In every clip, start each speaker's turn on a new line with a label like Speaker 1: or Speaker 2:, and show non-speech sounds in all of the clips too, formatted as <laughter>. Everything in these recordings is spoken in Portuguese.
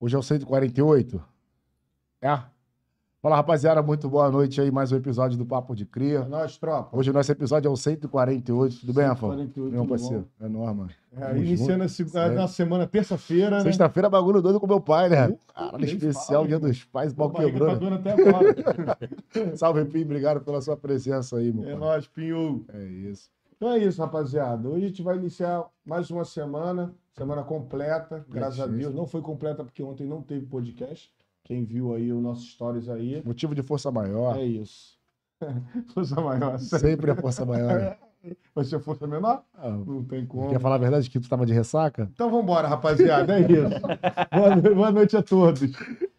Speaker 1: Hoje é o 148? É? Fala, rapaziada, muito boa noite aí. Mais um episódio do Papo de Cria.
Speaker 2: É nóis, tropa.
Speaker 1: Hoje o nosso episódio é o 148. Tudo bem, Rafa?
Speaker 2: 148,
Speaker 1: Meu parceiro. É norma.
Speaker 2: É, iniciando a,
Speaker 1: junto.
Speaker 2: seg- a nossa semana, terça-feira, né?
Speaker 1: Sexta-feira, bagulho doido com meu pai, né? Caralho, especial,
Speaker 2: fala,
Speaker 1: dia dos pais, pau
Speaker 2: tá
Speaker 1: né?
Speaker 2: doendo até agora. <laughs>
Speaker 1: Salve, Pim, obrigado pela sua presença aí, meu
Speaker 2: é
Speaker 1: pai.
Speaker 2: nóis, Pinho.
Speaker 1: É isso.
Speaker 2: Então é isso, rapaziada. Hoje a gente vai iniciar mais uma semana, semana completa, graças a. Deus. Não foi completa porque ontem não teve podcast. Quem viu aí o nosso stories aí,
Speaker 1: Motivo de força maior.
Speaker 2: é isso. <laughs> Força maior.
Speaker 1: Sempre a força maior. <laughs>
Speaker 2: Vai ser força menor?
Speaker 1: Ah,
Speaker 2: Não tem como.
Speaker 1: Quer falar a verdade que tu tava de ressaca?
Speaker 2: Então vambora, rapaziada. É isso. <laughs> boa, no- boa noite a todos.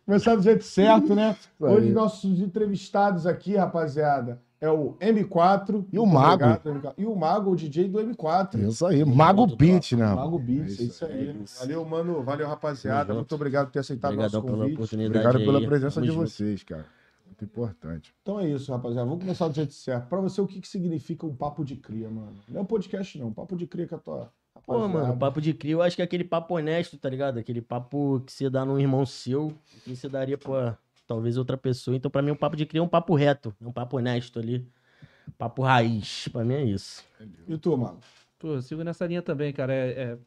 Speaker 2: Começar do jeito certo, né? Hoje nossos entrevistados aqui, rapaziada, é o M4.
Speaker 1: E o Mago.
Speaker 2: obrigado, M4. E o Mago, o DJ do M4.
Speaker 1: Isso aí. Mago Beat, né?
Speaker 2: Mago Beats,
Speaker 1: É
Speaker 2: é
Speaker 1: isso
Speaker 2: isso aí.
Speaker 3: é isso.
Speaker 2: Valeu, mano. Valeu, rapaziada. Muito obrigado por ter aceitado o
Speaker 3: Obrigadão
Speaker 2: nosso
Speaker 3: pela
Speaker 2: convite.
Speaker 3: oportunidade.
Speaker 1: Obrigado pela
Speaker 3: aí.
Speaker 1: presença
Speaker 3: Tamo
Speaker 1: de
Speaker 3: junto.
Speaker 1: vocês, cara. Muito importante.
Speaker 2: Então é isso, rapaziada. Vamos começar do jeito certo. Pra você, o que, que significa um papo de cria, mano? Não é um podcast, não. Um papo de cria com a tua
Speaker 3: Pô,
Speaker 2: rapaziada.
Speaker 3: mano, papo de crio, eu acho que é aquele papo honesto, tá ligado? Aquele papo que você dá num irmão seu, que você daria pra talvez outra pessoa. Então, pra mim, um papo de crio é um papo reto, é um papo honesto ali. Papo raiz, pra mim é isso.
Speaker 2: E tu, mano?
Speaker 4: Pô, eu sigo nessa linha também, cara. É,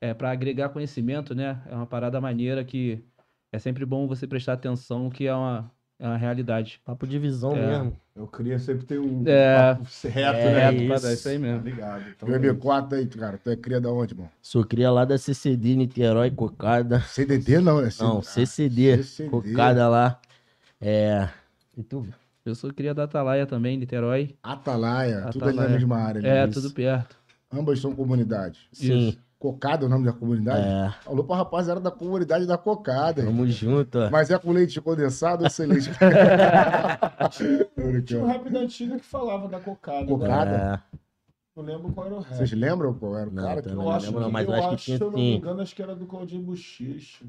Speaker 4: é, é para agregar conhecimento, né? É uma parada maneira que é sempre bom você prestar atenção que é uma, é uma realidade.
Speaker 3: Papo de visão
Speaker 4: É.
Speaker 3: mesmo.
Speaker 2: Eu queria sempre ter um
Speaker 4: É.
Speaker 2: papo reto,
Speaker 3: É,
Speaker 2: né?
Speaker 4: Reto pra
Speaker 3: isso.
Speaker 4: dar isso aí
Speaker 2: Tá
Speaker 4: mesmo.
Speaker 2: ligado. Então,
Speaker 1: E o M4 aí, cara, tu é cria da onde, irmão?
Speaker 3: Sou cria lá da CCD, Niterói, Cocada.
Speaker 1: CDD não, né?
Speaker 3: Não,
Speaker 1: Ah,
Speaker 3: CCD,
Speaker 1: CCD.
Speaker 3: Cocada lá. É. E tu?
Speaker 4: Eu sou cria da Atalaia também, Niterói.
Speaker 1: Atalaia, tudo ali na
Speaker 4: Atalaia.
Speaker 1: mesma área.
Speaker 4: É,
Speaker 1: ali.
Speaker 4: tudo perto.
Speaker 1: Ambas são comunidades.
Speaker 3: Sim.
Speaker 4: Isso.
Speaker 1: Cocada é o nome da comunidade?
Speaker 3: É.
Speaker 1: Alô pra rapaziada da comunidade da Cocada. hein?
Speaker 3: Tamo junto, ó.
Speaker 1: Mas é com leite condensado ou sem leite? <laughs>
Speaker 2: Tinha um rap da antiga que falava da cocada. né?
Speaker 1: Cocada?
Speaker 3: É.
Speaker 2: Não lembro qual era o rap.
Speaker 1: Vocês lembram qual era o
Speaker 3: Não,
Speaker 1: cara? que-
Speaker 2: eu
Speaker 3: não
Speaker 2: acho
Speaker 3: lembro não,
Speaker 2: que,
Speaker 3: mas
Speaker 2: eu
Speaker 3: eu acho que tinha
Speaker 2: se eu não me engano, acho que era do Claudinho Bochicha.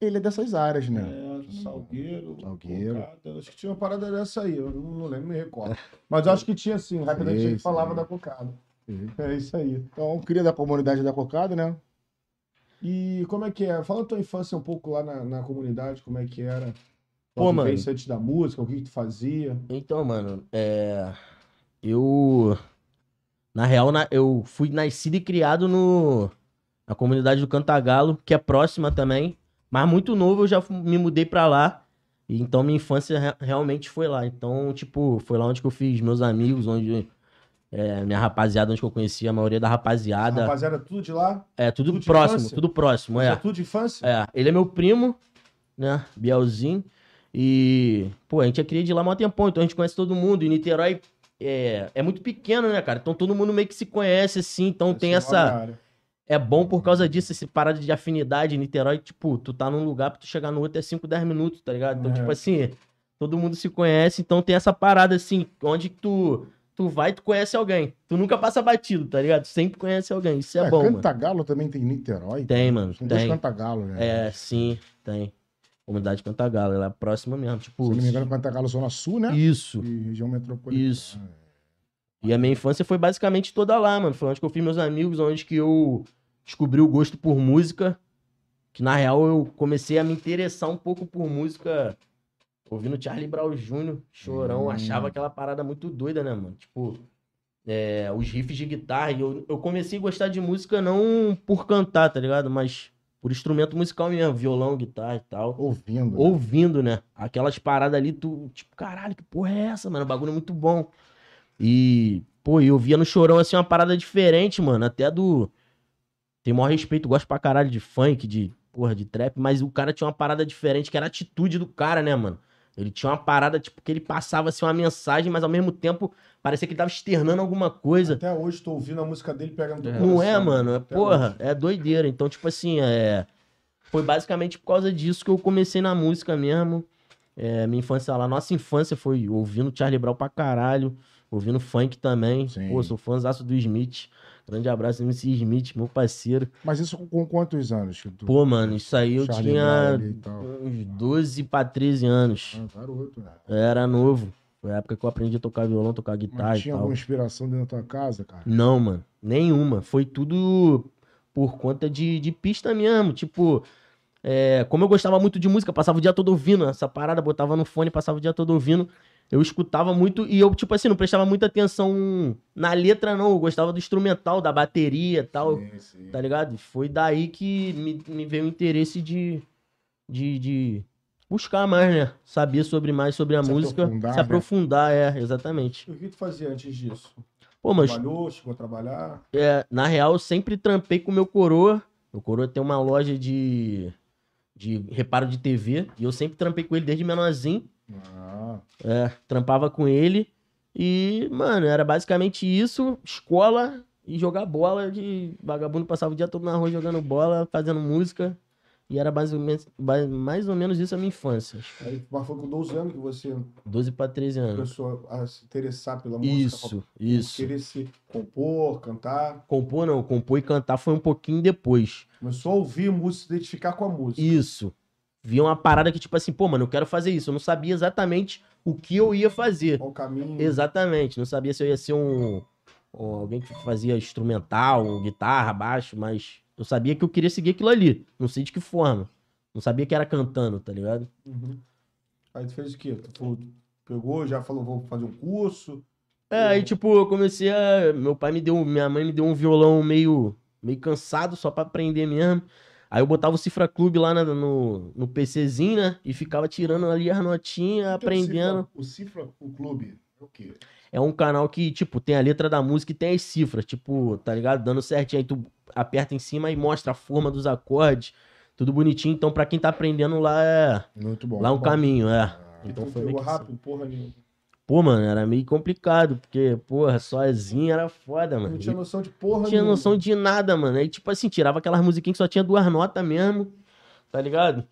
Speaker 1: Ele é dessas áreas, né?
Speaker 2: É, Salgueiro.
Speaker 1: Salgueiro.
Speaker 2: Cocada. Acho que tinha uma parada dessa aí, eu não, não lembro, me recordo. Mas eu acho que tinha sim, o rap da antiga que falava da cocada.
Speaker 1: Sim.
Speaker 2: É isso aí.
Speaker 1: Então, cria da comunidade da Cocada, né?
Speaker 2: E como é que é? Fala a tua infância um pouco lá na, na comunidade, como é que era.
Speaker 3: Pô, mano.
Speaker 2: antes da música, o que, que tu fazia.
Speaker 3: Então, mano, é. Eu. Na real, na- eu fui nascido e criado no. Na comunidade do Cantagalo, que é próxima também. Mas muito novo eu já me mudei pra lá. Então minha infância re- realmente foi lá. Então, tipo, foi lá onde eu fiz meus amigos, onde. É, minha rapaziada, onde eu conheci a maioria da rapaziada.
Speaker 2: Rapaziada, tudo de lá?
Speaker 3: É, tudo,
Speaker 2: tudo
Speaker 3: próximo, tudo próximo, é.
Speaker 2: é tudo de infância?
Speaker 3: É, ele é meu primo, né? Bielzinho. E, pô, a gente é cria de lá há mó tempão, então a gente conhece todo mundo. E Niterói é, é muito pequeno, né, cara? Então todo mundo meio que se conhece, assim. Então tem
Speaker 2: Essa.
Speaker 3: É bom por causa disso, esse parada de afinidade. Niterói, tipo, tu tá num lugar pra tu chegar no outro é 5, 10 minutos, tá ligado? Então,
Speaker 2: É.
Speaker 3: tipo assim, todo mundo se conhece. Então tem essa parada, assim, onde tu. Tu vai, tu conhece alguém. Tu nunca passa batido, tá ligado? Tu sempre conhece alguém. Isso é,
Speaker 1: Ué,
Speaker 3: bom, mano.
Speaker 1: Cantagalo também tem Niterói?
Speaker 3: Tem, mano.
Speaker 1: Tem dois. Cantagalo, né?
Speaker 3: É, sim, tem. Comunidade Cantagalo, ela é próxima mesmo, tipo.
Speaker 1: Se não me engano, Cantagalo Zona Sul, né?
Speaker 3: Isso.
Speaker 1: E região metropolitana.
Speaker 3: Isso. E a minha infância foi basicamente toda lá, mano. Foi onde que eu fiz meus amigos, onde que eu descobri o gosto por música. Que na real eu comecei a me interessar um pouco por música ouvindo Charlie Brown Jr., Chorão.
Speaker 1: Hum.
Speaker 3: Achava aquela parada muito doida, né, mano? Tipo, é, os riffs de guitarra. E eu, eu comecei a gostar de música não por cantar, tá ligado? Mas por instrumento musical mesmo, violão, guitarra e tal
Speaker 1: Ouvindo. né?
Speaker 3: ouvindo, né? Aquelas paradas ali, tu, tipo, caralho, que porra é essa, mano? O bagulho é muito bom. E, pô, eu via no Chorão, assim, uma parada diferente, mano, até do... Tem maior respeito, gosto pra caralho de funk, de, porra, de trap, mas o cara tinha uma parada diferente, que era a atitude do cara, né, mano? Ele tinha uma parada, tipo, que ele passava, assim, uma mensagem, mas ao mesmo tempo parecia que ele tava externando alguma coisa.
Speaker 2: Até hoje, tô ouvindo a música dele pegando teu
Speaker 3: Não é, mano. É, porra,
Speaker 2: hoje.
Speaker 3: é doideira. Então, tipo assim, é. Foi basicamente por causa disso que eu comecei na música mesmo. É, minha infância lá, nossa infância foi ouvindo Charlie Brown pra caralho, ouvindo funk também.
Speaker 1: Sim.
Speaker 3: Pô, sou fãzaço do Smith. Grande abraço, MC Smith, meu parceiro.
Speaker 1: Mas isso com, quantos anos? que tu-
Speaker 3: Pô, mano, isso aí eu
Speaker 1: Charlie
Speaker 3: tinha
Speaker 1: e
Speaker 3: uns 12 pra 13 anos.
Speaker 1: Ah, garoto, né?
Speaker 3: Era novo. Foi a época que eu aprendi a tocar violão, tocar guitarra
Speaker 1: Mas
Speaker 3: e
Speaker 1: tinha
Speaker 3: tal.
Speaker 1: alguma inspiração dentro da tua casa, cara?
Speaker 3: Não, mano. Nenhuma. Foi tudo por conta de, de pista mesmo. Tipo, é, como eu gostava muito de música, passava o dia todo ouvindo essa parada, botava no fone, passava o dia todo ouvindo. Eu escutava muito e eu, tipo assim, não prestava muita atenção na letra, não. Eu gostava do instrumental, da bateria e tal,
Speaker 1: Sim, sim.
Speaker 3: tá ligado? Foi daí que me, me veio o interesse de, de, de buscar mais, né? Saber sobre mais sobre a
Speaker 1: Se
Speaker 3: música,
Speaker 1: aprofundar,
Speaker 3: se
Speaker 1: né?
Speaker 3: aprofundar, é, exatamente.
Speaker 2: E o que tu fazia antes disso?
Speaker 3: Pô, mas
Speaker 2: Trabalhou, chegou a trabalhar?
Speaker 3: é, na real, eu sempre trampei com o meu coroa. O coroa tem uma loja de, de reparo de TV. E eu sempre trampei com ele desde menorzinho.
Speaker 1: Ah,
Speaker 3: É, trampava com ele. E, mano, era basicamente isso: escola e jogar bola. De vagabundo passava o dia todo na rua jogando bola, fazendo música. E era mais ou menos, ba- mais ou menos isso a minha infância.
Speaker 2: Aí, mas foi com 12 anos que você
Speaker 3: 12 pra 13 anos.
Speaker 2: começou a se interessar pela música?
Speaker 3: Isso, isso.
Speaker 2: Querer se compor, cantar.
Speaker 3: Compor não, compor e cantar foi um pouquinho depois.
Speaker 2: Começou a ouvir música, se identificar com a música.
Speaker 3: Isso. Vi uma parada que, tipo assim, pô, mano, eu quero fazer isso. Eu não sabia exatamente o que eu ia fazer.
Speaker 2: Qual o caminho?
Speaker 3: Exatamente. Não sabia se eu ia ser um, um- alguém que fazia instrumental, um guitarra, baixo, mas eu sabia que eu queria seguir aquilo ali. Não sei de que forma. Não sabia que era cantando, tá ligado?
Speaker 2: Uhum. Aí tu fez o quê? Tu pegou, já falou, vou fazer um curso.
Speaker 3: É, aí, tipo, eu comecei a. Meu pai me deu. Minha mãe me deu um violão meio, meio cansado, só pra aprender mesmo. Aí eu botava o Cifra Clube lá na- no, no PCzinho, né? E ficava tirando ali as notinhas,
Speaker 1: Então,
Speaker 3: aprendendo.
Speaker 1: O Cifra, o Cifra, o clube, é o quê?
Speaker 3: É um canal que, tipo, tem a letra da música e tem as cifras, tipo, tá ligado? Dando certinho. Aí tu aperta em cima e mostra a forma dos acordes. Tudo bonitinho. Então, pra quem tá aprendendo lá é.
Speaker 1: Muito bom.
Speaker 3: Lá é um caminho, é.
Speaker 1: Ah,
Speaker 3: Então foi meio que assim.
Speaker 2: rápido, porra nenhuma.
Speaker 3: Pô, mano, era meio complicado, porque, porra, sozinho era foda, mano.
Speaker 2: Não tinha noção de porra
Speaker 3: Não tinha
Speaker 2: nenhuma.
Speaker 3: noção de nada, mano. Aí, tipo assim, tirava aquelas musiquinhas que só tinha duas notas mesmo, tá ligado?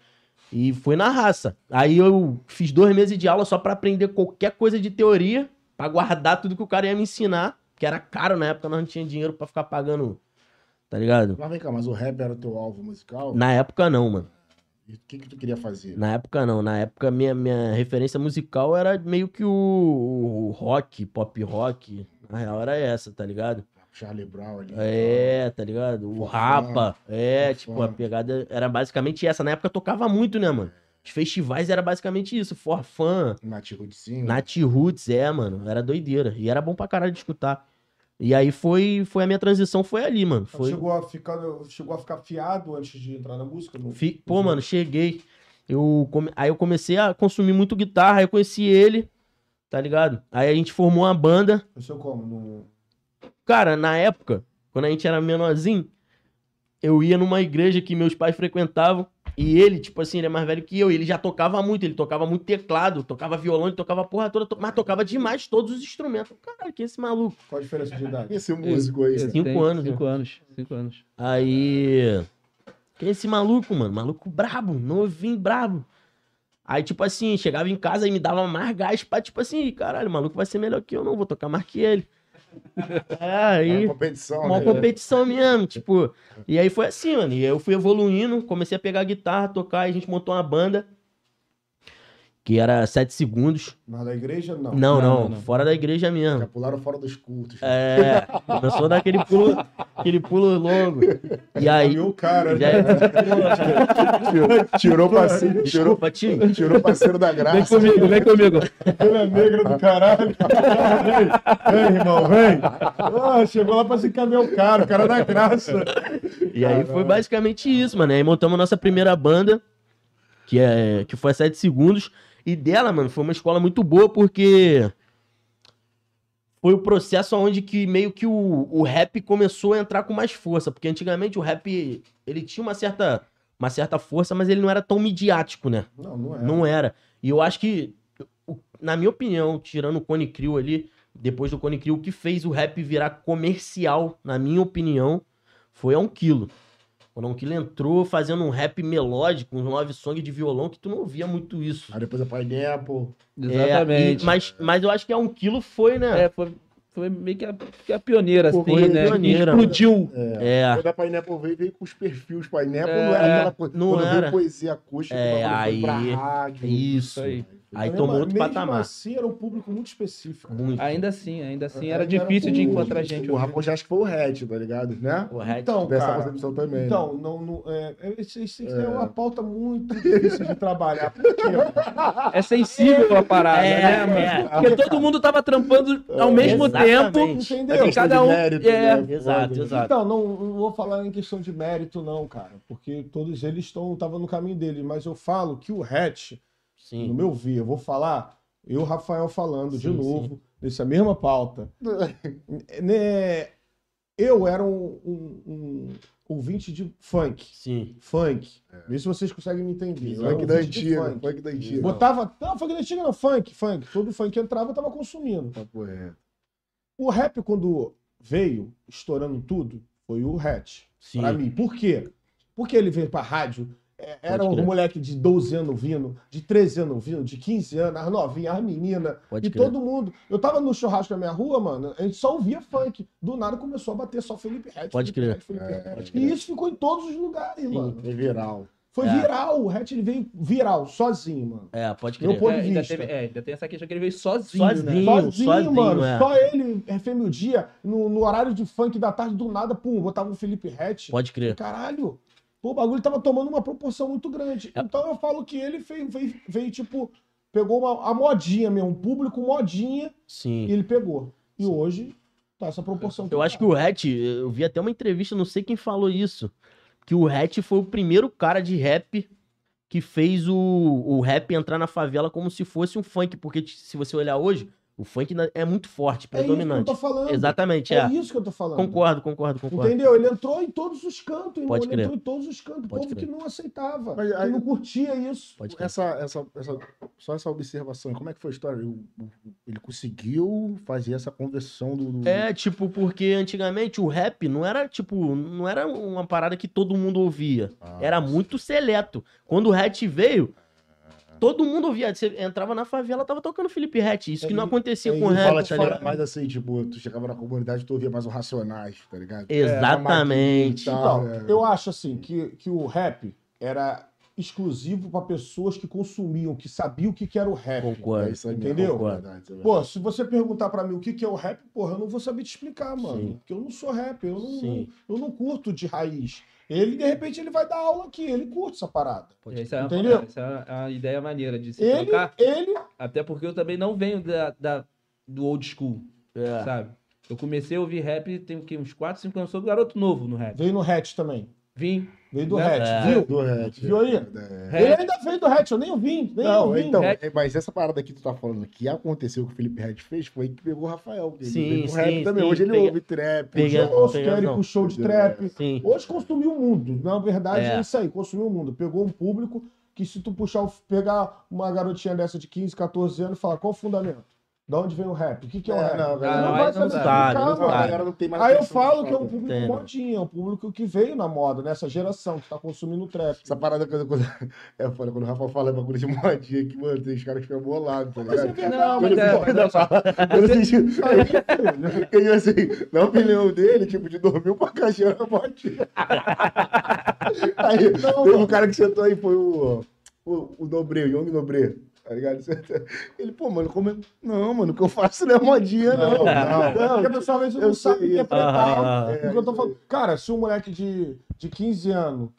Speaker 3: E foi na raça. Aí eu fiz dois meses de aula só pra aprender qualquer coisa de teoria, pra guardar tudo que o cara ia me ensinar, que era caro na época, nós não tinha dinheiro pra ficar pagando, tá ligado?
Speaker 1: Mas vem cá, mas o rap era o teu alvo musical?
Speaker 3: Na época não, mano.
Speaker 1: E o que que tu queria fazer?
Speaker 3: Na época não. Na época minha, minha referência musical era meio que o, o rock, pop rock. Na real era essa, tá ligado?
Speaker 1: Charlie Brown ali.
Speaker 3: É, tá ligado? O. Rapa. É, tipo, a pegada era basicamente essa. Na época eu tocava muito, né, mano? Os festivais era basicamente isso. Forfã,
Speaker 1: Nath Rudzinho.
Speaker 3: Nat Roots, é, mano. Era doideira. E era bom pra caralho de escutar. E aí foi, foi a minha transição, foi ali, mano. Foi.
Speaker 2: Chegou, a ficar, chegou a ficar fiado antes de entrar na música? Não?
Speaker 3: Fi- Pô, mano, cheguei. Eu come- Aí eu comecei a consumir muito guitarra, aí eu conheci ele, tá ligado? Aí a gente formou uma banda.
Speaker 2: Começou como? No...
Speaker 3: Cara, na época, quando a gente era menorzinho, eu ia numa igreja que meus pais frequentavam. E ele, tipo assim, ele é mais velho que eu. E ele já tocava muito, ele tocava muito teclado, tocava violão, ele tocava porra toda, to- mas tocava demais todos os instrumentos. Caralho, que é esse maluco?
Speaker 2: Qual a diferença de idade? <laughs>
Speaker 1: Esse músico aí.
Speaker 3: Cinco
Speaker 4: tem
Speaker 3: anos, né?
Speaker 4: Cinco anos. Cinco anos.
Speaker 3: Aí. Quem é esse maluco, mano? Maluco brabo, novinho, brabo. Aí, tipo assim, chegava em casa e me dava mais gás pra, tipo assim, caralho, o maluco vai ser melhor que eu, não vou tocar mais que ele. É,
Speaker 1: É
Speaker 3: aí.
Speaker 1: uma competição,
Speaker 3: Uma
Speaker 1: né?
Speaker 3: competição mesmo, tipo. E aí foi assim, mano. E aí eu fui evoluindo, comecei a pegar guitarra, tocar, e a gente montou uma banda. Que era sete segundos.
Speaker 2: Mas da igreja, não.
Speaker 3: Não, não,
Speaker 4: Não, não,
Speaker 3: fora da igreja mesmo.
Speaker 1: Já pularam fora dos cultos.
Speaker 3: É, começou daquele pulo, aquele pulo longo. E aí.
Speaker 2: Viu o cara,
Speaker 3: Já
Speaker 2: né?
Speaker 3: é...
Speaker 1: Tirou parceiro, tirou,
Speaker 3: Desculpa, tio.
Speaker 1: tirou parceiro da
Speaker 4: Vem
Speaker 1: graça.
Speaker 4: comigo, vem comigo.
Speaker 2: Ele é negro do caralho. vem, vem, irmão, vem. Ah, chegou lá pra se encaminhar o cara, o cara da graça.
Speaker 3: E aí foi basicamente isso, mano. Aí montamos nossa primeira banda, que, é, que foi a 7 segundos. E dela, mano, foi uma escola muito boa, porque foi o processo onde que meio que o, o rap começou a entrar com mais força. Porque antigamente o rap, ele tinha uma certa, uma certa força, mas ele não era tão midiático, né?
Speaker 2: Não, não é.
Speaker 3: Não era. E eu acho que, na minha opinião, tirando o Cone Crew ali, depois do Cone Crew, o que fez o rap virar comercial, na minha opinião, foi a um quilo. A um quilo entrou fazendo um rap melódico, um love song de violão, que tu não via muito isso.
Speaker 1: Aí depois a Pineapple.
Speaker 3: É,
Speaker 4: Exatamente.
Speaker 3: e- mas, mas eu acho que a um quilo foi, né?
Speaker 4: É, foi, foi meio que a, que a pioneira, assim, né?
Speaker 3: pioneira.
Speaker 4: Explodiu.
Speaker 3: É.
Speaker 1: Quando a Pineapple veio, veio com os perfis. Pineapple
Speaker 4: É,
Speaker 1: não era aquela coisa.
Speaker 3: não
Speaker 1: Quando
Speaker 3: era.
Speaker 1: veio poesia acústica,
Speaker 3: É,
Speaker 1: o bagulho foi pra
Speaker 3: aí-
Speaker 1: rádio.
Speaker 3: Isso.
Speaker 4: aí.
Speaker 3: Aí
Speaker 2: Mas
Speaker 3: tomou
Speaker 2: mesmo-
Speaker 3: outro
Speaker 2: mesmo
Speaker 3: patamar.
Speaker 2: assim, era um público muito específico.
Speaker 3: Muito.
Speaker 4: Ainda assim, ainda assim,
Speaker 2: É,
Speaker 4: era
Speaker 2: era
Speaker 4: difícil
Speaker 2: o-
Speaker 4: de encontrar gente.
Speaker 1: O. Rafa já acho que foi o Red, tá ligado? Né?
Speaker 3: O Red.
Speaker 2: Então,
Speaker 1: Dessa
Speaker 2: cara,
Speaker 1: concepção também. né?
Speaker 2: Então, não, não, é, é, isso, isso é uma pauta muito difícil de trabalhar.
Speaker 4: É sensível a parada,
Speaker 3: É,
Speaker 4: né, mano?
Speaker 3: é.
Speaker 4: Porque todo mundo tava trampando ao mesmo
Speaker 3: Exatamente.
Speaker 4: tempo.
Speaker 1: É
Speaker 2: Entendeu?
Speaker 4: cada um-
Speaker 1: mérito,
Speaker 4: é.
Speaker 1: né?
Speaker 3: Exato,
Speaker 1: Foda.
Speaker 3: exato.
Speaker 2: Então, não, não vou falar em questão de mérito, não, cara. Porque todos eles estão estavam no caminho deles. Mas eu falo que o Hatch, no
Speaker 3: Sim.
Speaker 2: meu ver, eu vou falar, eu, Rafael, falando de
Speaker 3: Sim,
Speaker 2: novo, nessa mesma pauta. <laughs> né, eu era um, um- um ouvinte de funk.
Speaker 3: Sim.
Speaker 2: Funk. Vê se vocês conseguem me entender.
Speaker 1: Funk
Speaker 2: um
Speaker 1: da
Speaker 2: de
Speaker 1: antiga,
Speaker 2: funk.
Speaker 1: funk da antiga.
Speaker 2: Botava. Não, funk da antiga não, funk, funk. Todo funk que entrava eu tava consumindo.
Speaker 1: Papo reto.
Speaker 2: O rap, quando veio, estourando tudo, foi o Hatch.
Speaker 3: Sim.
Speaker 2: Pra mim. Por quê? Porque ele veio pra rádio. É, Era um moleque de 12 anos vindo, de 13 anos vindo, de 15 anos, as novinhas, as meninas,
Speaker 3: Pode
Speaker 2: e
Speaker 3: crer.
Speaker 2: todo mundo. Eu tava no churrasco na minha rua, mano, a gente só ouvia funk. Do nada começou a bater só Felipe Hatch.
Speaker 3: Pode crer.
Speaker 2: Hatch, Felipe
Speaker 1: É,
Speaker 2: Hatch.
Speaker 3: pode
Speaker 2: E
Speaker 3: crer.
Speaker 2: isso ficou em todos os lugares, mano.
Speaker 1: É viral.
Speaker 2: Foi
Speaker 3: É.
Speaker 2: viral. O Hatch ele veio viral, sozinho, mano.
Speaker 3: É, pode
Speaker 2: Meu
Speaker 3: crer.
Speaker 2: ponto
Speaker 4: É,
Speaker 2: de
Speaker 4: ainda, teve- é, ainda tem essa questão que ele veio sozinho,
Speaker 3: Sozinho.
Speaker 4: né?
Speaker 2: Sozinho,
Speaker 3: sozinho,
Speaker 2: mano.
Speaker 3: é.
Speaker 2: Só ele, fêmea o dia, no, no horário de funk da tarde, do nada, pum, botava o Felipe Hatch.
Speaker 3: Pode crer.
Speaker 2: Caralho, o bagulho tava tomando uma proporção muito grande.
Speaker 3: É.
Speaker 2: Então eu falo que ele veio, veio, veio, tipo, pegou uma, a modinha mesmo, um público modinha,
Speaker 3: Sim.
Speaker 2: e ele pegou. E hoje tá essa proporção.
Speaker 3: Eu acho que o Hatch, eu vi até uma entrevista, não sei quem falou isso, que o Hatch foi o primeiro cara de rap que fez o, o rap entrar na favela como se fosse um funk, porque se você olhar hoje, o funk é muito forte,
Speaker 2: É isso que eu
Speaker 3: predominante.
Speaker 2: tô falando.
Speaker 3: Exatamente,
Speaker 2: É
Speaker 3: é.
Speaker 2: isso que eu tô falando.
Speaker 3: Concordo, concordo, concordo.
Speaker 2: Entendeu? Ele entrou em todos os cantos, irmão.
Speaker 3: Pode
Speaker 2: ele
Speaker 3: crer.
Speaker 2: entrou em todos os cantos. O
Speaker 3: Pode
Speaker 2: povo
Speaker 3: crer.
Speaker 2: que não aceitava,
Speaker 1: Mas
Speaker 2: que
Speaker 1: aí-
Speaker 2: não curtia isso.
Speaker 3: Pode crer.
Speaker 1: Essa, essa, essa, só essa observação, como é que foi a história? Ele conseguiu fazer essa conversão do. do-
Speaker 3: É, tipo, porque antigamente o rap não era, tipo, não era uma parada que todo mundo ouvia.
Speaker 1: Ah,
Speaker 3: Era muito seleto. Quando o Hatch veio, todo mundo ouvia. Você entrava na favela, tava tocando Felipe Hatch. Isso que não
Speaker 2: É,
Speaker 3: acontecia
Speaker 2: é
Speaker 3: com o rap,
Speaker 1: Fala, fala
Speaker 3: ligado?
Speaker 1: mais assim, tipo, tu chegava na comunidade tu ouvia mais o Racionais, tá ligado?
Speaker 3: Exatamente.
Speaker 1: É, na
Speaker 2: Então,
Speaker 1: e tal, é.
Speaker 2: eu acho assim que, que o rap era exclusivo para pessoas que consumiam, que sabiam o que, que era o rap.
Speaker 3: Concordo.
Speaker 1: É isso aí
Speaker 2: Entendeu?
Speaker 1: é é verdade.
Speaker 2: Pô, se você perguntar pra mim o que, que é o rap, porra, eu não vou saber te explicar, mano.
Speaker 3: Sim.
Speaker 2: Porque eu não sou rap, eu não, eu não curto de raiz. Ele, de repente, ele vai dar aula aqui, ele curte essa parada.
Speaker 3: Pode
Speaker 4: Essa é, uma,
Speaker 2: Entendeu?
Speaker 4: essa é uma ideia maneira de se
Speaker 2: Ele,
Speaker 4: trocar.
Speaker 2: ele,
Speaker 4: Até porque eu também não venho da, da- do old school,
Speaker 3: É.
Speaker 4: sabe? Eu comecei a ouvir rap tem uns 4, 5 anos. Sou garoto novo no rap.
Speaker 2: veio no hatch também.
Speaker 4: Vim.
Speaker 2: Veio do hatch,
Speaker 3: É.
Speaker 2: viu?
Speaker 1: Do Hatch.
Speaker 2: Viu aí?
Speaker 1: É.
Speaker 2: Ele ainda veio do hatch, eu nem ouvi, nem
Speaker 1: Não,
Speaker 2: ouvi.
Speaker 1: então,
Speaker 4: Hatch.
Speaker 1: é, mas essa parada que tu tá falando que aconteceu que o Felipe Hatch fez foi que pegou o Rafael.
Speaker 3: Sim,
Speaker 1: ele veio pro
Speaker 3: sim,
Speaker 1: rap também.
Speaker 3: sim,
Speaker 1: Hoje ele
Speaker 3: pega-
Speaker 1: ouve trap.
Speaker 3: pega-
Speaker 1: hoje-
Speaker 3: razão.
Speaker 2: pro show de trap.
Speaker 3: Sim.
Speaker 2: Hoje consumiu o mundo. Na verdade, é.
Speaker 3: É.
Speaker 2: isso aí, consumiu o mundo. Pegou um público que se tu puxar, pegar uma garotinha dessa de 15, 14 anos e falar qual o fundamento? Da onde vem o rap? O que, que é o
Speaker 1: É,
Speaker 2: rap?
Speaker 1: não,
Speaker 2: Não,
Speaker 1: galera,
Speaker 4: não,
Speaker 2: vai
Speaker 4: aí
Speaker 2: saber
Speaker 4: não
Speaker 3: sabe,
Speaker 2: explicar,
Speaker 3: não
Speaker 2: mano.
Speaker 1: não tem mais
Speaker 2: Aí eu falo que é um público
Speaker 3: Entendo.
Speaker 2: modinha, é um público que veio na moda, nessa geração, que tá consumindo trap.
Speaker 1: Essa parada quando, quando, <laughs> é, foda, quando o Rafa fala bagulho de modinha que, mano, tem os caras que ficam bolados, tá
Speaker 2: é
Speaker 1: ligado?
Speaker 2: verdade,
Speaker 4: Não, mas é-
Speaker 1: eu
Speaker 4: mas é-
Speaker 1: fala- quando eu senti- ele, assim, na opinião dele, tipo, de dormir pra caixão na modinha. <laughs> Aí, teve um cara que sentou aí, foi o, o, o Nobre, o Young Nobre. Tá ligado? <laughs> Ele, pô, mano, como é... Não, mano, o que eu faço não é modinha, não.
Speaker 2: Não,
Speaker 1: não.
Speaker 2: porque a pessoa às vezes
Speaker 1: eu
Speaker 2: não sabe
Speaker 1: sei.
Speaker 2: interpretar
Speaker 3: Ah,
Speaker 2: o que eu tô falando. Cara, se um moleque de, de 15 anos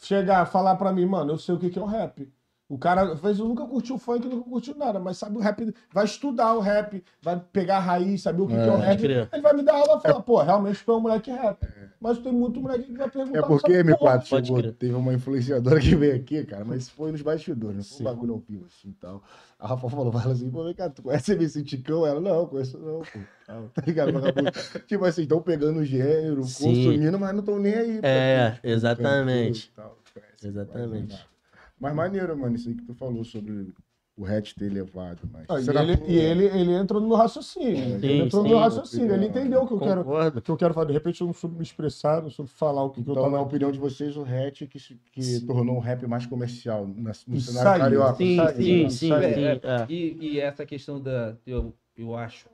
Speaker 2: chegar a falar pra mim, mano, eu sei o que, que é o rap. O cara, às vezes, nunca curtiu funk, nunca curtiu nada, mas sabe o rap, vai estudar o rap, vai pegar a raiz, saber o que, que é o
Speaker 1: É,
Speaker 2: rap. Ele vai me dar aula e falar, pô, realmente tu é um moleque rap. Mas tem muito moleque que vai perguntar.
Speaker 1: É porque,
Speaker 2: sabe porra.
Speaker 1: M4,
Speaker 3: Pode
Speaker 1: chegou, teve uma influenciadora que veio aqui, cara, mas foi nos bastidores, não foi
Speaker 3: Sim.
Speaker 1: um bagulho ao vivo assim e tal. A Rafa falou, vai assim, pô, vem cá, tu conhece MC Ticão? Ela, não, conheço não, pô. Tá ligado? <laughs> tipo assim, estão pegando o gênero,
Speaker 3: Sim.
Speaker 1: consumindo, mas não estão nem aí.
Speaker 3: É,
Speaker 1: pra-
Speaker 3: exatamente.
Speaker 1: tal, conhece,
Speaker 3: Exatamente.
Speaker 1: mas- Mas maneiro, mano, isso aí que tu falou sobre o hatch ter levado, mas...
Speaker 2: Ah, e ele,
Speaker 1: que-
Speaker 2: e ele, ele entrou no meu raciocínio.
Speaker 3: Sim,
Speaker 2: ele entrou no
Speaker 3: sim.
Speaker 2: meu raciocínio. Ele entendeu o que eu quero. O que eu quero falar. De repente eu não soube me expressar, não soube falar o que, que eu
Speaker 1: Então, na
Speaker 2: tava.
Speaker 1: opinião de vocês, o hatch que, se- que tornou o rap mais comercial na- no cenário
Speaker 2: aí,
Speaker 1: carioca.
Speaker 3: Sim,
Speaker 2: Sabe,
Speaker 3: sim,
Speaker 2: né?
Speaker 3: sim, sim.
Speaker 4: é,
Speaker 3: é.
Speaker 4: E, e essa questão da. Eu, eu acho,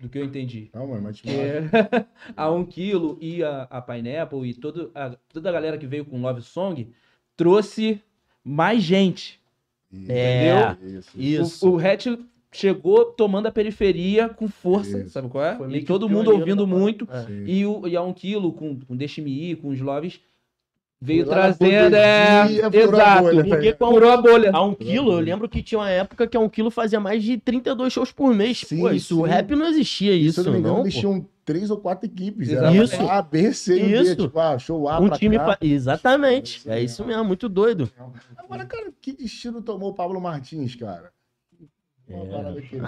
Speaker 4: do que eu entendi.
Speaker 1: Não, mano, mas
Speaker 4: Que é <laughs> a 1 Kilo e a, a Pineapple e todo, a, toda a galera que veio com Love Song trouxe mais gente.
Speaker 3: É,
Speaker 1: Isso.
Speaker 3: isso.
Speaker 4: O, o Hatch chegou tomando a periferia com força,
Speaker 1: Isso.
Speaker 4: sabe qual é?
Speaker 3: Foi
Speaker 4: E todo mundo ouvindo muito.
Speaker 3: É.
Speaker 4: E, o, e a um quilo com, com Deixe-me Ir, com os Loves, veio trazendo. É,
Speaker 1: burguesia, furou a
Speaker 4: exato.
Speaker 1: bolha, né?
Speaker 3: Porque com a
Speaker 4: Furou a bolha.
Speaker 3: A um quilo, eu lembro que tinha uma época que a um quilo fazia mais de 32 shows por mês.
Speaker 1: Sim,
Speaker 3: pô, isso, o
Speaker 1: sim.
Speaker 3: rap não existia
Speaker 1: Se
Speaker 3: isso,
Speaker 1: eu não me engano,
Speaker 3: não.
Speaker 1: eles
Speaker 3: pô.
Speaker 1: tinham três ou quatro equipes.
Speaker 4: Exatamente.
Speaker 1: Era A, B, C e D.
Speaker 3: Isso.
Speaker 1: Tipo, ah, show A
Speaker 3: Um
Speaker 1: pra
Speaker 3: time.
Speaker 1: cá.
Speaker 3: Exatamente.
Speaker 1: Isso
Speaker 3: É
Speaker 1: mesmo.
Speaker 3: isso mesmo, muito doido.
Speaker 1: Agora, cara, que destino tomou o Pablo Martins, cara? Uma
Speaker 3: É.
Speaker 1: parada aqui.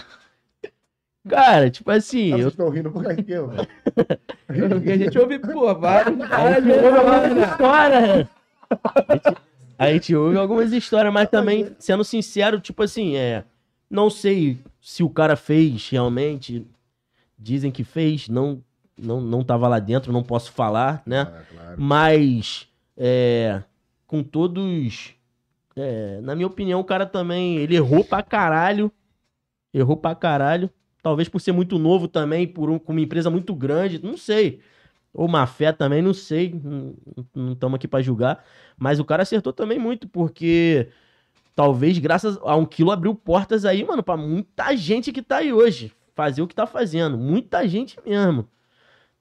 Speaker 3: Cara, tipo assim,
Speaker 1: Vocês
Speaker 3: eu.
Speaker 1: estão rindo por causa de quê, mano? <laughs>
Speaker 4: Porque a gente ouve, pô, vários. <laughs>
Speaker 3: A gente ouve algumas histórias. A gente- A gente ouve algumas histórias, mas também, sendo sincero, tipo assim, é. Não sei se o cara fez realmente. Dizem que fez, não, não, não tava lá dentro, não posso falar, né?
Speaker 1: Ah, claro.
Speaker 3: Mas, é, com todos. é, na minha opinião, o cara também. Ele errou pra caralho. Errou pra caralho. Talvez por ser muito novo também, por um- com uma empresa muito grande, não sei. Ou má fé também, não sei. Não estamos aqui pra julgar. Mas o cara acertou também muito, porque talvez graças a um quilo abriu portas aí, mano, pra muita gente que tá aí hoje. Fazer o que tá fazendo. Muita gente mesmo.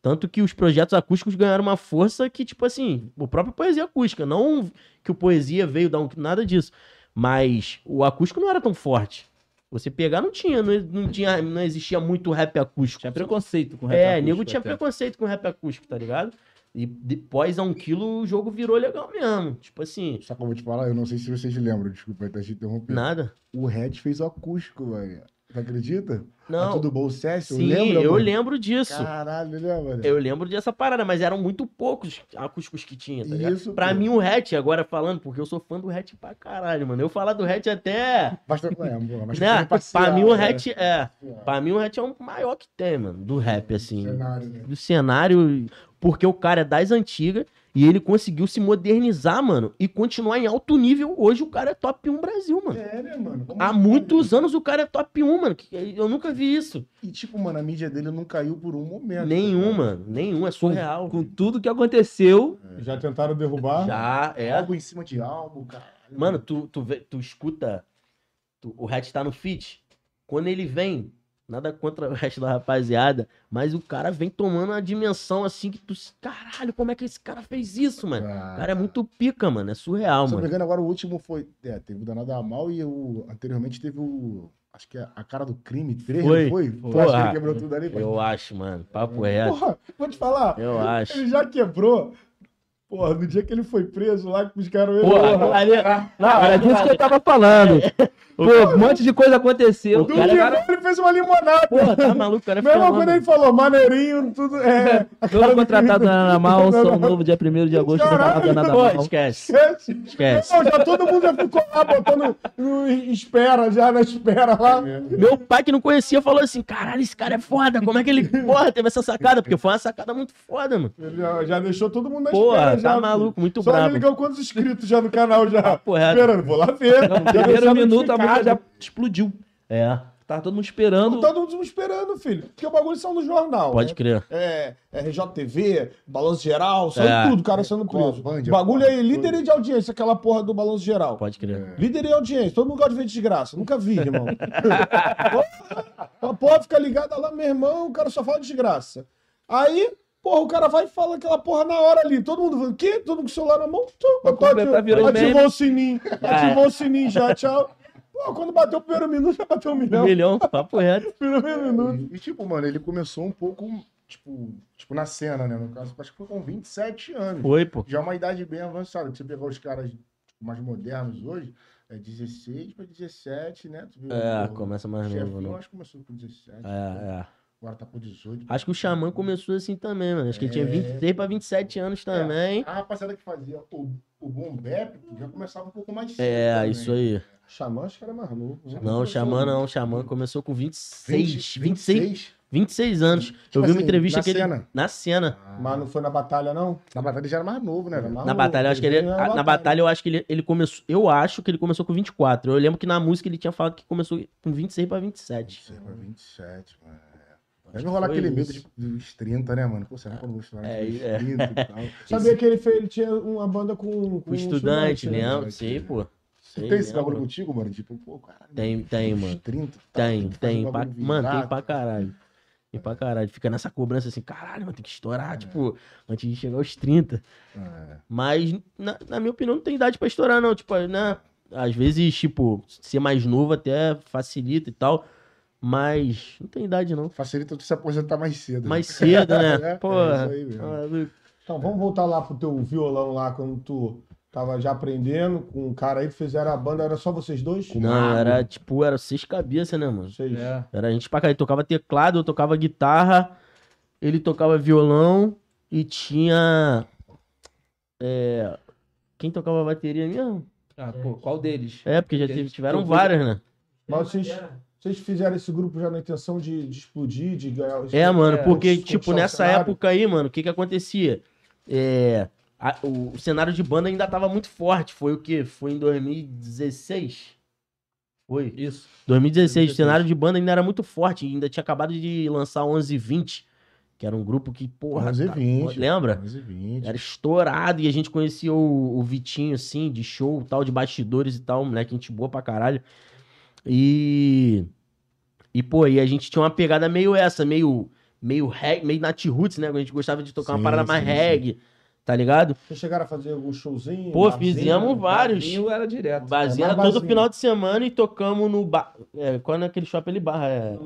Speaker 3: Tanto que os projetos acústicos ganharam uma força que, tipo assim, o próprio Poesia Acústica. Não que o Poesia veio dar um, nada disso. Mas o acústico não era tão forte. Você pegar, não tinha. Não, não tinha, não existia muito rap acústico.
Speaker 4: Tinha preconceito com rap
Speaker 3: É,
Speaker 4: acústico
Speaker 3: nego tinha
Speaker 4: até.
Speaker 3: preconceito com rap acústico, tá ligado? E depois a um quilo o jogo virou legal mesmo. Tipo assim,
Speaker 1: Só que eu vou te falar, eu não sei se vocês lembram, desculpa até te interromper.
Speaker 3: nada.
Speaker 1: O Red fez o acústico, velho. Acredita?
Speaker 3: Não.
Speaker 1: Tudo Bom Session?
Speaker 3: Sim,
Speaker 1: lembra,
Speaker 3: eu
Speaker 1: mano?
Speaker 3: lembro disso.
Speaker 1: Caralho, lembra?
Speaker 3: Eu lembro dessa parada, mas eram muito poucos acústicos que tinha, tá ligado?
Speaker 1: Isso,
Speaker 3: Pra
Speaker 1: pô.
Speaker 3: mim, o Hatch, agora falando, porque eu sou fã do Hatch pra caralho, mano. Eu falar do Hatch até.
Speaker 1: Basta, é, pô, mas
Speaker 3: né?
Speaker 1: passear,
Speaker 3: Pra mim, o
Speaker 1: né?
Speaker 3: Hatch é. Pra mim, o Hatch é o maior que tem, mano, do rap, assim.
Speaker 1: Cenário, né?
Speaker 3: do cenário, porque o cara é das antigas e ele conseguiu se modernizar, mano, e continuar em alto nível. Hoje o cara é top 1 Brasil, mano.
Speaker 1: É, né, mano? Como
Speaker 3: Há
Speaker 1: assim,
Speaker 3: muitos
Speaker 1: né?
Speaker 3: anos o cara é top 1, mano. que- Eu nunca vi isso.
Speaker 1: E, tipo, mano, a mídia dele não caiu por um momento.
Speaker 3: Nenhum,
Speaker 1: tá
Speaker 3: mano. Nenhum. É surreal.
Speaker 4: Com tudo que aconteceu,
Speaker 2: Já tentaram derrubar?
Speaker 3: Já, é.
Speaker 1: Álbum em cima de álbum, cara.
Speaker 3: Mano, tu, tu, vê- tu escuta. tu- o Hatch tá no feat. Quando ele vem, nada contra o resto da rapaziada, mas o cara vem tomando uma dimensão assim que tu. Caralho, como é que esse cara fez isso, mano? O cara é muito pica, mano. É surreal,
Speaker 1: Se eu não
Speaker 3: mano.
Speaker 1: me engano, agora o último foi. É, teve o Danado Amal e o. Anteriormente teve o. Acho que é a cara do crime 3,
Speaker 3: Foi.
Speaker 1: não foi? Tu acha que ele quebrou tudo ali?
Speaker 3: Eu acho, mano. Papo reto.
Speaker 2: Porra, vou te falar.
Speaker 3: Eu acho.
Speaker 2: Ele já quebrou. Porra, no dia que ele foi preso lá, que buscaram ele.
Speaker 3: Porra,
Speaker 2: porra.
Speaker 3: ali-
Speaker 4: Não, era disso que eu tava falando. <laughs> Pô, um monte de coisa aconteceu.
Speaker 3: O
Speaker 2: Do
Speaker 3: cara-
Speaker 2: quebrou, ele fez uma limonada.
Speaker 3: Porra, tá maluco, cara <laughs>
Speaker 2: Mesmo quando ele falou, maneirinho, tudo. É. <laughs> a cara
Speaker 4: Novo
Speaker 2: do
Speaker 4: contratado na Ana Mal, sou novo dia 1 de agosto, não
Speaker 2: Caralho.
Speaker 4: falava nada mal.
Speaker 3: esquece.
Speaker 2: Esquece.
Speaker 3: Esquece.
Speaker 2: Não, já todo mundo já ficou lá botando no- em espera, já na espera lá.
Speaker 3: Meu pai que não conhecia falou assim: caralho, esse cara é foda. Como é que ele, porra, teve essa sacada? Porque foi uma sacada muito foda, mano.
Speaker 2: Ele já, já deixou todo mundo na
Speaker 3: Porra,
Speaker 2: espera.
Speaker 3: tá
Speaker 2: já,
Speaker 3: maluco, muito
Speaker 2: Só
Speaker 3: brabo.
Speaker 2: ele ganhou quantos inscritos já no canal já?
Speaker 3: Papo reto.
Speaker 2: Esperando, vou lá ver.
Speaker 4: No
Speaker 2: Já
Speaker 4: primeiro minuto a música já explodiu.
Speaker 3: É,
Speaker 4: Tava todo mundo esperando.
Speaker 2: Todo mundo esperando, filho. Porque o bagulho saiu no jornal.
Speaker 3: pode
Speaker 2: né?
Speaker 3: crer.
Speaker 2: É, RJTV, Balanço Geral, saiu
Speaker 3: É.
Speaker 2: tudo, o cara sendo preso.
Speaker 1: Band,
Speaker 2: bagulho
Speaker 1: qual?
Speaker 2: aí, líder de audiência, aquela porra do Balanço Geral.
Speaker 3: Pode crer.
Speaker 2: Líder em audiência, todo mundo gosta de ver desgraça. Nunca vi, irmão. <laughs> a porra fica ligada lá, meu irmão, o cara só fala de desgraça. Aí, porra, o cara vai e fala aquela porra na hora ali. Todo mundo fala, o quê? Todo mundo com o celular na mão.
Speaker 4: Virou
Speaker 2: ativou
Speaker 4: meme.
Speaker 2: o sininho. Ativou o sininho já, tchau. Pô, quando bateu o primeiro minuto, já bateu um
Speaker 3: Um
Speaker 2: milhão.
Speaker 3: milhão, papo reto. <laughs>
Speaker 2: Primeiro minuto.
Speaker 1: E, tipo, mano, ele começou um pouco, tipo, tipo, na cena, né? No caso, acho que foi com 27 anos.
Speaker 3: Foi, pô.
Speaker 1: Já é uma idade bem avançada. Você pegar os caras tipo, mais modernos hoje, é 16 para 17, né? Tu viu,
Speaker 3: É,
Speaker 1: o
Speaker 3: começa mais novo, não.
Speaker 1: acho que começou com 17.
Speaker 3: É, é.
Speaker 1: Agora tá com 18.
Speaker 3: Acho que o Xamã começou assim também, mano. Acho que ele tinha
Speaker 1: É.
Speaker 3: 26 pra 27 anos também.
Speaker 1: A rapaziada que fazia o, o Boom Bap já começava um pouco mais cedo.
Speaker 3: É,
Speaker 1: também.
Speaker 3: isso aí.
Speaker 2: Xamã, acho que era mais novo. né?
Speaker 3: Não, o Xamã não. O Xamã começou com 26.
Speaker 1: 20,
Speaker 3: 26, 26 anos.
Speaker 1: Tipo
Speaker 3: Eu vi uma
Speaker 1: assim,
Speaker 3: entrevista
Speaker 1: na
Speaker 3: que ele.
Speaker 1: cena.
Speaker 3: Na cena.
Speaker 2: Mas não foi na batalha, não?
Speaker 1: Na batalha ele já era mais novo, né? Mais
Speaker 3: Na
Speaker 2: Maluco,
Speaker 3: batalha, eu acho que ele.
Speaker 2: Na batalha.
Speaker 3: batalha, eu acho que ele, ele começou. Eu acho que ele começou com 24. Eu lembro que na música ele tinha falado que começou com 26 pra 27.
Speaker 1: 26 pra 27, mano. Deve rolar
Speaker 3: foi
Speaker 1: aquele medo
Speaker 3: isso.
Speaker 1: de, dos 30, né, mano? Pô, será que eu não vou estourar
Speaker 3: É, é.
Speaker 1: 30 e tal? <laughs>
Speaker 2: Sabia que ele, fez, ele tinha uma banda com, com
Speaker 3: O estudante,
Speaker 2: né?
Speaker 3: lembra?
Speaker 1: Pode
Speaker 3: Sim, pô. Sei,
Speaker 1: Tem esse bagulho contigo, mano? Tipo, pô, caralho.
Speaker 3: Tem, tem, mano.
Speaker 1: 30, tá,
Speaker 3: Tem, tem.
Speaker 1: um
Speaker 3: pra- Mano, tem pra caralho. Tem pra caralho. Fica nessa cobrança assim, caralho, mano, tem que estourar, tipo, antes de chegar aos 30.
Speaker 1: É.
Speaker 3: Mas, na, na minha opinião, não tem idade pra estourar, não. Tipo, né? Às vezes, tipo, ser mais novo até facilita e tal. Mas não tem idade, não.
Speaker 1: Facilita tu se aposentar mais cedo.
Speaker 3: Mais cedo, né? <laughs>
Speaker 1: É, é
Speaker 3: Porra.
Speaker 1: isso aí mesmo.
Speaker 2: Então, vamos voltar lá pro teu violão lá, quando tu tava já aprendendo com um cara aí, fizeram a banda, era só vocês dois?
Speaker 3: Não, era tipo, era seis cabeças, né, mano?
Speaker 2: Vocês.
Speaker 4: É.
Speaker 3: Era a gente pra cá. Ele tocava teclado, eu tocava guitarra, ele tocava violão e tinha. É. Quem tocava bateria mesmo?
Speaker 4: Ah, pô, qual deles?
Speaker 3: É, porque já teve- tiveram várias, né?
Speaker 2: Mas vocês, vocês fizeram esse grupo já na intenção de, de explodir, de ganhar...
Speaker 3: É, mano,
Speaker 4: É,
Speaker 3: porque,
Speaker 2: conquistar
Speaker 3: tipo, nessa época aí, mano, o que que acontecia? É, a- o, o cenário de banda ainda tava muito forte. Foi o quê? Foi em 2016? Foi.
Speaker 4: Isso.
Speaker 3: 2016, o cenário de banda ainda era muito forte. Ainda tinha acabado de lançar 1120, que era um grupo que, porra.
Speaker 1: 11 e
Speaker 3: tá-
Speaker 1: 20.
Speaker 3: lembra?
Speaker 1: 11 e 20.
Speaker 3: Era estourado e a gente conhecia o, o Vitinho, assim, de show, tal, de bastidores e tal, moleque, gente boa pra caralho. E. E, pô, e a gente tinha uma pegada meio essa, meio. Meio reggae, meio nat roots, né? A gente gostava de tocar
Speaker 1: Sim,
Speaker 3: uma parada mais
Speaker 1: sim, sim.
Speaker 3: reggae, tá ligado?
Speaker 2: Vocês chegaram a fazer algum showzinho?
Speaker 3: Pô,
Speaker 2: barzinho?
Speaker 3: fizemos vários.
Speaker 4: Barzinho era direto.
Speaker 3: Bazinha
Speaker 2: É
Speaker 3: era
Speaker 2: mais
Speaker 3: todo
Speaker 2: barzinho.
Speaker 3: final de semana e tocamos no bar. É, qual é aquele shopping ali, barra? É...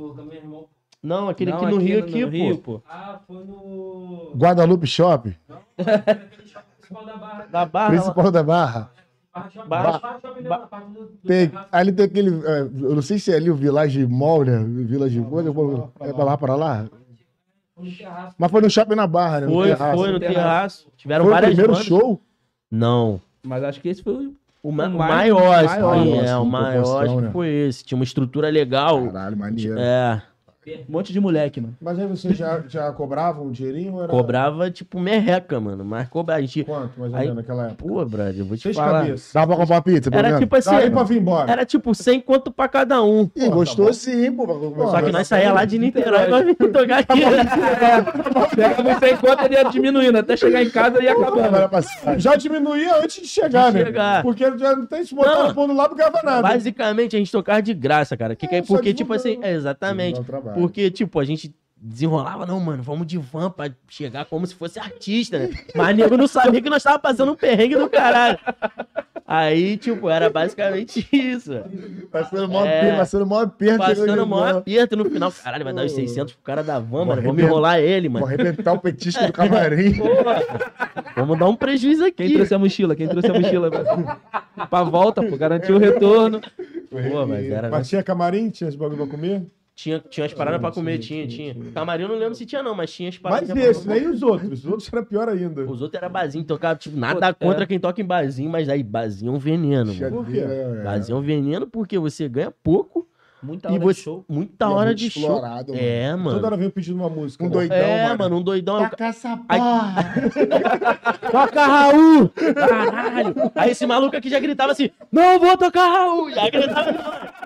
Speaker 3: Não, aquele
Speaker 4: Não,
Speaker 3: aqui no Rio,
Speaker 4: no-
Speaker 3: aqui,
Speaker 4: no
Speaker 3: pô.
Speaker 4: Rio, pô.
Speaker 5: Ah, foi no.
Speaker 1: Guadalupe Shop,
Speaker 5: Aquele shopping principal da Barra.
Speaker 3: Da barra. lá.
Speaker 1: principal da Barra.
Speaker 5: Barra.
Speaker 3: Barra-
Speaker 5: Barra
Speaker 1: Tem, ali tem aquele. é, eu não sei se é ali o Village Mall, né? Village Mall. É pra lá, pra lá.
Speaker 5: Foi no terraço.
Speaker 1: Mas foi no shopping na Barra, né? No
Speaker 3: Foi,
Speaker 1: terraço.
Speaker 3: foi no
Speaker 4: terraço.
Speaker 3: terraço. Tiveram
Speaker 1: Foi o
Speaker 3: várias
Speaker 1: primeiro
Speaker 3: bandas.
Speaker 1: show?
Speaker 3: Não.
Speaker 4: Mas acho que esse foi o.
Speaker 3: O, ma-
Speaker 4: O
Speaker 3: o
Speaker 4: mais-
Speaker 3: maior,
Speaker 4: maior,
Speaker 3: assim,
Speaker 1: assim,
Speaker 3: é, o
Speaker 1: em
Speaker 3: maior
Speaker 1: proporção,
Speaker 3: acho que
Speaker 1: né?
Speaker 3: foi esse. Tinha uma estrutura legal.
Speaker 1: Caralho, maneiro.
Speaker 3: É,
Speaker 4: Um monte de moleque, mano.
Speaker 2: Mas aí vocês já, já cobravam um dinheirinho? ou Era...
Speaker 3: cobrava tipo merreca, mano. Mas cobrava. A gente.
Speaker 2: Quanto, mais ou
Speaker 3: Aí-
Speaker 2: menos, naquela época?
Speaker 3: Pô, brother, eu vou te
Speaker 2: Seis
Speaker 3: falar.
Speaker 2: cabeças.
Speaker 1: Dá pra comprar pizza, pelo
Speaker 3: Era
Speaker 1: menos?
Speaker 3: tipo assim.
Speaker 2: Dá aí pra vir embora.
Speaker 3: Era tipo 100 quanto pra cada um.
Speaker 1: Ih, gostou sim, pô.
Speaker 3: Só que nós saía lá de Niterói pra vir tocar aqui.
Speaker 4: Pegava você enquanto ele ia diminuindo, até chegar em casa e ia acabando.
Speaker 2: Já diminuía antes de chegar,
Speaker 3: De
Speaker 2: né?
Speaker 3: chegar.
Speaker 2: Porque já não tem se botar
Speaker 3: Não.
Speaker 2: no lá, não ganhava nada.
Speaker 3: Basicamente, a gente tocava de graça, cara. Que que é,
Speaker 2: É,
Speaker 3: porque, tipo assim,
Speaker 2: divulgando.
Speaker 3: é, exatamente.
Speaker 1: Trabalho.
Speaker 3: Porque, tipo, a gente desenrolava, não, mano, vamos de van pra chegar como se fosse artista, né? <laughs> Mas nego não sabia que nós tava passando um perrengue do caralho. Aí, tipo, era basicamente <laughs> isso.
Speaker 1: Passando mó
Speaker 3: É.
Speaker 1: aperto, passando mó aperto.
Speaker 3: Passando
Speaker 1: van.
Speaker 3: aperto no final. Caralho, vai dar os 600 pro cara da van, mano. Vamos enrolar ele,
Speaker 1: Vou
Speaker 3: mano.
Speaker 1: arrebentar o petisco do camarim. <laughs>
Speaker 3: Vamos dar um prejuízo
Speaker 4: Quem
Speaker 3: aqui.
Speaker 4: trouxe a mochila? Quem trouxe a mochila? pra volta, pô, garantir o retorno.
Speaker 3: Pô, mas era.
Speaker 2: Mas tinha camarim? Tinha esse bagulho pra comer?
Speaker 3: Tinha, tinha as paradas pra comer, tinha, tinha. Camarim eu não lembro se tinha, não, mas tinha as paradas.
Speaker 2: Mas
Speaker 3: pra
Speaker 2: esse,
Speaker 3: comer.
Speaker 2: né? E os outros? Os outros era pior ainda.
Speaker 3: Os outros era barzinho, tocava, tipo, nada
Speaker 4: Pô, é.
Speaker 3: contra quem toca em barzinho, mas aí, barzinho é um veneno, mano.
Speaker 2: Por quê?
Speaker 1: É.
Speaker 3: Barzinho é um veneno porque você ganha pouco
Speaker 4: Muita
Speaker 3: e
Speaker 4: hora de
Speaker 3: você.
Speaker 4: show.
Speaker 3: Muita
Speaker 1: E é
Speaker 3: hora
Speaker 1: muito
Speaker 3: de show.
Speaker 1: mano.
Speaker 3: É,
Speaker 2: Toda
Speaker 3: mano.
Speaker 2: hora veio pedindo uma música.
Speaker 1: Um
Speaker 2: né?
Speaker 1: doidão,
Speaker 3: É,
Speaker 1: mano.
Speaker 3: mano, um doidão. é
Speaker 1: Taca essa porra. <laughs>
Speaker 3: Toca Raul! Caralho! Aí esse maluco aqui já gritava assim: Não vou tocar Raul! Já gritava: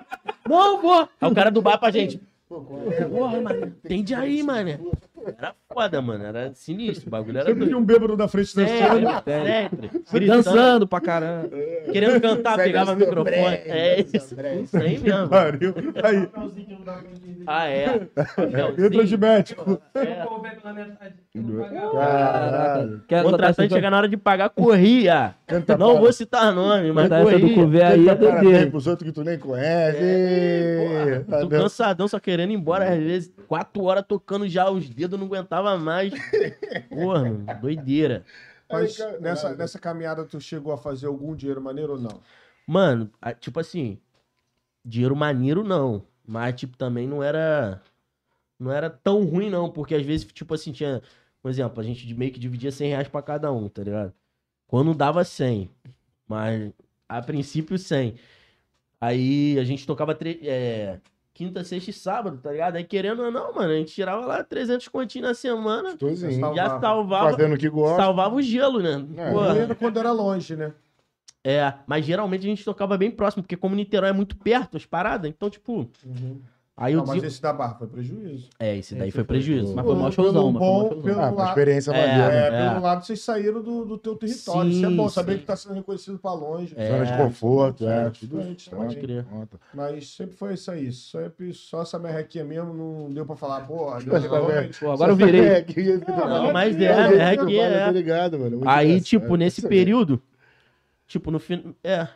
Speaker 3: Não vou! Aí o cara do bar pra gente: Porra, mano, entende aí, mano. Era foda, mano. Era sinistro. O bagulho era
Speaker 2: Sempre
Speaker 3: doido.
Speaker 2: tinha um bêbado na frente da cena.
Speaker 3: Sempre, sempre. Gritando,
Speaker 4: Dançando pra caramba.
Speaker 3: querendo cantar,
Speaker 1: Segue
Speaker 3: pegava o microfone.
Speaker 1: André,
Speaker 3: É isso. Isso aí mesmo.
Speaker 2: Pariu. Aí,
Speaker 3: Ah, é.
Speaker 2: entra de médico.
Speaker 3: É.
Speaker 5: Pagava.
Speaker 1: Caralho.
Speaker 3: Contratante chega na hora de pagar, corria.
Speaker 1: Canta
Speaker 3: Não
Speaker 1: pra-
Speaker 3: vou citar nome, mas
Speaker 4: Mas essa do couvê aí é doideira.
Speaker 1: pros outros que tu nem conhece.
Speaker 3: É, porra, tô cansadão, só querendo ir embora. Às vezes, quatro horas tocando já, os dedos não aguentava mais. Porra, mano, doideira.
Speaker 2: Mas nessa, nessa caminhada tu chegou a fazer algum dinheiro maneiro ou não?
Speaker 3: Mano, tipo assim, dinheiro maneiro não. Mas, tipo, também não era. Não era tão ruim, não. Porque às vezes, tipo assim, tinha. Por exemplo, a gente meio que dividia 100 reais pra cada um, tá ligado? Quando dava 100. Mas, a princípio, 100. Aí a gente tocava tre- é, quinta, sexta e sábado, tá ligado? Aí querendo ou não, mano, a gente tirava lá 300 continhos na semana.
Speaker 1: Gostosinho.
Speaker 2: Salvava.
Speaker 3: Já salvava,
Speaker 1: Fazendo o que gosta.
Speaker 3: salvava o gelo, né?
Speaker 1: É.
Speaker 2: Quando era longe, né?
Speaker 3: É, mas geralmente a gente tocava bem próximo, porque como Niterói é muito perto as paradas, então, tipo, Aí eu
Speaker 2: Não, mas
Speaker 3: dizia...
Speaker 2: esse da barra foi prejuízo.
Speaker 3: É, esse daí
Speaker 4: Esse
Speaker 3: foi
Speaker 4: foi-
Speaker 3: prejuízo.
Speaker 4: Mas foi um showzão, mas foi um maior
Speaker 2: bom,
Speaker 4: showzão.
Speaker 2: pelo
Speaker 1: Ah, uma experiência
Speaker 3: É,
Speaker 1: maneira.
Speaker 2: É,
Speaker 3: É.
Speaker 2: pelo lado vocês saíram do, do teu território. Isso é
Speaker 3: Sim,
Speaker 2: bom, saber
Speaker 3: sim.
Speaker 2: que tá sendo reconhecido pra longe.
Speaker 3: É.
Speaker 1: Zona de conforto, é. Tudo conta,
Speaker 3: pode crer.
Speaker 2: Mas sempre foi isso aí. Sempre só essa merrequinha mesmo não deu pra falar, porra, deu
Speaker 1: Mas tá
Speaker 2: pra
Speaker 1: vendo?
Speaker 4: Pô, agora eu virei.
Speaker 1: É, tá
Speaker 3: Não, mas
Speaker 1: É,
Speaker 3: é,
Speaker 1: o jeito
Speaker 3: é é.
Speaker 1: Tá
Speaker 3: Aí, tipo, nesse
Speaker 1: Isso
Speaker 3: período, tipo, no fim. É,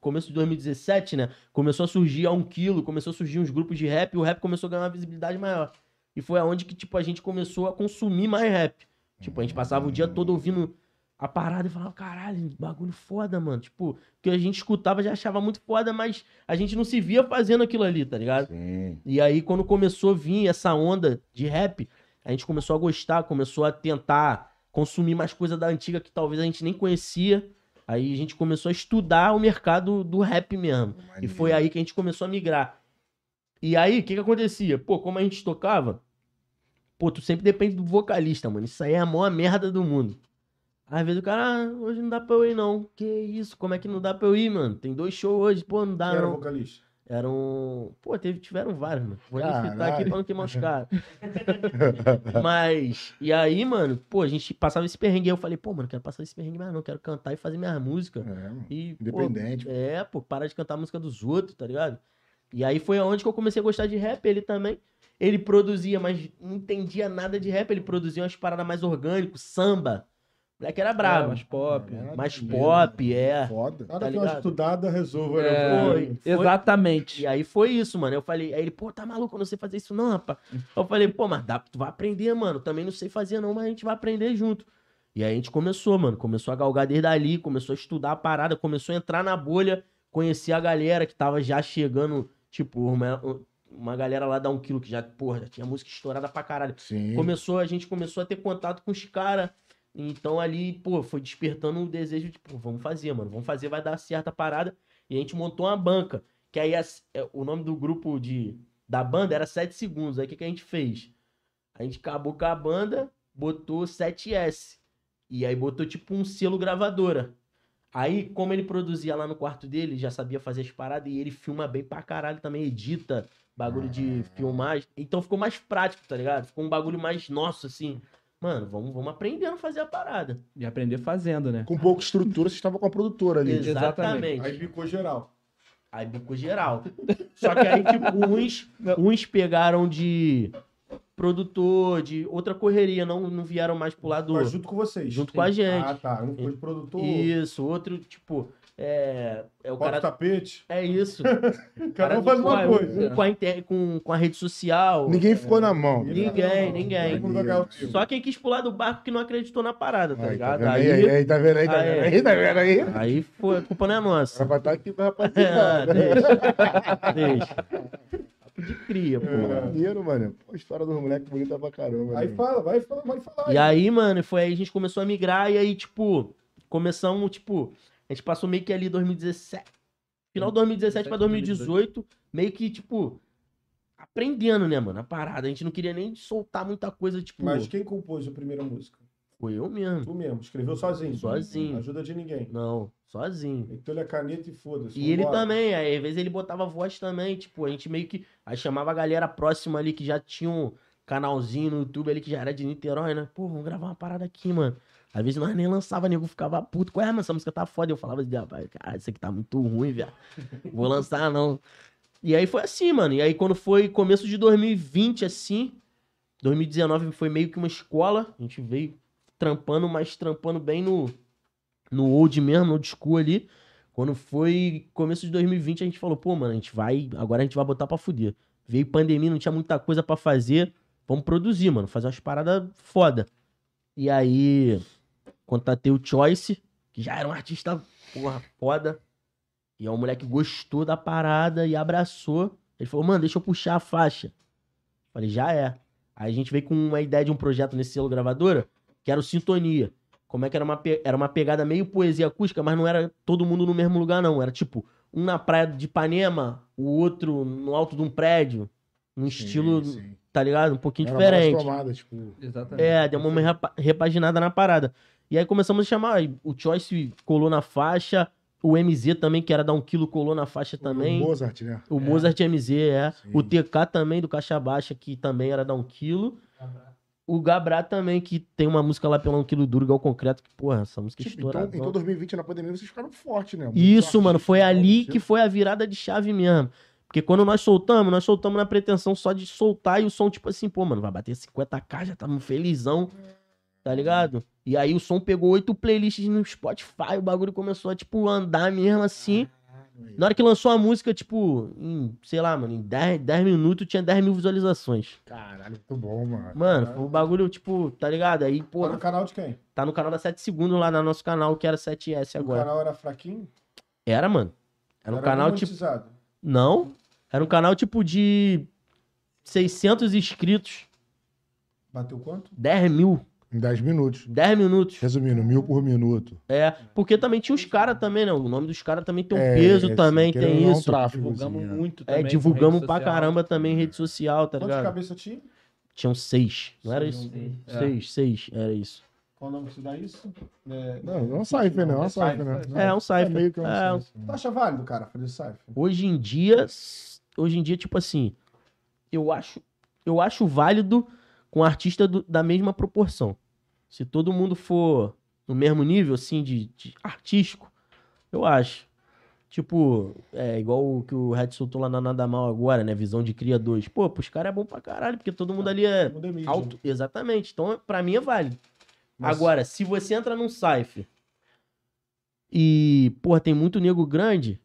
Speaker 3: começo de 2017, né? Começou a surgir a um quilo, começou a surgir uns grupos de rap, e o rap começou a ganhar uma visibilidade maior. E foi aonde que, tipo, a gente começou a consumir mais rap. Tipo, a gente passava o dia todo ouvindo a parada e falava, caralho, bagulho foda, mano. Tipo, que a gente escutava já achava muito foda, mas a gente não se via fazendo aquilo ali, tá ligado?
Speaker 1: Sim.
Speaker 3: E aí, quando começou a vir essa onda de rap, a gente começou a gostar, começou a tentar consumir mais coisa da antiga que talvez a gente nem conhecia. Aí a gente começou a estudar o mercado do rap mesmo. E foi aí que a gente começou a migrar. E aí, o que que acontecia? Pô, como a gente tocava, pô, tu sempre depende do vocalista, mano. Isso aí é a maior merda do mundo. Às vezes o cara, ah, hoje não dá pra eu ir, não. Que isso? Como é que não dá pra eu ir, mano? Tem dois shows hoje, pô, não dá,
Speaker 2: Quem era
Speaker 3: não.
Speaker 2: vocalista?
Speaker 3: Eram. Pô, teve, tiveram vários, mano. Vou nem citar aqui pra não queimar os caras. Mas. E aí, mano, pô, a gente passava esse perrengue. Eu falei, pô, mano, quero passar esse perrengue mais não. Quero cantar e fazer minhas músicas.
Speaker 1: É, mano.
Speaker 3: E, pô,
Speaker 1: Independente.
Speaker 3: é, pô, parar de cantar a música dos outros, tá ligado? E aí foi aonde que eu comecei a gostar de rap, ele também. Ele produzia, mas não entendia nada de rap. Ele produzia umas paradas mais orgânicas, samba. O moleque era
Speaker 4: É,
Speaker 3: brabo.
Speaker 4: mais pop.
Speaker 1: É,
Speaker 3: mais
Speaker 1: mesmo.
Speaker 3: pop, é.
Speaker 1: Foda.
Speaker 2: Nada
Speaker 3: Tá
Speaker 2: que uma estudada resolva.
Speaker 4: É,
Speaker 2: né?
Speaker 3: Foi.
Speaker 4: Exatamente.
Speaker 3: E aí foi isso, mano. Eu falei, aí ele, pô, tá maluco, eu não sei fazer isso não, rapaz. Eu falei, pô, mas dá, tu vai aprender, mano. Também não sei fazer não, mas a gente vai aprender junto. E aí a gente começou, mano. Começou a galgar desde ali, começou a estudar a parada, começou a entrar na bolha, conhecer a galera que tava já chegando, tipo, uma, uma galera lá da um quilo que já, porra, já tinha música estourada pra caralho.
Speaker 1: Sim.
Speaker 3: Começou, a gente começou a ter contato com os caras. Então ali, pô, foi despertando o desejo de, pô, vamos fazer, mano. Vamos fazer, vai dar certa parada. E a gente montou uma banca. Que aí é, o nome do grupo de, da banda era 7 segundos. Aí o que, que a gente fez? A gente acabou com a banda, botou 7S. E aí botou tipo um selo gravadora. Aí, como ele produzia lá no quarto dele, já sabia fazer as paradas e ele filma bem pra caralho também, edita bagulho de filmagem. Então ficou mais prático, tá ligado? Ficou um bagulho mais nosso, assim. Mano, vamos, vamos aprendendo a fazer a parada.
Speaker 4: E aprender fazendo, né?
Speaker 1: Com pouca estrutura, você estava com a produtora ali.
Speaker 3: Exatamente.
Speaker 2: Aí picou geral.
Speaker 3: Aí bicou geral. Só que aí, tipo, uns, uns pegaram de produtor, de outra correria, não, não vieram mais pro lado.
Speaker 2: Mas junto com vocês.
Speaker 3: Junto com a gente.
Speaker 2: Ah, tá. Um foi de produtor,
Speaker 3: Isso, outro, tipo, é. É o
Speaker 2: bota o
Speaker 3: cara.
Speaker 2: tapete.
Speaker 3: É isso. <laughs>
Speaker 2: Cada um faz uma coisa.
Speaker 3: Com a, inter- com, com a rede social.
Speaker 1: Ninguém ficou na mão.
Speaker 3: Ninguém, ninguém.
Speaker 2: Vai o.
Speaker 3: Só quem quis pular do barco que não acreditou na parada, tá
Speaker 1: Aí, tá
Speaker 3: ligado?
Speaker 1: vendo
Speaker 3: Aí,
Speaker 1: aí, aí, tá vendo aí, tá
Speaker 3: Aí.
Speaker 1: vendo aí, tá vendo aí?
Speaker 3: aí foi, a culpa não é nossa.
Speaker 1: Era pra estar aqui pra
Speaker 3: É,
Speaker 1: participar. né?
Speaker 3: deixa. deixa. De cria, pô.
Speaker 2: É.
Speaker 1: Maneiro, mano. Pô, a história dos moleques bonita pra caramba.
Speaker 2: Aí
Speaker 1: né?
Speaker 2: fala, vai, fala, vai falar.
Speaker 3: E aí, mano, foi aí a gente começou a migrar e aí, tipo, começamos, tipo, a gente passou meio que ali 2017, final de 2017 pra 2018, meio que, tipo, aprendendo, né, mano, a parada. A gente não queria nem soltar muita coisa, tipo,
Speaker 2: Mas quem compôs a primeira música?
Speaker 3: foi eu mesmo.
Speaker 2: Tu mesmo. Escreveu sozinho.
Speaker 3: Sozinho.
Speaker 2: Ajuda de ninguém.
Speaker 3: Não, sozinho.
Speaker 2: Então ele é caneta e foda-se.
Speaker 3: E ele também, aí, às vezes ele botava voz também, tipo, a gente meio que. Aí chamava a galera próxima ali que já tinha um canalzinho no YouTube ali que já era de Niterói, né? Pô, vamos gravar uma parada aqui, mano. Às vezes nós nem lançava, nego ficava puto. Qual é, mano? Essa música tá foda. Eu falava rapaz, cara, isso aqui tá muito ruim, viado. Vou lançar, não. E aí foi assim, mano. E aí quando foi começo de 2020, assim, 2019 foi meio que uma escola. A gente veio trampando, mas trampando bem no, no old mesmo, no old school ali. Quando foi começo de 2020, a gente falou, pô, mano, a gente vai. Agora a gente vai botar pra fuder. Veio pandemia, não tinha muita coisa pra fazer. Vamos produzir, mano. Fazer umas paradas foda. E aí, contatei o Choice, que já era um artista, porra, foda. E é um moleque que gostou da parada e abraçou. Ele falou, mano, deixa eu puxar a faixa. Falei, já é. Aí a gente veio com uma ideia de um projeto nesse selo gravadora, que era o Sintonia. Como é que era uma, era uma pegada meio poesia acústica, mas não era todo mundo no mesmo lugar, não. Era tipo, um na praia de Ipanema, o outro no alto de um prédio. Num estilo,
Speaker 1: Sim, sim.
Speaker 3: tá ligado? Um pouquinho
Speaker 1: Era mais
Speaker 3: diferente.
Speaker 1: tomada, tipo.
Speaker 4: Exatamente.
Speaker 3: É, deu uma repa- repaginada na parada. E aí começamos a chamar, o Choice colou na faixa, O MZ também, que era dar um quilo, colou na faixa também.
Speaker 1: O Mozart, né?
Speaker 3: O Mozart MZ, é.
Speaker 1: Sim.
Speaker 3: O TK também, do Caixa Baixa, que também era dar um quilo. O Gabrá também, que tem uma música lá pelo um quilo duro, igual concreto, que, porra, essa música é
Speaker 1: Tipo, então,
Speaker 3: estourada.
Speaker 1: então 2020 na pandemia vocês ficaram fortes, né?
Speaker 3: Isso,
Speaker 1: Muito
Speaker 3: mano, foi ali
Speaker 1: então,
Speaker 3: que foi a virada de chave mesmo. Porque quando nós soltamos, nós soltamos na pretensão só de soltar e o som, tipo assim, pô, mano, vai bater 50k, já tamo felizão, tá ligado? E aí o som pegou oito playlists no Spotify, o bagulho começou a, tipo, andar mesmo assim. Na hora que lançou a música, tipo, em, sei lá, mano, em 10, 10 minutos tinha 10 mil visualizações.
Speaker 1: Caralho, muito bom, mano.
Speaker 3: Mano, um bagulho, tipo, tá ligado? Aí, pô,
Speaker 2: Tá no canal de quem?
Speaker 3: tá no canal da 7 Segundos lá no nosso canal, que era 7S
Speaker 2: O
Speaker 3: agora.
Speaker 2: canal era fraquinho?
Speaker 3: Era, mano. Era um canal, tipo. Não. Era um canal tipo de 600 inscritos,
Speaker 2: Bateu quanto?
Speaker 3: 10 mil,
Speaker 1: Em 10 minutos.
Speaker 3: 10 minutos.
Speaker 1: Resumindo, mil por minuto.
Speaker 3: É, porque também tinha os caras também, né? O nome dos caras também tem um
Speaker 1: É,
Speaker 3: peso
Speaker 1: esse,
Speaker 3: também,
Speaker 1: querendo
Speaker 3: tem isso.
Speaker 1: Um tráfego,
Speaker 4: Divulgamos
Speaker 1: assim,
Speaker 4: muito
Speaker 3: É,
Speaker 4: também.
Speaker 3: divulgamos
Speaker 4: com
Speaker 3: pra
Speaker 4: social.
Speaker 3: caramba também em rede social, tá
Speaker 2: Quantas
Speaker 3: ligado?
Speaker 2: cabeças tinha?
Speaker 3: Tinham seis, não era isso?
Speaker 2: Seis.
Speaker 4: É.
Speaker 3: Seis, seis, era isso.
Speaker 2: Qual o nome que se dá isso? É,
Speaker 1: Não, não é um cipher, não. É um cipher, né?
Speaker 3: É, um cipher.
Speaker 1: meio que um
Speaker 3: É,
Speaker 1: cipher.
Speaker 2: Tu acha válido, cara, fazer cipher?
Speaker 3: Hoje em dia, hoje em dia, tipo assim, eu acho, eu acho válido com artista do- da mesma proporção. Se todo mundo for no mesmo nível, assim, de, de artístico, eu acho. Tipo, é igual o que o Red soltou lá na Nada Mal agora, né? Visão de Cria 2. Pô, pros caras é bom pra caralho, porque todo mundo ali é
Speaker 2: Muda mídia.
Speaker 3: alto. Exatamente. Então, pra mim é válido.
Speaker 2: Mas-
Speaker 3: Agora, se você entra num Cypher e, porra, tem muito nego grande,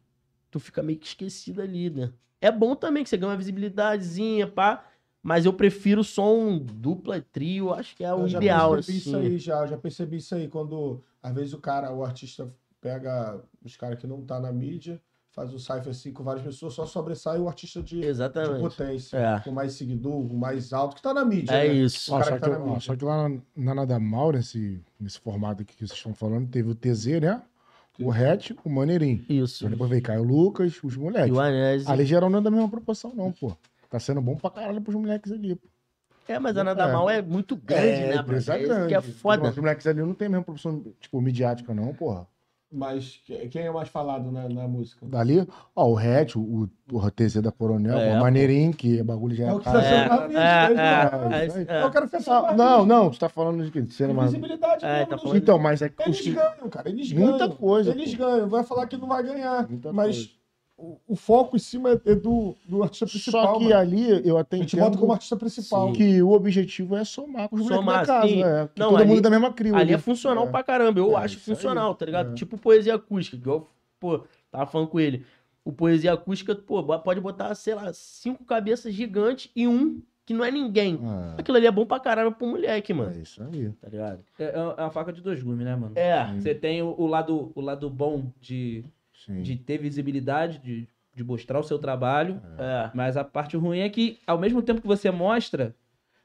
Speaker 3: tu fica meio que esquecido ali, né? É bom também que você ganha uma visibilidadezinha, pá. Mas eu prefiro som dupla, trio, acho que é o
Speaker 2: Eu já
Speaker 3: ideal,
Speaker 2: percebi
Speaker 3: assim.
Speaker 2: isso aí, já, já percebi isso aí, quando às vezes o cara, o artista pega os caras que não tá na mídia, faz o cipher assim com várias pessoas, só sobressai o artista de, de
Speaker 3: Exatamente.
Speaker 2: potência,
Speaker 3: É.
Speaker 2: com mais seguidor, com mais alto, que tá na mídia,
Speaker 3: É
Speaker 2: né?
Speaker 3: isso.
Speaker 2: O
Speaker 1: Ó,
Speaker 2: cara
Speaker 1: só,
Speaker 2: que
Speaker 1: que,
Speaker 2: tá na
Speaker 1: ó, só que lá na, na Nada Mal, nesse, nesse formato aqui que vocês estão falando, teve o TZ, né? O Ret, o Maneirinho.
Speaker 3: Isso.
Speaker 1: Aí depois veio Caio Lucas, os
Speaker 3: E
Speaker 1: moleques.
Speaker 3: o Anésio.
Speaker 1: Ali geral não é da mesma proporção, não, pô. Tá sendo bom pra caralho pros moleques ali, pô.
Speaker 3: É, mas a Nada
Speaker 1: É.
Speaker 3: Mal é muito grande, né, bro?
Speaker 1: empresa
Speaker 3: É isso que é foda.
Speaker 1: Os moleques ali não tem a mesma proporção, tipo, midiática, não, porra.
Speaker 2: Mas que- quem é mais falado na, na música?
Speaker 1: Dali, ó, o Ret, o, o, o TZ da Coronel,
Speaker 3: É,
Speaker 1: o. Maneirinho, que é bagulho já
Speaker 2: É
Speaker 1: é
Speaker 2: o que tá
Speaker 1: caro.
Speaker 2: sendo na mídia, é,
Speaker 3: é, é, é.
Speaker 2: Eu quero fechar mais
Speaker 1: não, não, tu tá falando de quê? De cena
Speaker 2: Tem
Speaker 1: mais...
Speaker 2: visibilidade
Speaker 3: É,
Speaker 2: mesmo,
Speaker 3: tá
Speaker 2: né,
Speaker 3: falando-
Speaker 1: Então, mas é que
Speaker 2: Eles ganham, cara. Eles ganham.
Speaker 1: Muita coisa,
Speaker 2: Eles
Speaker 1: pô.
Speaker 2: ganham. Vai falar que não vai ganhar.
Speaker 1: Muita
Speaker 2: mas
Speaker 1: coisa.
Speaker 2: O, o foco em cima é do, do artista principal.
Speaker 1: Só que
Speaker 2: mano.
Speaker 1: ali eu até
Speaker 2: A gente
Speaker 1: entendo
Speaker 2: bota como artista principal.
Speaker 3: Sim.
Speaker 1: que o objetivo é somar com os moleques
Speaker 3: Somar,
Speaker 1: da casa.
Speaker 3: sim.
Speaker 1: É,
Speaker 3: Não,
Speaker 1: todo
Speaker 3: ali-
Speaker 1: mundo da mesma crio.
Speaker 3: Ali é funcional
Speaker 1: É.
Speaker 3: pra caramba. Eu
Speaker 1: É,
Speaker 3: acho
Speaker 1: isso aí.
Speaker 3: funcional, tá ligado?
Speaker 1: É.
Speaker 3: Tipo poesia acústica, igual, pô, tava falando com ele. O poesia acústica, pô, pode botar, sei lá, cinco cabeças gigantes e um que não é ninguém.
Speaker 1: É,
Speaker 3: Aquilo ali é bom pra caramba pro moleque, mano.
Speaker 1: é isso aí.
Speaker 3: Tá ligado?
Speaker 4: É, é uma faca de dois gumes, né, mano?
Speaker 3: É.
Speaker 4: Você tem o, o lado, o lado bom de,
Speaker 1: Sim.
Speaker 4: de ter visibilidade, de, de mostrar o seu trabalho,
Speaker 3: É.
Speaker 4: mas a parte ruim é que, ao mesmo tempo que você mostra,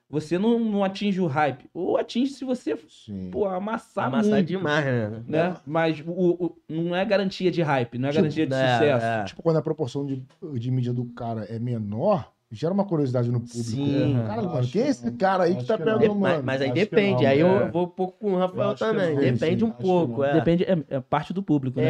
Speaker 4: você não, não atinge o hype. Ou atinge se você,
Speaker 1: Sim.
Speaker 4: pô, amassar,
Speaker 3: Amassar
Speaker 4: muito,
Speaker 3: demais, né?
Speaker 4: né? Mas o, o- não é garantia de hype, não é
Speaker 1: Tipo,
Speaker 4: garantia de
Speaker 3: É,
Speaker 4: sucesso.
Speaker 3: é.
Speaker 1: Tipo, quando a proporção de, de mídia do cara é menor, gera uma curiosidade no público.
Speaker 3: Sim.
Speaker 1: Cara, mano,
Speaker 2: acho
Speaker 1: quem é
Speaker 2: que
Speaker 1: esse
Speaker 2: não.
Speaker 1: cara aí que tá
Speaker 2: que
Speaker 1: pegando,
Speaker 3: De-
Speaker 1: mano?
Speaker 3: mas, aí
Speaker 2: acho que
Speaker 3: depende.
Speaker 2: não,
Speaker 3: aí eu
Speaker 4: é.
Speaker 3: vou um pouco com o Rafael
Speaker 2: acho que
Speaker 3: também.
Speaker 2: não.
Speaker 3: Depende
Speaker 1: Sim,
Speaker 3: um
Speaker 2: que
Speaker 3: pouco, é.
Speaker 4: Depende, é, é parte do público, né?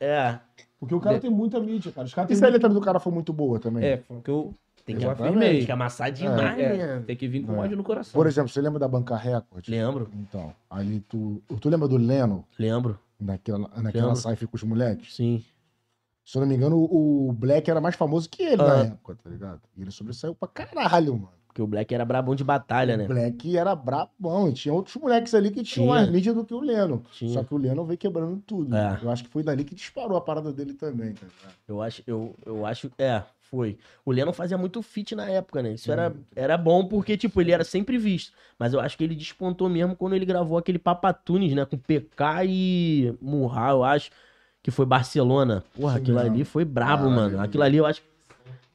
Speaker 3: É, é.
Speaker 2: Porque o cara
Speaker 4: De-
Speaker 2: tem muita mídia, cara. Os caras
Speaker 1: E se a letra do cara for muito boa também?
Speaker 4: É, porque eu,
Speaker 3: Tem que,
Speaker 4: afirmei.
Speaker 3: tem que amassar demais,
Speaker 4: É,
Speaker 3: né?
Speaker 4: tem que vir com
Speaker 1: É.
Speaker 4: ódio no coração.
Speaker 1: Por exemplo, você lembra da Banca Record?
Speaker 3: Lembro,
Speaker 1: Então, ali tu... Tu lembra do Leno,
Speaker 3: lembro.
Speaker 1: naquela, naquela
Speaker 3: Lembro.
Speaker 1: com os moleques?
Speaker 3: Sim.
Speaker 1: Se eu não me engano, o o Black era mais famoso que ele
Speaker 3: Ah.
Speaker 1: na época, tá ligado? E ele sobressaiu pra caralho, mano.
Speaker 3: Porque o Black era brabão de batalha,
Speaker 1: O
Speaker 3: né?
Speaker 1: Black era brabão. E tinha outros moleques ali que tinham
Speaker 3: Tinha.
Speaker 1: mais mídia do que o Leno.
Speaker 3: Tinha.
Speaker 1: Só que o Leno veio quebrando tudo.
Speaker 3: É.
Speaker 1: Eu acho que foi dali que disparou a parada dele também, tá ligado?
Speaker 3: Eu acho, eu, eu acho, é, foi. O Lennon fazia muito fit na época, né? Isso era, era bom porque, tipo, ele era sempre visto. Mas eu acho que ele despontou mesmo quando ele gravou aquele Papatunes, né? Com PK e Murra, eu acho. Que foi Barcelona. Porra,
Speaker 1: Sim,
Speaker 3: aquilo
Speaker 1: mesmo.
Speaker 3: ali foi brabo,
Speaker 1: Ah,
Speaker 3: mano. Aquilo ali eu acho.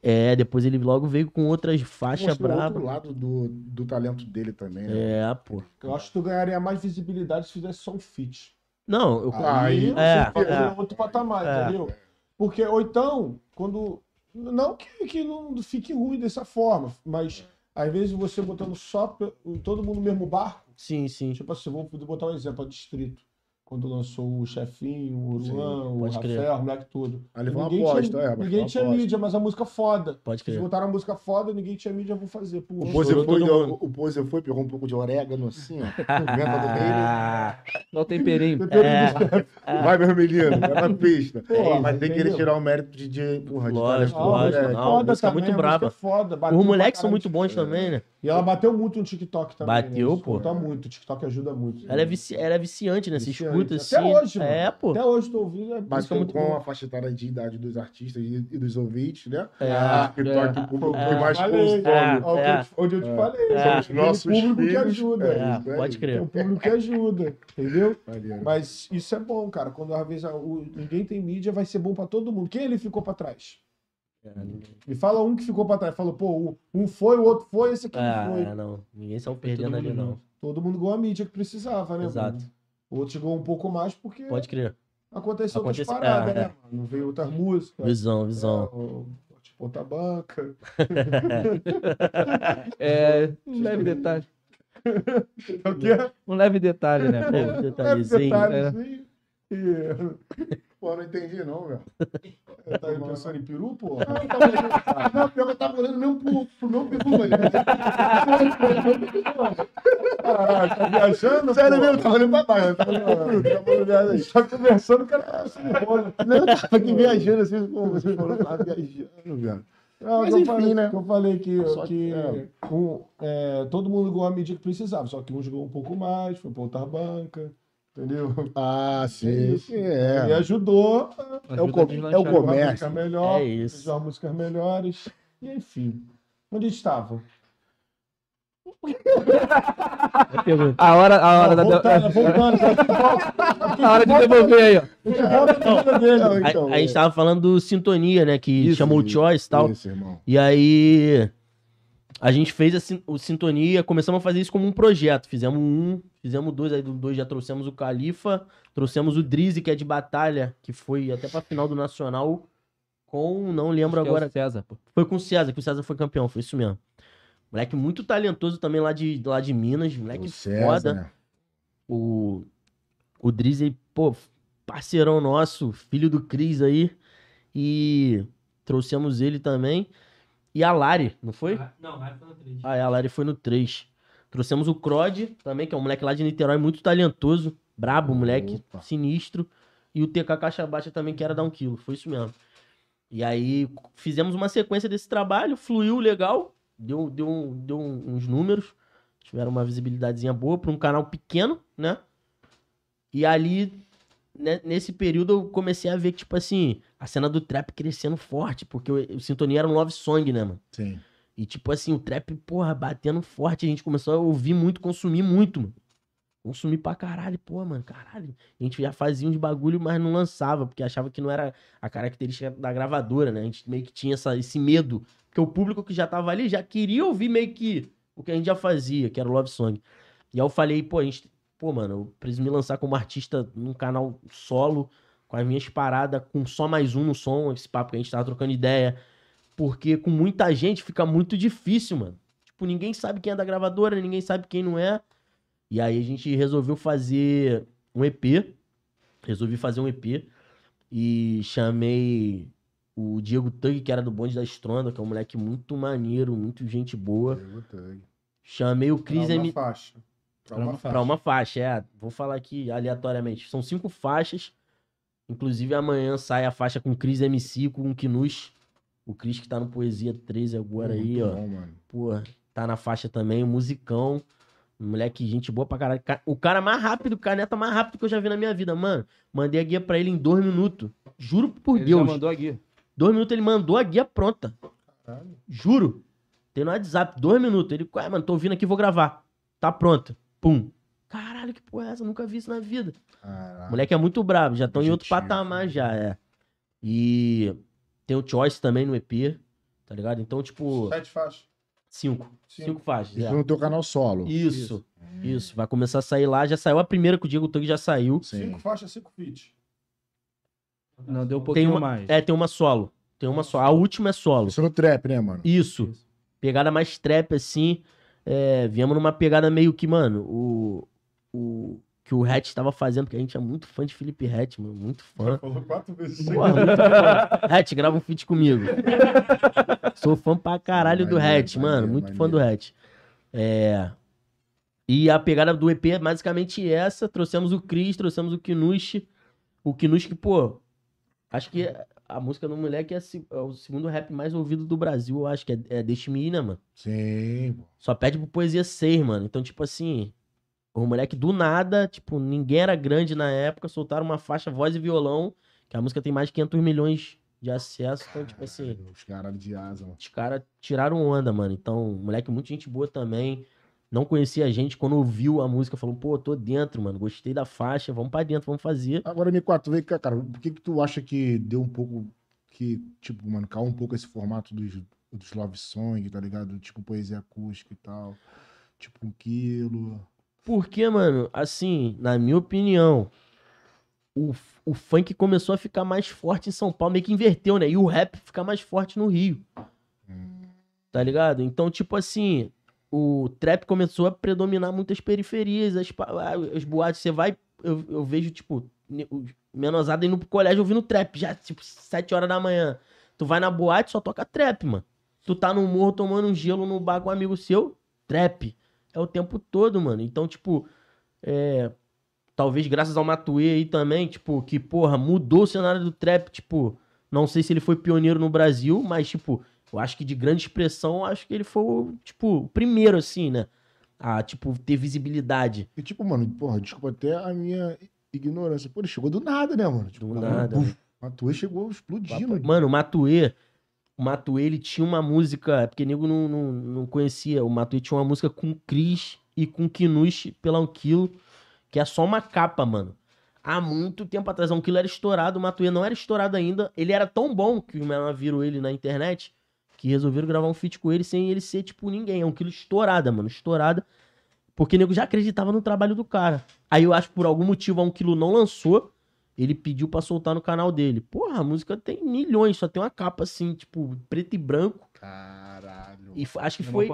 Speaker 3: É, depois ele logo veio com outras faixas
Speaker 1: Mostrou outro
Speaker 3: brabas.
Speaker 1: lado do, do talento dele também, né?
Speaker 3: É, pô.
Speaker 2: Eu acho que tu ganharia mais visibilidade se fizesse só um feat.
Speaker 3: Não, eu.
Speaker 1: Ah, aí-
Speaker 2: você
Speaker 3: é, é.
Speaker 2: outro patamar,
Speaker 3: É.
Speaker 2: entendeu? Porque, ou então, quando. Não que, que não fique ruim dessa forma, mas às vezes você botando só todo mundo no mesmo barco,
Speaker 3: Sim, sim.
Speaker 2: tipo assim, vou botar um exemplo, a Distrito. Quando lançou o Chefinho, o Uruan, o
Speaker 3: crer.
Speaker 2: Rafael, o moleque todo.
Speaker 1: Ali foi uma
Speaker 2: Ninguém
Speaker 1: aposta,
Speaker 2: tinha,
Speaker 1: é,
Speaker 2: ninguém
Speaker 1: uma
Speaker 2: tinha
Speaker 1: aposta.
Speaker 2: mídia, mas a música foda.
Speaker 3: Pode
Speaker 2: Eles
Speaker 3: crer.
Speaker 2: botaram a música foda, ninguém tinha mídia, vou fazer. Pô,
Speaker 1: O Pose foi, deu- o Pose foi, pegou um pouco de orégano assim, ó. <laughs> Pimenta do rei.
Speaker 3: Ah,
Speaker 4: Dá o temperinho.
Speaker 3: é,
Speaker 1: Vai, meu menino, vai pra pista.
Speaker 2: Pô,
Speaker 1: mas tem que ele tirar o mérito de, de, porra, de
Speaker 3: Lógico, lógico,
Speaker 1: né?
Speaker 3: não. a música é muito
Speaker 2: a música
Speaker 3: braba.
Speaker 2: é foda. bateu
Speaker 3: os moleques são muito bons também, né?
Speaker 2: E ela bateu muito no TikTok também.
Speaker 3: Bateu,
Speaker 2: né?
Speaker 3: Pô.
Speaker 2: Conta muito, o TikTok ajuda muito.
Speaker 3: Ela é, é viciante, né? Se
Speaker 2: Viciante.
Speaker 3: Escuta
Speaker 2: Até
Speaker 3: assim.
Speaker 2: hoje, mano.
Speaker 3: É, pô.
Speaker 2: Até hoje tô ouvindo. É
Speaker 1: Mas com,
Speaker 2: muito
Speaker 1: com a faixa etária de idade dos artistas e, e dos ouvintes, né?
Speaker 3: É.
Speaker 1: Ah, TikTok, o público
Speaker 3: É.
Speaker 1: foi mais consome.
Speaker 3: É.
Speaker 2: O que te- Onde eu te falei.
Speaker 3: É.
Speaker 2: São
Speaker 1: Os nossos
Speaker 2: aquele público que
Speaker 1: filhos,
Speaker 2: ajuda.
Speaker 1: é.
Speaker 3: É,
Speaker 1: isso aí.
Speaker 3: pode
Speaker 2: É
Speaker 3: crer.
Speaker 2: o público que ajuda, entendeu? Mas isso é bom, cara. Quando às vezes o, ninguém tem mídia, vai ser bom pra todo mundo. Quem ele ficou pra trás? Me fala um que ficou pra trás. Falou, pô, o- um foi, o outro foi, esse aqui não foi.
Speaker 3: Ah, não. Ninguém saiu perdendo ali, não.
Speaker 2: Todo mundo ganhou a mídia que precisava, né?
Speaker 3: Exato.
Speaker 2: mano? O outro chegou um pouco mais porque
Speaker 3: Pode crer.
Speaker 2: aconteceu outras
Speaker 3: Acontece-
Speaker 2: paradas,
Speaker 3: é,
Speaker 2: né? Mano? Veio outras músicas.
Speaker 3: Visão, visão.
Speaker 2: É, o- tipo, outra banca. <laughs>
Speaker 4: É, um leve detalhe.
Speaker 2: O que é?
Speaker 4: Um leve detalhe, né? pô?
Speaker 3: É, <laughs> detalhezinho.
Speaker 2: detalhezinho. E...
Speaker 1: Pô, não entendi não, velho.
Speaker 2: Eu tava pensando em peru, pô? <laughs>
Speaker 1: Não, pior que eu tava olhando mesmo pro, pro meu peru, velho. <laughs>
Speaker 2: Caralho, tá viajando?
Speaker 1: Sério mesmo, eu tava olhando pra baixo, eu tava olhando pra tava olhando aí. <laughs>
Speaker 2: Tá conversando, o cara tá assim.
Speaker 1: Não, eu tava aqui viajando assim, pô, você falou tava viajando, velho.
Speaker 2: Não,
Speaker 1: Mas
Speaker 2: eu
Speaker 1: enfim,
Speaker 2: falei,
Speaker 1: né?
Speaker 2: que eu falei que,
Speaker 1: Só que-
Speaker 2: que
Speaker 1: é.
Speaker 2: um, é, todo mundo ganhou a mídia que precisava, só que um jogou um pouco mais, foi pra outra banca, entendeu?
Speaker 1: Ah, sim, sim, é.
Speaker 2: E ajudou
Speaker 1: É o,
Speaker 4: Ajuda
Speaker 1: com-
Speaker 4: a
Speaker 1: é o
Speaker 2: a
Speaker 1: comércio.
Speaker 2: música melhor,
Speaker 3: É isso.
Speaker 2: fazer umas músicas melhores, e enfim. Onde estava?
Speaker 4: A hora, a hora da.
Speaker 2: voltando, voltando, <laughs>
Speaker 4: A hora de devolver aí, ó.
Speaker 2: volta na vida dele.
Speaker 1: Não,
Speaker 3: A,
Speaker 1: então,
Speaker 3: a gente tava falando do Sintonia, né? Que
Speaker 1: Isso,
Speaker 3: chamou o Choice e tal.
Speaker 1: Isso, irmão.
Speaker 3: E aí a gente fez a o Sintonia, começamos a fazer isso como um projeto. Fizemos um, fizemos dois, aí do dois já trouxemos o Califa, trouxemos o Drizzy, que é de batalha, que foi até pra final do Nacional com, não lembro
Speaker 4: Acho é o
Speaker 3: agora,
Speaker 4: César, pô.
Speaker 3: foi com o César, que o César foi campeão, foi isso mesmo. Moleque muito talentoso também lá de, lá de Minas, moleque
Speaker 1: O César,
Speaker 3: foda.
Speaker 1: né?
Speaker 3: O, o Drizzy, pô, parceirão nosso, filho do Cris aí. E trouxemos ele também. E a Lari, não foi?
Speaker 5: Não, vai foi no 3.
Speaker 3: Ah, é, a Lari foi no 3. Trouxemos o Crod também, que é um moleque lá de Niterói, muito talentoso. Brabo, moleque,
Speaker 1: Opa.
Speaker 3: sinistro. E o TK Caixa Baixa também, que era dar um quilo. Foi isso mesmo. E aí fizemos uma sequência desse trabalho, fluiu legal, deu, deu, deu uns números, tiveram uma visibilidadezinha boa para um canal pequeno, né? E ali, né, nesse período, eu comecei a ver que, tipo assim, a cena do trap crescendo forte, porque o, o Sintonia era um love song, né, mano?
Speaker 1: Sim.
Speaker 3: E, tipo assim, o trap, porra, batendo forte. A gente começou a ouvir muito, consumir muito, mano. Consumir pra caralho, pô, mano, caralho. A gente já fazia uns bagulho, mas não lançava, porque achava que não era a característica da gravadora, né? A gente meio que tinha essa, esse medo. Porque o público que já tava ali já queria ouvir meio que o que a gente já fazia, que era o Love Song. E aí eu falei, pô, a gente, pô, mano, eu preciso me lançar como artista num canal solo, com as minhas paradas, com só mais um no som, esse papo que a gente tava trocando ideia. Porque com muita gente fica muito difícil, mano. Tipo, ninguém sabe quem é da gravadora, ninguém sabe quem não é. E aí a gente resolveu fazer um EP. Resolvi fazer um EP. E chamei o Diego Tug, que era do Bonde da Estronda, que é um moleque muito maneiro, muito gente boa. Chamei o Cris M
Speaker 2: faixa. Pra
Speaker 4: Pra
Speaker 2: uma
Speaker 4: uma
Speaker 2: faixa.
Speaker 3: pra uma faixa, é. Vou falar aqui aleatoriamente. São cinco faixas. Inclusive amanhã sai a faixa com Cris MC, com o Kinus. O Cris que tá no Poesia 13 agora aí, ó.
Speaker 1: Bom, mano.
Speaker 3: Pô, tá na faixa também, o musicão. Moleque, gente boa pra caralho. Ca- O cara mais rápido, o caneta mais rápido que eu já vi na minha vida, mano. Mandei a guia pra ele em dois minutos. Juro por
Speaker 4: Ele
Speaker 3: Deus.
Speaker 4: mandou aqui.
Speaker 3: Dois minutos ele mandou a guia pronta.
Speaker 2: Caralho.
Speaker 3: Juro. Tem no WhatsApp, dois minutos. Ele, ué, mano, tô ouvindo aqui, vou gravar. Tá pronto. Pum. Caralho, que porra é essa? Nunca vi isso na vida.
Speaker 1: Caraca.
Speaker 3: O moleque é muito brabo, já estão em outro patamar já, é. E tem o Choice também no EP, tá ligado? Então, tipo,
Speaker 2: Sete faixas.
Speaker 3: cinco.
Speaker 2: Cinco.
Speaker 3: Cinco faixas.
Speaker 1: Isso
Speaker 3: é.
Speaker 1: no teu canal solo.
Speaker 3: Isso, isso. Vai começar a sair lá. Já saiu a primeira que o Diego Tug já saiu.
Speaker 1: Sim.
Speaker 2: Cinco faixas, cinco feats.
Speaker 4: Não, deu um
Speaker 3: Tem
Speaker 4: pouquinho
Speaker 3: uma,
Speaker 4: mais.
Speaker 3: é, tem uma solo. Tem uma solo. A última é solo.
Speaker 1: Isso no trap, né, mano?
Speaker 3: Isso. Pegada mais trap, assim. É, viemos numa pegada meio que, mano, o, o que o Hatch tava fazendo, porque a gente é muito fã de Felipe Hatch, mano. Muito fã.
Speaker 2: Falou quatro vezes.
Speaker 3: Porra, muito fã. Hatch, grava um feat comigo. <laughs> Sou fã pra caralho do
Speaker 1: Maneiro,
Speaker 3: Hatch, mano.
Speaker 1: maneiro,
Speaker 3: Muito fã do
Speaker 1: maneiro.
Speaker 3: Hatch. É. E a pegada do EP é basicamente essa. Trouxemos o Chris, trouxemos o Kinush. O Kinush que, pô, acho que a música do moleque é, é o segundo rap mais ouvido do Brasil, eu acho que é, é Deixe Me Ir, né, mano?
Speaker 1: Sim.
Speaker 3: Só pede pro Poesia 6, mano. Então, tipo assim, o moleque do nada, tipo, ninguém era grande na época, soltaram uma faixa voz e violão, que a música tem mais de 500 milhões de acesso. Então, tipo assim,
Speaker 1: Os caras de asa, mano.
Speaker 3: os caras tiraram onda, mano. Então, moleque, muita gente boa também. Não conhecia a gente, quando ouviu a música, falou, pô, tô dentro, mano. Gostei da faixa, vamos pra dentro, vamos fazer.
Speaker 1: Agora, M4, vem cá, cara. Por que que tu acha que deu um pouco... Que, tipo, mano, caiu um pouco esse formato dos, dos love song, tá ligado? Tipo, poesia acústica e tal. Tipo, um quilo...
Speaker 3: Porque, mano, assim, na minha opinião, o, o funk começou a ficar mais forte em São Paulo, meio que inverteu, né? E o rap ficar mais forte no Rio. Tá ligado? Então, tipo assim, o trap começou a predominar muitas periferias, as, as boates, você vai, eu, eu vejo, tipo, menosada indo pro colégio ouvindo trap, já, tipo, 7 horas da manhã. Tu vai na boate, só toca trap, mano. Tu tá no morro tomando um gelo no bar com um amigo seu, trap. É o tempo todo, mano. Então, tipo, é. Talvez graças ao Matuê aí também, tipo, que, porra, mudou o cenário do trap, tipo, não sei se ele foi pioneiro no Brasil, mas, tipo, eu acho que de grande expressão, acho que ele foi, o, tipo, o primeiro, assim, né? A, tipo, ter visibilidade.
Speaker 1: E tipo, mano, porra, desculpa até a minha ignorância. Pô, ele chegou do nada, né, mano? Tipo,
Speaker 3: Do nada, né?
Speaker 1: A tua chegou explodindo.
Speaker 3: Mano, o Matuê, o Matuê, ele tinha uma música, é porque nego não, não, não conhecia, o Matuê tinha uma música com Cris e com Kinush pela Um que é só uma capa, mano. Há muito tempo atrás, Um Quilo era estourado, o Matuê não era estourado ainda, ele era tão bom que o menor virou ele na internet, que resolveram gravar um feat com ele sem ele ser, tipo, ninguém. É Um Quilo estourada, mano, estourada, porque o nego já acreditava no trabalho do cara. Aí eu acho que por algum motivo a Um Quilo não lançou, ele pediu pra soltar no canal dele. Porra, a música tem milhões, só tem uma capa assim, tipo, preto e branco.
Speaker 1: Caralho.
Speaker 3: E acho que
Speaker 4: É
Speaker 3: foi.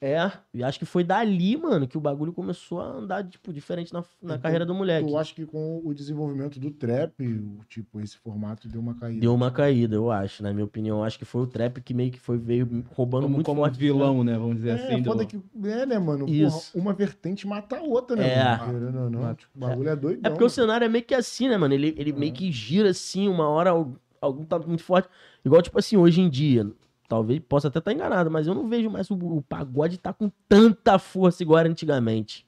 Speaker 3: É, e acho que foi dali, mano, que o bagulho começou a andar, tipo, diferente na, na
Speaker 1: Então,
Speaker 3: carreira do moleque.
Speaker 1: Eu acho que com o desenvolvimento do trap, o, tipo, esse formato deu uma caída.
Speaker 3: Deu uma caída, eu acho, na minha opinião. Eu acho que foi o trap que meio que foi, veio roubando
Speaker 4: Como,
Speaker 3: muito
Speaker 4: como
Speaker 3: forte.
Speaker 4: vilão, né? Vamos dizer
Speaker 1: É,
Speaker 4: assim. do-
Speaker 1: foda que. É, né, mano? Porra,
Speaker 3: Isso.
Speaker 1: uma vertente mata a outra, né?
Speaker 3: É.
Speaker 1: Mano? Ou não.
Speaker 4: Mata.
Speaker 1: Tipo, o bagulho é doido.
Speaker 3: É porque o cenário é meio que assim, né, mano? Ele, ele meio que gira assim, uma hora al- algum tá muito forte. Igual, tipo assim, hoje em dia, talvez possa até estar enganado, mas eu não vejo mais o, o pagode tá com tanta força igual era antigamente.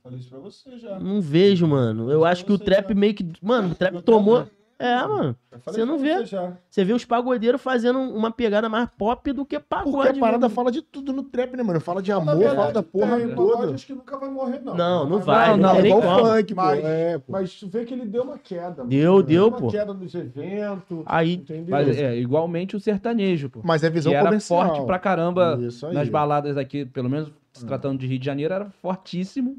Speaker 2: Falei isso pra você já.
Speaker 3: Não vejo, mano. Eu acho que o trap meio que. Mano, o trap tomou. É, mano.
Speaker 2: Eu falei
Speaker 3: Você não vê?
Speaker 2: já.
Speaker 3: Você vê os pagodeiros fazendo uma pegada mais pop do que pagode.
Speaker 1: Porque a parada
Speaker 3: mesmo.
Speaker 1: fala de tudo no trap, né, mano? Fala de amor,
Speaker 2: verdade,
Speaker 1: fala da porra
Speaker 2: tem,
Speaker 1: toda.
Speaker 2: pagode acho que nunca vai morrer, não.
Speaker 3: Não, não vai,
Speaker 4: não
Speaker 3: não,
Speaker 4: tem
Speaker 1: igual
Speaker 3: como.
Speaker 1: funk, pô.
Speaker 2: Mas-
Speaker 1: É, pô.
Speaker 2: Mas tu vê que ele deu uma queda. mano.
Speaker 3: Deu, deu,
Speaker 2: uma
Speaker 3: pô.
Speaker 2: queda nos eventos.
Speaker 3: Aí,
Speaker 2: Entendeu?
Speaker 4: Mas é, igualmente o sertanejo, pô.
Speaker 1: Mas é visão
Speaker 4: que era
Speaker 1: comercial.
Speaker 4: forte pra caramba nas baladas aqui, pelo menos se tratando de Rio de Janeiro, era fortíssimo.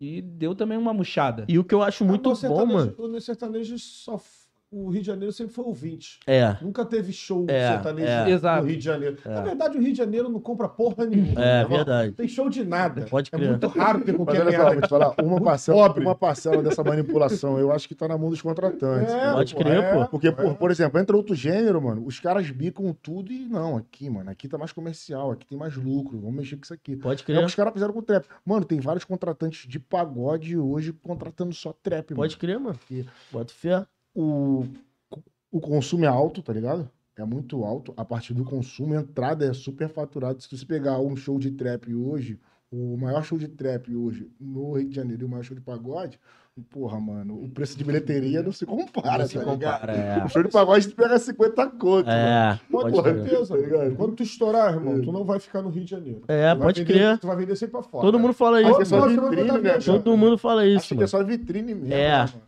Speaker 4: E deu também uma murchada.
Speaker 3: e o que eu acho muito bom, mano.
Speaker 2: O sertanejo só. O Rio de Janeiro sempre foi ouvinte.
Speaker 3: É.
Speaker 2: Nunca teve show
Speaker 3: É,
Speaker 2: sertanejo
Speaker 3: é.
Speaker 4: Exato.
Speaker 2: no Rio de Janeiro.
Speaker 3: É.
Speaker 2: Na verdade, o Rio de Janeiro não compra porra nenhuma.
Speaker 3: É,
Speaker 2: bom?
Speaker 3: verdade.
Speaker 2: Tem show de nada.
Speaker 3: Pode
Speaker 2: É
Speaker 3: crer.
Speaker 2: muito raro ter
Speaker 1: Mas
Speaker 2: qualquer
Speaker 1: olha só,
Speaker 2: merda.
Speaker 1: te falar, uma parcela, uma parcela dessa manipulação, eu acho que tá na mão dos contratantes.
Speaker 2: É,
Speaker 3: Pode crer,
Speaker 2: é,
Speaker 3: pô.
Speaker 1: Porque,
Speaker 2: é.
Speaker 1: por, por exemplo, entra outro gênero, mano, os caras bicam tudo e não, aqui, mano, aqui tá mais comercial, aqui tem mais lucro, vamos mexer com isso aqui.
Speaker 3: Pode
Speaker 1: É o que
Speaker 3: crer.
Speaker 1: os caras fizeram com o trap. Mano, tem vários contratantes de pagode hoje contratando só trap,
Speaker 3: Pode crer, mano. Bota fé.
Speaker 1: O, o consumo é alto, tá ligado? É muito alto. A partir do consumo, a entrada é super faturada. Se você pegar um show de trap hoje, o maior show de trap hoje no Rio de Janeiro e o maior show de pagode, porra, mano, o preço de bilheteria não se compara,
Speaker 3: Não se
Speaker 1: tá
Speaker 3: compara,
Speaker 1: ligado?
Speaker 3: é.
Speaker 1: O show de pagode tu pega 50 conto.
Speaker 3: É,
Speaker 2: Pode
Speaker 3: crer.
Speaker 2: certeza.
Speaker 1: Tá ligado?
Speaker 2: Quando tu estourar, irmão, tu não vai ficar no Rio de Janeiro.
Speaker 3: É,
Speaker 2: Tu
Speaker 3: pode
Speaker 2: vender-
Speaker 3: crer.
Speaker 2: Tu vai vender sempre pra fora.
Speaker 3: Todo mundo fala
Speaker 1: Acho que é
Speaker 3: isso,
Speaker 1: só vitrine, né, cara?
Speaker 3: Todo mundo fala isso,
Speaker 1: Acho que é
Speaker 3: mano.
Speaker 1: só vitrine mesmo.
Speaker 3: É.
Speaker 1: né, mano?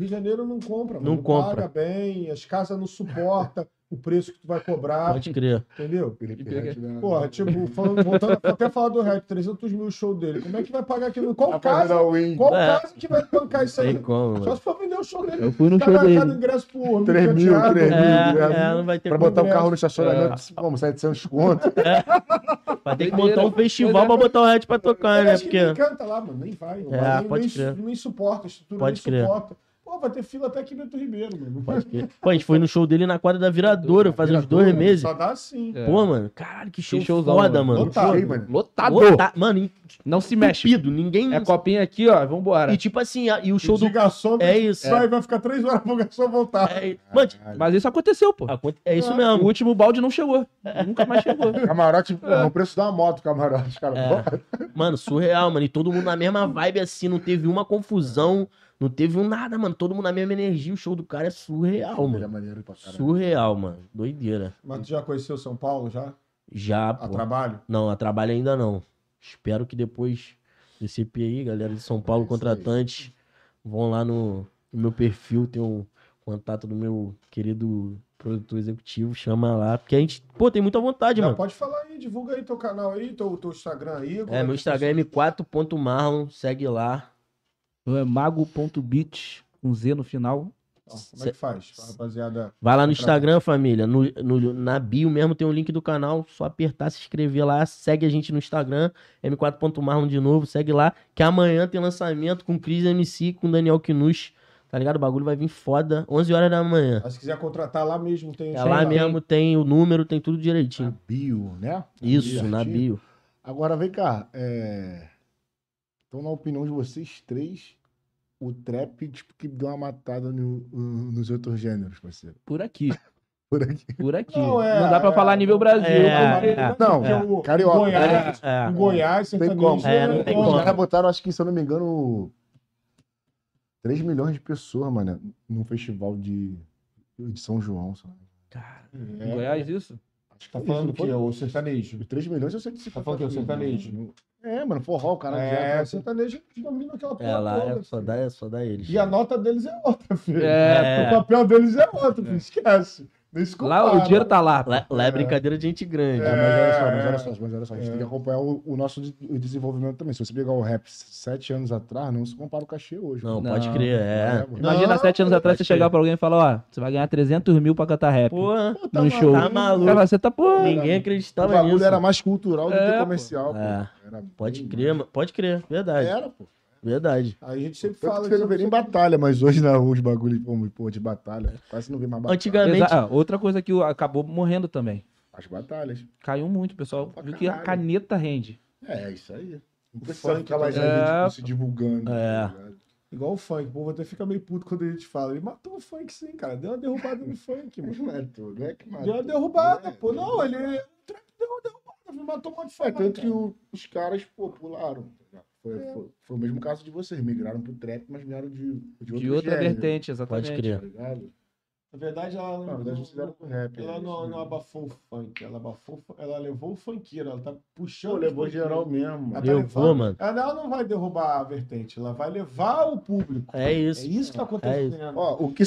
Speaker 2: Rio de Janeiro não compra,
Speaker 3: Não
Speaker 2: mano.
Speaker 3: compra.
Speaker 2: paga bem, as casas não suportam o preço que tu vai cobrar,
Speaker 3: Pode crer.
Speaker 2: entendeu?
Speaker 1: Felipe Red, né?
Speaker 2: Porra, tipo, falando, voltando, até falar do rap, 300 mil show dele. Como é que vai pagar aquilo? Qual casa, qual
Speaker 3: É.
Speaker 2: casa que vai bancar isso aí?
Speaker 3: Como,
Speaker 2: Só se for vender o show dele.
Speaker 4: Eu fui no
Speaker 2: Tá
Speaker 4: show dele.
Speaker 2: ingresso por
Speaker 1: 3 mil,
Speaker 2: chateado.
Speaker 1: 3 mil.
Speaker 3: É, é, não vai ter
Speaker 1: Pra botar o carro no estacionamento, como? 700 conto. <laughs>
Speaker 3: Vai ter que montar um festival
Speaker 4: é.
Speaker 3: pra botar o Red pra tocar,
Speaker 2: Ele
Speaker 3: né? Porque.
Speaker 2: nem canta lá, mano. Nem vai.
Speaker 3: É, pode
Speaker 2: nem,
Speaker 3: crer.
Speaker 2: nem suporta, a estrutura
Speaker 3: Pode
Speaker 2: nem
Speaker 3: crer.
Speaker 2: suporta. Pô, vai ter fila até aqui Bento Ribeiro, mano. Não
Speaker 3: Pode crer. Pô, a gente foi no show dele na quadra da Viradouro, faz uns dois meses.
Speaker 2: Só dá assim.
Speaker 4: É.
Speaker 3: Pô, mano, caralho, que show
Speaker 4: showzão,
Speaker 3: foda,
Speaker 4: mano.
Speaker 2: Lotado.
Speaker 1: Mano.
Speaker 4: Lotado.
Speaker 3: Lota- Mano,
Speaker 4: Não se mexe.
Speaker 3: ninguém.
Speaker 4: É copinha aqui, ó. Vambora.
Speaker 3: E tipo assim, a- e o show
Speaker 2: Show
Speaker 3: do.
Speaker 2: garçom,
Speaker 3: É isso.
Speaker 2: Vai, vai ficar três horas pro garçom voltar.
Speaker 3: É, mano,
Speaker 4: Mas isso aconteceu, pô.
Speaker 3: a- é isso
Speaker 4: O
Speaker 3: mesmo.
Speaker 4: último balde não chegou. Nunca mais chegou. <laughs>
Speaker 1: Camarote, é o preço da moto, camarote, cara.
Speaker 3: É. Mano, surreal, mano. E todo mundo na mesma vibe assim, não teve uma confusão, não teve um nada, mano. Todo mundo na mesma energia. O show do cara é surreal,
Speaker 1: é
Speaker 3: mano.
Speaker 1: maneiro pra caralho.
Speaker 3: Surreal, mano. Doideira.
Speaker 2: Mas tu já conheceu São Paulo já?
Speaker 3: Já,
Speaker 2: A
Speaker 3: pô.
Speaker 2: trabalho?
Speaker 3: Não, a trabalho ainda não. Espero que depois desse aí, galera de São Paulo,
Speaker 1: É
Speaker 3: contratantes, vão lá no, no meu perfil, tem um contato do meu querido produtor executivo, chama lá. Porque a gente, pô, tem muita vontade,
Speaker 2: Já
Speaker 3: mano.
Speaker 2: pode falar aí, divulga aí teu canal aí, teu, teu Instagram aí. como
Speaker 3: É, meu Instagram é m4.marlon, segue lá.
Speaker 4: É mago.bit, com Z no final.
Speaker 2: Como é que faz, rapaziada?
Speaker 3: Vai lá no Instagram, família. No, no- na bio mesmo tem o link do canal. Só apertar, se inscrever lá. Segue a gente no Instagram. M4.marlon de novo. Segue lá. Que amanhã tem lançamento com Cris MC, com Daniel Knus. Tá ligado? O bagulho vai vir foda. 11 horas da manhã.
Speaker 2: Mas se quiser contratar lá mesmo, tem.
Speaker 3: É lá mesmo, tem o número, tem tudo
Speaker 1: Na
Speaker 3: direitinho.
Speaker 1: bio, né?
Speaker 3: Isso, na
Speaker 1: Certinho.
Speaker 3: bio.
Speaker 1: Agora, vem cá. É... Então, na opinião de vocês três, o trap, tipo, que deu uma matada no- no- nos outros gêneros, parceiro.
Speaker 4: Por aqui. <laughs>
Speaker 1: Por aqui.
Speaker 4: Por aqui.
Speaker 2: Não,
Speaker 4: Não,
Speaker 2: é,
Speaker 4: dá pra
Speaker 2: é,
Speaker 4: falar nível Brasil.
Speaker 3: é,
Speaker 4: porque-
Speaker 3: é.
Speaker 1: Não,
Speaker 2: o-
Speaker 1: carioca.
Speaker 2: O Goiás,
Speaker 3: É.
Speaker 2: Goiás
Speaker 1: Não tem
Speaker 2: sertanejo.
Speaker 1: como.
Speaker 3: É, não tem
Speaker 1: Os
Speaker 3: como.
Speaker 1: caras botaram, acho que, se eu não me engano, 3 milhões de pessoas, mano, num festival de, de São João. sabe?
Speaker 3: Cara,
Speaker 4: Em Goiás, isso?
Speaker 1: Que
Speaker 2: Tá
Speaker 1: foi
Speaker 2: falando o
Speaker 1: não foi?
Speaker 2: O sertanejo.
Speaker 1: Os 3 milhões eu sei que se
Speaker 2: Tá falando que é o sertanejo?
Speaker 1: É, mano, forró, o cara
Speaker 2: É,
Speaker 1: já-
Speaker 2: sertanejo domina aquela porra
Speaker 3: é lá,
Speaker 2: toda,
Speaker 3: é só dá, é só dá eles.
Speaker 2: E a nota deles é outra, filho.
Speaker 4: É,
Speaker 2: O papel deles é outro, filho. Esquece.
Speaker 4: Lá o dinheiro tá lá. pô.
Speaker 3: Lá, lá é brincadeira de gente grande.
Speaker 1: É, mas olha só,
Speaker 2: É.
Speaker 1: mas olha só, mas olha só, a gente tem que acompanhar o, o nosso de- o desenvolvimento também. Se você pegar o rap sete anos atrás, não se compara o cachê hoje.
Speaker 3: Não,
Speaker 4: Não.
Speaker 3: pode crer, é.
Speaker 4: Imagina,
Speaker 2: Não,
Speaker 4: sete anos atrás, você chegar pra alguém e falar, ó, você vai ganhar 300 mil pra cantar rap.
Speaker 3: Porra,
Speaker 1: Pô, tá
Speaker 4: no show.
Speaker 3: tá maluco.
Speaker 4: Cara, você tá, pô...
Speaker 3: ninguém
Speaker 1: O
Speaker 3: acreditava
Speaker 1: bagulho
Speaker 3: nisso.
Speaker 1: era mais cultural do
Speaker 4: É,
Speaker 1: que
Speaker 4: pô.
Speaker 1: comercial. pô.
Speaker 3: É,
Speaker 1: Era
Speaker 3: pode
Speaker 1: bem
Speaker 3: crer, mano. Pode crer, verdade.
Speaker 1: Era, pô.
Speaker 3: Verdade.
Speaker 2: Aí a gente sempre
Speaker 1: Tanto
Speaker 2: fala
Speaker 1: que você não vê nem batalha, mas hoje na rua os bagulho pô, pô, de batalha. Quase não vê mais batalha.
Speaker 3: Antigamente.
Speaker 4: Exa- ah, outra coisa que acabou morrendo também.
Speaker 1: As batalhas.
Speaker 4: Caiu muito, pessoal. Viu que a caneta rende.
Speaker 1: É, isso aí. Mais
Speaker 2: também.
Speaker 1: ali,
Speaker 4: É,
Speaker 1: se divulgando.
Speaker 3: É.
Speaker 1: tá?
Speaker 2: Igual o funk. O povo até fica meio puto quando a gente fala. Ele matou o funk sim, cara. Deu uma derrubada no funk, mano.
Speaker 1: não é tudo, não é que mata.
Speaker 2: Deu uma derrubada,
Speaker 1: É,
Speaker 2: pô. Não, ele... Deu uma derrubada. Matou um monte de
Speaker 1: É,
Speaker 2: funk.
Speaker 1: tanto que
Speaker 2: cara.
Speaker 1: o- os caras, pô, pularam. tá Foi, foi, foi o mesmo caso de vocês. Migraram pro trap, mas vieram de, de, outro
Speaker 4: De outra
Speaker 1: gênero,
Speaker 4: vertente, exatamente.
Speaker 3: Pode crer.
Speaker 1: Tá ligado?
Speaker 2: Na verdade, ela
Speaker 1: Na verdade, vocês fizeram pro rap.
Speaker 2: Ela
Speaker 1: é
Speaker 2: não, não abafou o funk, ela abafou, ela levou o funkeiro, ela tá puxando.
Speaker 1: Pô, levou
Speaker 2: funkeiro.
Speaker 1: geral mesmo.
Speaker 2: Ela tá
Speaker 3: Levou,
Speaker 2: levando-
Speaker 3: mano.
Speaker 2: Ela não vai derrubar a vertente, ela vai levar o público.
Speaker 3: É isso.
Speaker 2: É isso que tá acontecendo.
Speaker 1: Ó, o que,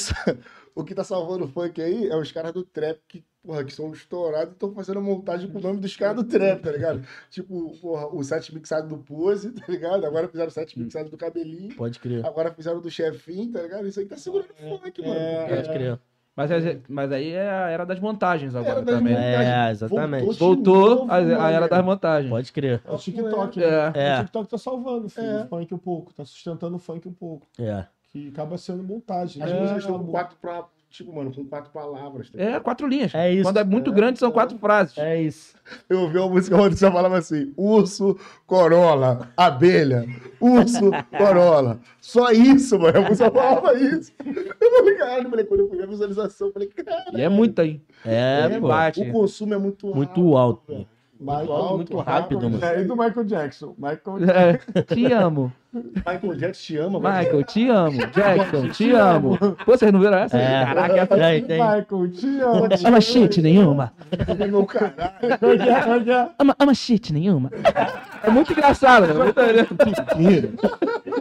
Speaker 1: o que tá salvando o funk aí é os caras do trap que, porra, que são estourados e estão fazendo montagem com o nome dos caras do trap, tá ligado? Tipo, porra, o set mixado do Pose, tá ligado? Agora fizeram o set mixado do Cabelinho.
Speaker 3: Pode crer.
Speaker 1: Agora fizeram do Chefinho, tá ligado? Isso aí tá segurando o funk, mano.
Speaker 2: é,
Speaker 3: Pode crer.
Speaker 4: Mas, é- mas aí é a era das montagens agora
Speaker 1: Era das
Speaker 4: também.
Speaker 1: montagens.
Speaker 3: É, exatamente.
Speaker 1: Voltou novo,
Speaker 4: a, a era das montagens.
Speaker 3: Pode crer.
Speaker 2: É o TikTok,
Speaker 4: É.
Speaker 2: né?
Speaker 3: É.
Speaker 2: O TikTok tá salvando filho,
Speaker 1: É.
Speaker 2: o funk um pouco, tá sustentando o funk um pouco.
Speaker 3: É.
Speaker 2: Que acaba sendo montagem.
Speaker 1: As
Speaker 2: né?
Speaker 1: músicas estão com
Speaker 2: Mu-
Speaker 1: quatro pra. Tipo, mano, com quatro palavras. Tá
Speaker 4: É, quatro linhas.
Speaker 3: É isso.
Speaker 4: Quando é muito grande, são quatro frases.
Speaker 3: É isso.
Speaker 1: Eu ouvi uma música onde você falava assim: urso, corola, abelha, urso, <laughs> corola. Só isso, mano. A música falava isso. Eu falei, caralho, falei, quando eu fui ver a visualização, eu falei, caralho.
Speaker 4: E é muito aí.
Speaker 3: É,
Speaker 4: É, bate.
Speaker 1: O consumo é muito
Speaker 3: Muito alto.
Speaker 1: velho.
Speaker 2: Michael-
Speaker 1: alto,
Speaker 3: muito rápido, mano.
Speaker 2: É, e do Michael Jackson. Michael
Speaker 4: É, te amo.
Speaker 1: Michael Jackson te ama, mano.
Speaker 4: Michael, te amo. Jackson, te amo. Pô, vocês não viram essa?
Speaker 3: É.
Speaker 4: Caraca, essa
Speaker 3: Tem, tem.
Speaker 2: Michael, te amo.
Speaker 4: ama shit nenhuma.
Speaker 1: Meu caralho.
Speaker 4: Ama, ama shit nenhuma. É muito engraçado, né? Muito-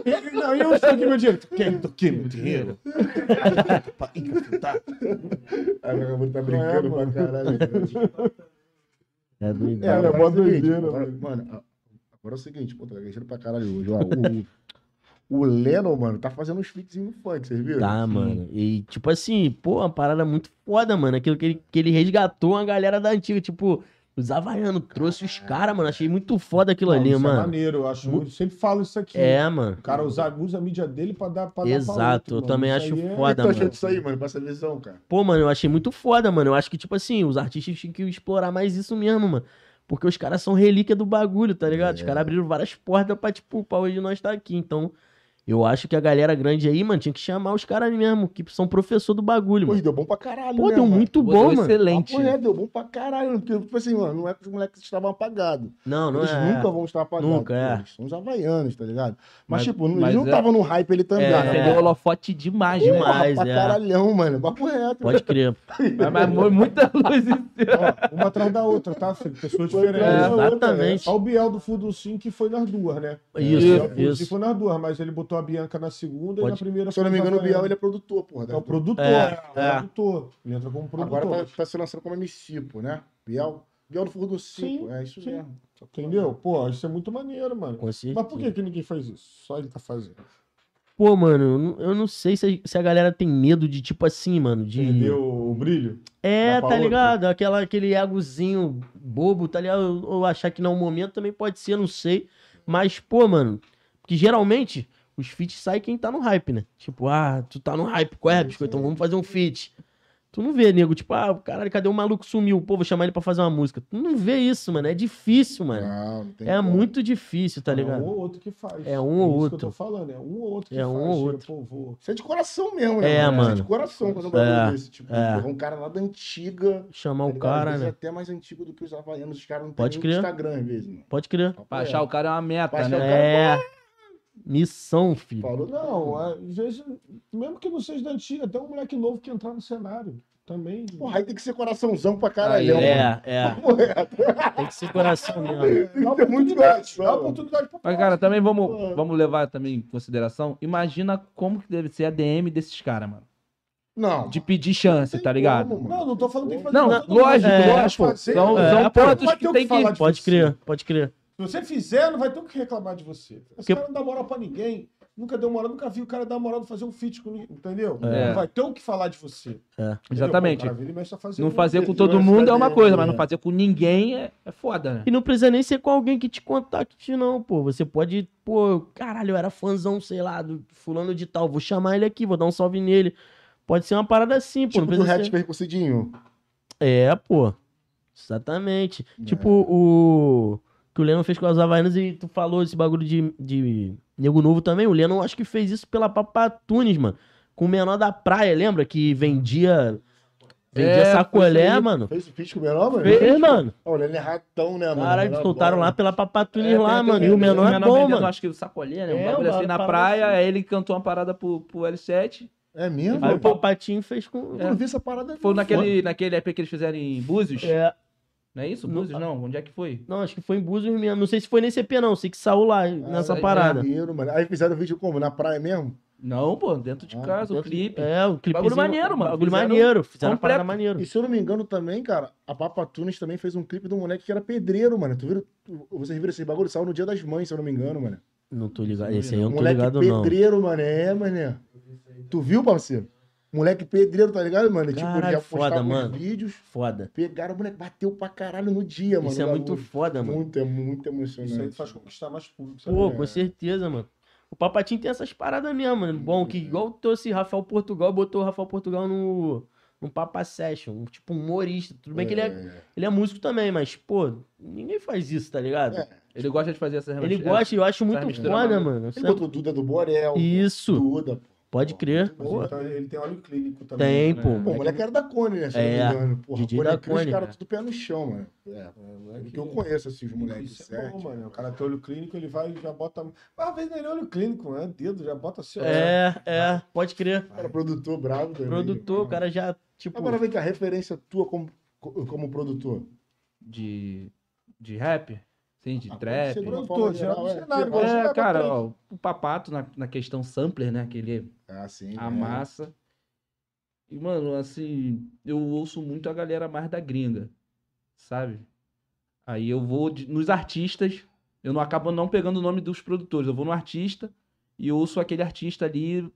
Speaker 2: E- Não, eu estou aqui meu dinheiro. Quem toquei meu dinheiro?
Speaker 1: Aí meu amor tá brincando
Speaker 2: É,
Speaker 1: pra caralho.
Speaker 3: É doido.
Speaker 2: É, é mó
Speaker 1: seguinte,
Speaker 2: doideira, mano.
Speaker 1: Mano, a- agora é o seguinte, pô, tá gaguejando pra caralho hoje. Ó, o, o Lennon, mano, tá fazendo uns no funk, vocês viram?
Speaker 3: Tá, mano. E, tipo assim, pô, uma parada muito foda, mano. Aquilo que ele, que ele resgatou uma galera da antiga. Tipo, Os Havaianos trouxe os caras, mano. Achei muito foda aquilo
Speaker 2: Não,
Speaker 3: ali,
Speaker 2: isso É
Speaker 3: mano.
Speaker 2: maneiro, eu acho. Muito- sempre falo isso aqui.
Speaker 3: É, mano.
Speaker 2: O cara usa, usa a mídia dele pra dar pra dar pra
Speaker 3: Exato,
Speaker 2: outro,
Speaker 3: eu
Speaker 2: mano.
Speaker 3: também
Speaker 2: Isso
Speaker 3: acho
Speaker 2: é-
Speaker 1: O que
Speaker 3: foda,
Speaker 1: tu achou
Speaker 3: mano.
Speaker 1: disso aí, mano? Pra essa visão, cara.
Speaker 3: Pô, mano, eu achei muito foda, mano. Eu acho que, tipo assim, os artistas tinham que explorar mais isso mesmo, mano. Porque os caras são relíquia do bagulho, tá ligado? Os caras abriram várias portas pra, tipo, pra hoje nós estar aqui. Então, eu acho que a galera grande aí, mano, tinha que chamar os caras mesmo, que são professor do bagulho,
Speaker 1: Pô,
Speaker 3: mano.
Speaker 1: deu bom pra caralho,
Speaker 3: Pô,
Speaker 1: né,
Speaker 3: deu
Speaker 1: mano?
Speaker 3: muito
Speaker 4: Pô,
Speaker 3: bom,
Speaker 4: deu
Speaker 3: mano.
Speaker 4: excelente.
Speaker 1: Papo reto, deu bom pra caralho. Porque, tipo assim, mano, não é que os moleques estavam apagados.
Speaker 3: Não, não
Speaker 1: Eles
Speaker 3: é.
Speaker 1: nunca vão estar apagados.
Speaker 3: Nunca, é.
Speaker 1: pô, Eles são os havaianos, tá ligado? Mas,
Speaker 4: Mas-
Speaker 1: tipo,
Speaker 4: mas
Speaker 1: eles não
Speaker 4: é-
Speaker 1: estavam no hype ele também.
Speaker 3: É,
Speaker 1: né?
Speaker 4: Acendeu o holofote demais,
Speaker 3: Demais.
Speaker 4: demais.
Speaker 1: Porra, pra
Speaker 3: é.
Speaker 1: caralhão, mano. Papo reto.
Speaker 3: Pode crer. <laughs>
Speaker 4: Mas, mas foi muita luz em cima.
Speaker 2: Ó, uma atrás da outra, tá, filho? Pessoas diferentes.
Speaker 1: atrás da outra,
Speaker 3: Exatamente.
Speaker 2: Olha o Biel do Fundo Sim, que foi nas duas, né?
Speaker 3: Isso,
Speaker 2: o Biel do Fundo
Speaker 3: isso.
Speaker 2: Sim foi nas duas, mas ele botou a Bianca na segunda e
Speaker 3: Pode-
Speaker 2: na primeira
Speaker 1: Se eu não me engano, o. Biel ele é produtor, porra.
Speaker 2: É o produtor,
Speaker 3: É,
Speaker 2: é,
Speaker 3: é.
Speaker 2: produtor. Ele entra como produtor.
Speaker 1: Agora tá, tá se lançando como MC, pô, né? Biel. Biel do Fogo do
Speaker 2: Sim,
Speaker 1: Cinco. É isso
Speaker 2: sim.
Speaker 1: mesmo.
Speaker 2: Entendeu? Pô, isso é muito maneiro, mano. Mas por que, que ninguém faz isso? Só ele tá fazendo.
Speaker 3: Pô, mano, eu não, sei se a, se a galera tem medo de, tipo assim, mano, de...
Speaker 2: Entendeu o brilho?
Speaker 3: É, tá ligado? Aquela, aquele egozinho bobo, tá ligado? Ou, ou achar que não é o momento também pode ser, não sei. Mas, pô, mano, porque geralmente os feats saem quem tá no hype, né? Tipo, ah, tu tá no hype, qual é, biscoito? Então vamos fazer um feat. Tu não vê, nego, tipo, ah, caralho, cadê o maluco sumiu? Pô, vou chamar ele pra fazer uma música. Tu não vê isso, mano. É difícil, mano.
Speaker 1: Não, não tem
Speaker 3: É
Speaker 1: como.
Speaker 3: muito difícil, tá
Speaker 2: É um
Speaker 3: ligado?
Speaker 2: ou outro que faz.
Speaker 3: É um ou
Speaker 2: isso
Speaker 3: outro.
Speaker 2: Que eu tô falando, é um ou outro que
Speaker 3: É
Speaker 2: faz.
Speaker 3: um ou
Speaker 2: Chega,
Speaker 3: outro.
Speaker 2: Pô, vou...
Speaker 1: Isso é de coração mesmo, né?
Speaker 3: É,
Speaker 1: Isso é
Speaker 3: mano.
Speaker 1: de coração quando um
Speaker 3: É,
Speaker 1: bagulho desse. Tipo,
Speaker 3: é.
Speaker 1: um cara lá da antiga.
Speaker 3: Chamar
Speaker 1: tá
Speaker 3: o
Speaker 1: ligado? Às
Speaker 3: cara,
Speaker 1: vezes
Speaker 3: né?
Speaker 1: É até mais antigo do que os havaianos. Os caras não
Speaker 3: Pode
Speaker 1: têm
Speaker 3: crer.
Speaker 1: Instagram, às vezes, mano.
Speaker 3: Pode crer.
Speaker 4: Pra achar o cara é uma meta,
Speaker 1: Pra achar o
Speaker 4: né?
Speaker 1: cara-
Speaker 3: É. Missão, filho.
Speaker 1: Falou,
Speaker 2: Não, às vezes, mesmo que não seja da antiga, até um moleque novo que entrar no cenário. Também.
Speaker 1: Porra, aí tem que ser coraçãozão pra caralho.
Speaker 4: Aí,
Speaker 3: É, é.
Speaker 1: Reto.
Speaker 3: Tem que ser coração mesmo.
Speaker 1: Tem que ter muito
Speaker 2: oportunidade. Dá oportunidade pra
Speaker 4: Mas, cara, também vamos, vamos levar também em consideração. Imagina como que deve ser a DM desses caras, mano.
Speaker 1: Não.
Speaker 4: De pedir chance, tá ligado?
Speaker 1: como.
Speaker 2: Não, não tô falando que tem que fazer.
Speaker 4: Não, lógico,
Speaker 3: É,
Speaker 4: lógico.
Speaker 2: fazer,
Speaker 4: São,
Speaker 3: é,
Speaker 4: são pontos que
Speaker 2: o
Speaker 4: tem
Speaker 2: que
Speaker 4: que.
Speaker 3: Pode crer, pode crer.
Speaker 2: Se você fizer, não vai ter o que reclamar de você. Esse
Speaker 3: Porque-
Speaker 2: cara não dá moral pra ninguém. Nunca deu moral, nunca vi o cara dar moral de fazer um feat com ninguém, entendeu?
Speaker 4: É.
Speaker 2: Não vai ter o que falar de você.
Speaker 3: É.
Speaker 4: Exatamente.
Speaker 2: Pô, cara fazer
Speaker 4: Não
Speaker 2: um-
Speaker 4: fazer com todo mundo é uma coisa, mas
Speaker 1: é.
Speaker 4: não fazer com ninguém é, é foda, né?
Speaker 3: E não precisa nem ser com alguém que te contacte, não, pô. Você pode, pô, caralho, eu era fãzão, sei lá, do fulano de tal. Vou chamar ele aqui, vou dar um salve nele. Pode ser uma parada assim, pô.
Speaker 1: Tipo
Speaker 3: não
Speaker 1: do rap
Speaker 3: ser...
Speaker 1: fez com o Cidinho.
Speaker 3: É, pô. Exatamente. Tipo o. Que o Lennon fez com as Havaianas e tu falou esse bagulho de, de Nego Novo também. O Lennon acho que fez isso pela Papatunes, mano. Com o menor da praia, lembra? Que vendia. Vendia
Speaker 4: É,
Speaker 3: sacolé,
Speaker 4: aí.
Speaker 3: mano.
Speaker 1: Fez o feat com o menor, mano?
Speaker 3: Fez, mano.
Speaker 1: Olha, ele é ratão, né, mano?
Speaker 3: Caralho,
Speaker 1: Menor
Speaker 3: soltaram lá pela Papatunes
Speaker 4: É,
Speaker 3: lá,
Speaker 4: tem-
Speaker 3: mano.
Speaker 4: tem-
Speaker 3: E o menor é
Speaker 4: o
Speaker 3: bom, mano.
Speaker 4: acho que o sacolé, né? Um
Speaker 3: É,
Speaker 4: bagulho
Speaker 3: uma
Speaker 4: assim na praia,
Speaker 3: assim.
Speaker 4: aí ele cantou uma parada pro, pro L7.
Speaker 1: É mesmo?
Speaker 3: Aí o Papatinho fez com.
Speaker 1: Eu não vi essa parada.
Speaker 4: Foi naquele, naquele EP que eles fizeram em Búzios.
Speaker 3: É.
Speaker 4: Não é isso? Búzios não? Onde é que foi?
Speaker 3: Não, acho que foi em Búzios mesmo. Não sei se foi nesse EP, não. Sei que saiu lá, nessa
Speaker 4: aí,
Speaker 3: parada.
Speaker 1: Maneiro, mano. Aí fizeram o vídeo como? Na praia mesmo?
Speaker 4: Não, pô, dentro de
Speaker 1: Ah,
Speaker 4: casa, o
Speaker 3: Dentro-
Speaker 4: clipe.
Speaker 3: É, o clipe.
Speaker 4: Bagulho maneiro, mano.
Speaker 3: Bagulho
Speaker 4: Fizeram
Speaker 3: maneiro. Fizeram
Speaker 4: completo.
Speaker 3: parada maneiro.
Speaker 1: E se eu não me engano também, cara, a Papa Tunes também fez um clipe de um moleque que era pedreiro, mano. Tu viram? Vocês viram esse bagulho? Saiu no dia das mães, se eu não me engano, mano.
Speaker 3: Não tô ligado.
Speaker 4: Não
Speaker 3: Esse aí eu
Speaker 1: Um
Speaker 3: não tô
Speaker 1: moleque
Speaker 3: ligado, não.
Speaker 1: pedreiro, mano. É, mané. Tu viu, parceiro? Moleque pedreiro, tá ligado, mano? tipo,
Speaker 3: Caralho,
Speaker 1: já postava
Speaker 3: foda, mano.
Speaker 1: vídeos,
Speaker 3: Foda.
Speaker 1: pegaram o moleque, bateu pra caralho no dia, mano.
Speaker 3: Isso é muito foda, mano.
Speaker 1: Muito, é muito
Speaker 2: Isso aí
Speaker 1: emocionante.
Speaker 2: faz conquistar mais público. sabe?
Speaker 3: Pô,
Speaker 1: É.
Speaker 3: com certeza, mano. O Papatinho tem essas paradas mesmo, mano. Bom, que igual trouxe Rafael Portugal, botou o Rafael Portugal no, no Papa Session. um Tipo, humorista. Tudo bem que ele é, ele é músico também, mas, pô, ninguém faz isso, tá ligado?
Speaker 1: É.
Speaker 4: Ele gosta de fazer essa
Speaker 3: Ele gosta e eu acho muito foda,
Speaker 4: maneiro.
Speaker 3: mano.
Speaker 1: Ele botou Duda do Borel.
Speaker 3: Isso.
Speaker 1: Duda, pô.
Speaker 3: Pode crer.
Speaker 2: Mas então ele tem óleo clínico também.
Speaker 3: tem,
Speaker 2: né?
Speaker 3: pô.
Speaker 1: Pô, o
Speaker 3: moleque-
Speaker 1: era da Cone, né? Se
Speaker 3: É,
Speaker 1: não me engano. Porra,
Speaker 3: DJ
Speaker 1: Cone
Speaker 3: da
Speaker 1: os
Speaker 3: Cone,
Speaker 1: caras
Speaker 4: né?
Speaker 1: tudo pé no chão, mano. É.
Speaker 2: É, moleque-
Speaker 1: Porque eu conheço, assim, os moleques
Speaker 2: Isso é bom, mano. O cara tem olho clínico, ele vai e já bota. Mas às vezes nem é olho clínico, né? Dedo, já bota assim. ó.
Speaker 3: É, é, pode crer.
Speaker 1: Cara, produtor bravo também.
Speaker 3: Produtor, o cara já, tipo.
Speaker 1: Agora vem cá, referência tua como, como produtor.
Speaker 4: De, de rap, sim, de
Speaker 1: Ah,
Speaker 4: trap.
Speaker 2: Produtor, geral
Speaker 1: é.
Speaker 2: cenário,
Speaker 4: É,
Speaker 2: Chega
Speaker 4: cara, ó, o Papato na, na questão sampler, né? Que ele
Speaker 1: Ah, sim.
Speaker 4: amassa. E, mano, assim, eu ouço muito a galera mais da gringa, sabe? Aí eu vou de- nos artistas, eu não acabo não pegando o nome dos produtores, eu vou no artista e ouço aquele artista ali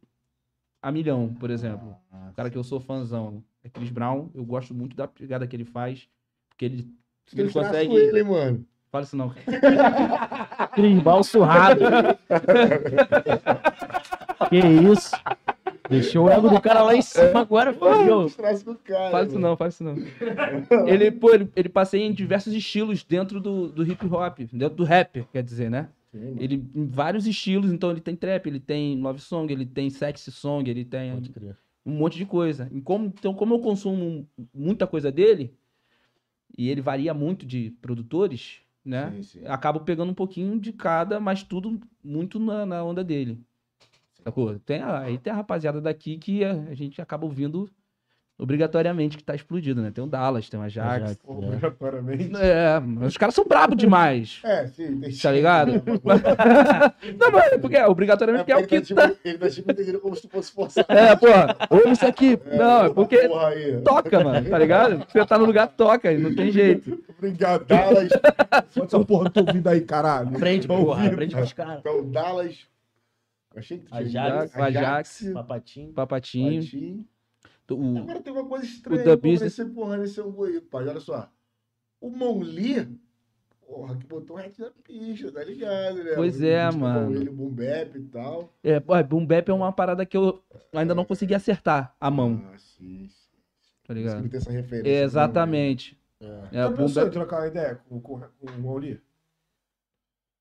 Speaker 4: a milhão, por exemplo.
Speaker 1: Ah,
Speaker 4: O cara que eu sou fãzão é Chris Brown, eu gosto muito da pegada que ele faz, porque ele Ele consegue-
Speaker 1: ele, hein, mano.
Speaker 4: Fala isso não. <laughs>
Speaker 3: Crisbal surrado. <laughs> que isso? Deixou o ego do cara lá em cima agora, filho.
Speaker 1: Traz com o cara.
Speaker 4: Fala isso
Speaker 1: mano.
Speaker 4: não, fala isso não. <laughs> Ele, pô, ele, ele passeia em diversos estilos dentro do, do hip hop, dentro do rap, quer dizer, né?
Speaker 1: Sim, mano.
Speaker 4: Ele em vários estilos, então ele tem trap, ele tem love song, ele tem sexy song, ele tem um monte de coisa. E como- então, como eu consumo muita coisa dele, e ele varia muito de produtores, né?
Speaker 1: Sim, sim.
Speaker 4: Acabo pegando um pouquinho de cada, mas tudo muito na, na onda dele. Sacou? Tem aí tem a rapaziada daqui que a, a gente acaba ouvindo obrigatoriamente que tá explodido, né? Tem o Dallas, tem o Ajax.
Speaker 3: Ajax.
Speaker 2: Obrigatoriamente.
Speaker 4: É, mas os caras são brabos demais.
Speaker 1: É, sim. Tem
Speaker 4: Tá ligado? <laughs> Não, mas é porque é obrigatoriamente que é o que
Speaker 1: ele,
Speaker 4: tá.
Speaker 1: tá tipo, ele tá tipo entendendo como se tu fosse forçar.
Speaker 4: É, porra, ouve isso aqui. Não, é porque toca, mano, tá ligado? Você tá no lugar, toca, não tem jeito.
Speaker 2: Obrigado.
Speaker 1: Dallas.
Speaker 2: Essa porra do teu ouvido aí, caralho.
Speaker 3: Aprende,
Speaker 2: Tô
Speaker 3: porra.
Speaker 2: ouvindo.
Speaker 3: Aprende com os caras.
Speaker 1: Então, Dallas. Eu achei que tinha
Speaker 3: Ajax,
Speaker 1: Ajax,
Speaker 4: Ajax,
Speaker 3: Papatinho.
Speaker 4: Papatinho.
Speaker 1: Patinho.
Speaker 4: O,
Speaker 1: Agora tem uma coisa estranha.
Speaker 4: o
Speaker 1: como
Speaker 4: Business-
Speaker 1: porra, nesse pai. Olha só. O Monli, porra, que botou o hat na pista, tá ligado, né?
Speaker 4: Pois
Speaker 1: O
Speaker 4: é,
Speaker 1: com
Speaker 4: mano.
Speaker 1: Ele, o boom bap e tal.
Speaker 4: é, pô, boom bap é uma parada que eu ainda não consegui acertar a mão,
Speaker 1: Ah, sim. sim.
Speaker 4: tá ligado?
Speaker 1: tem essa referência.
Speaker 4: É, exatamente.
Speaker 3: É.
Speaker 4: É,
Speaker 2: Já pensou em trocar uma ideia com, com, com o Mauli?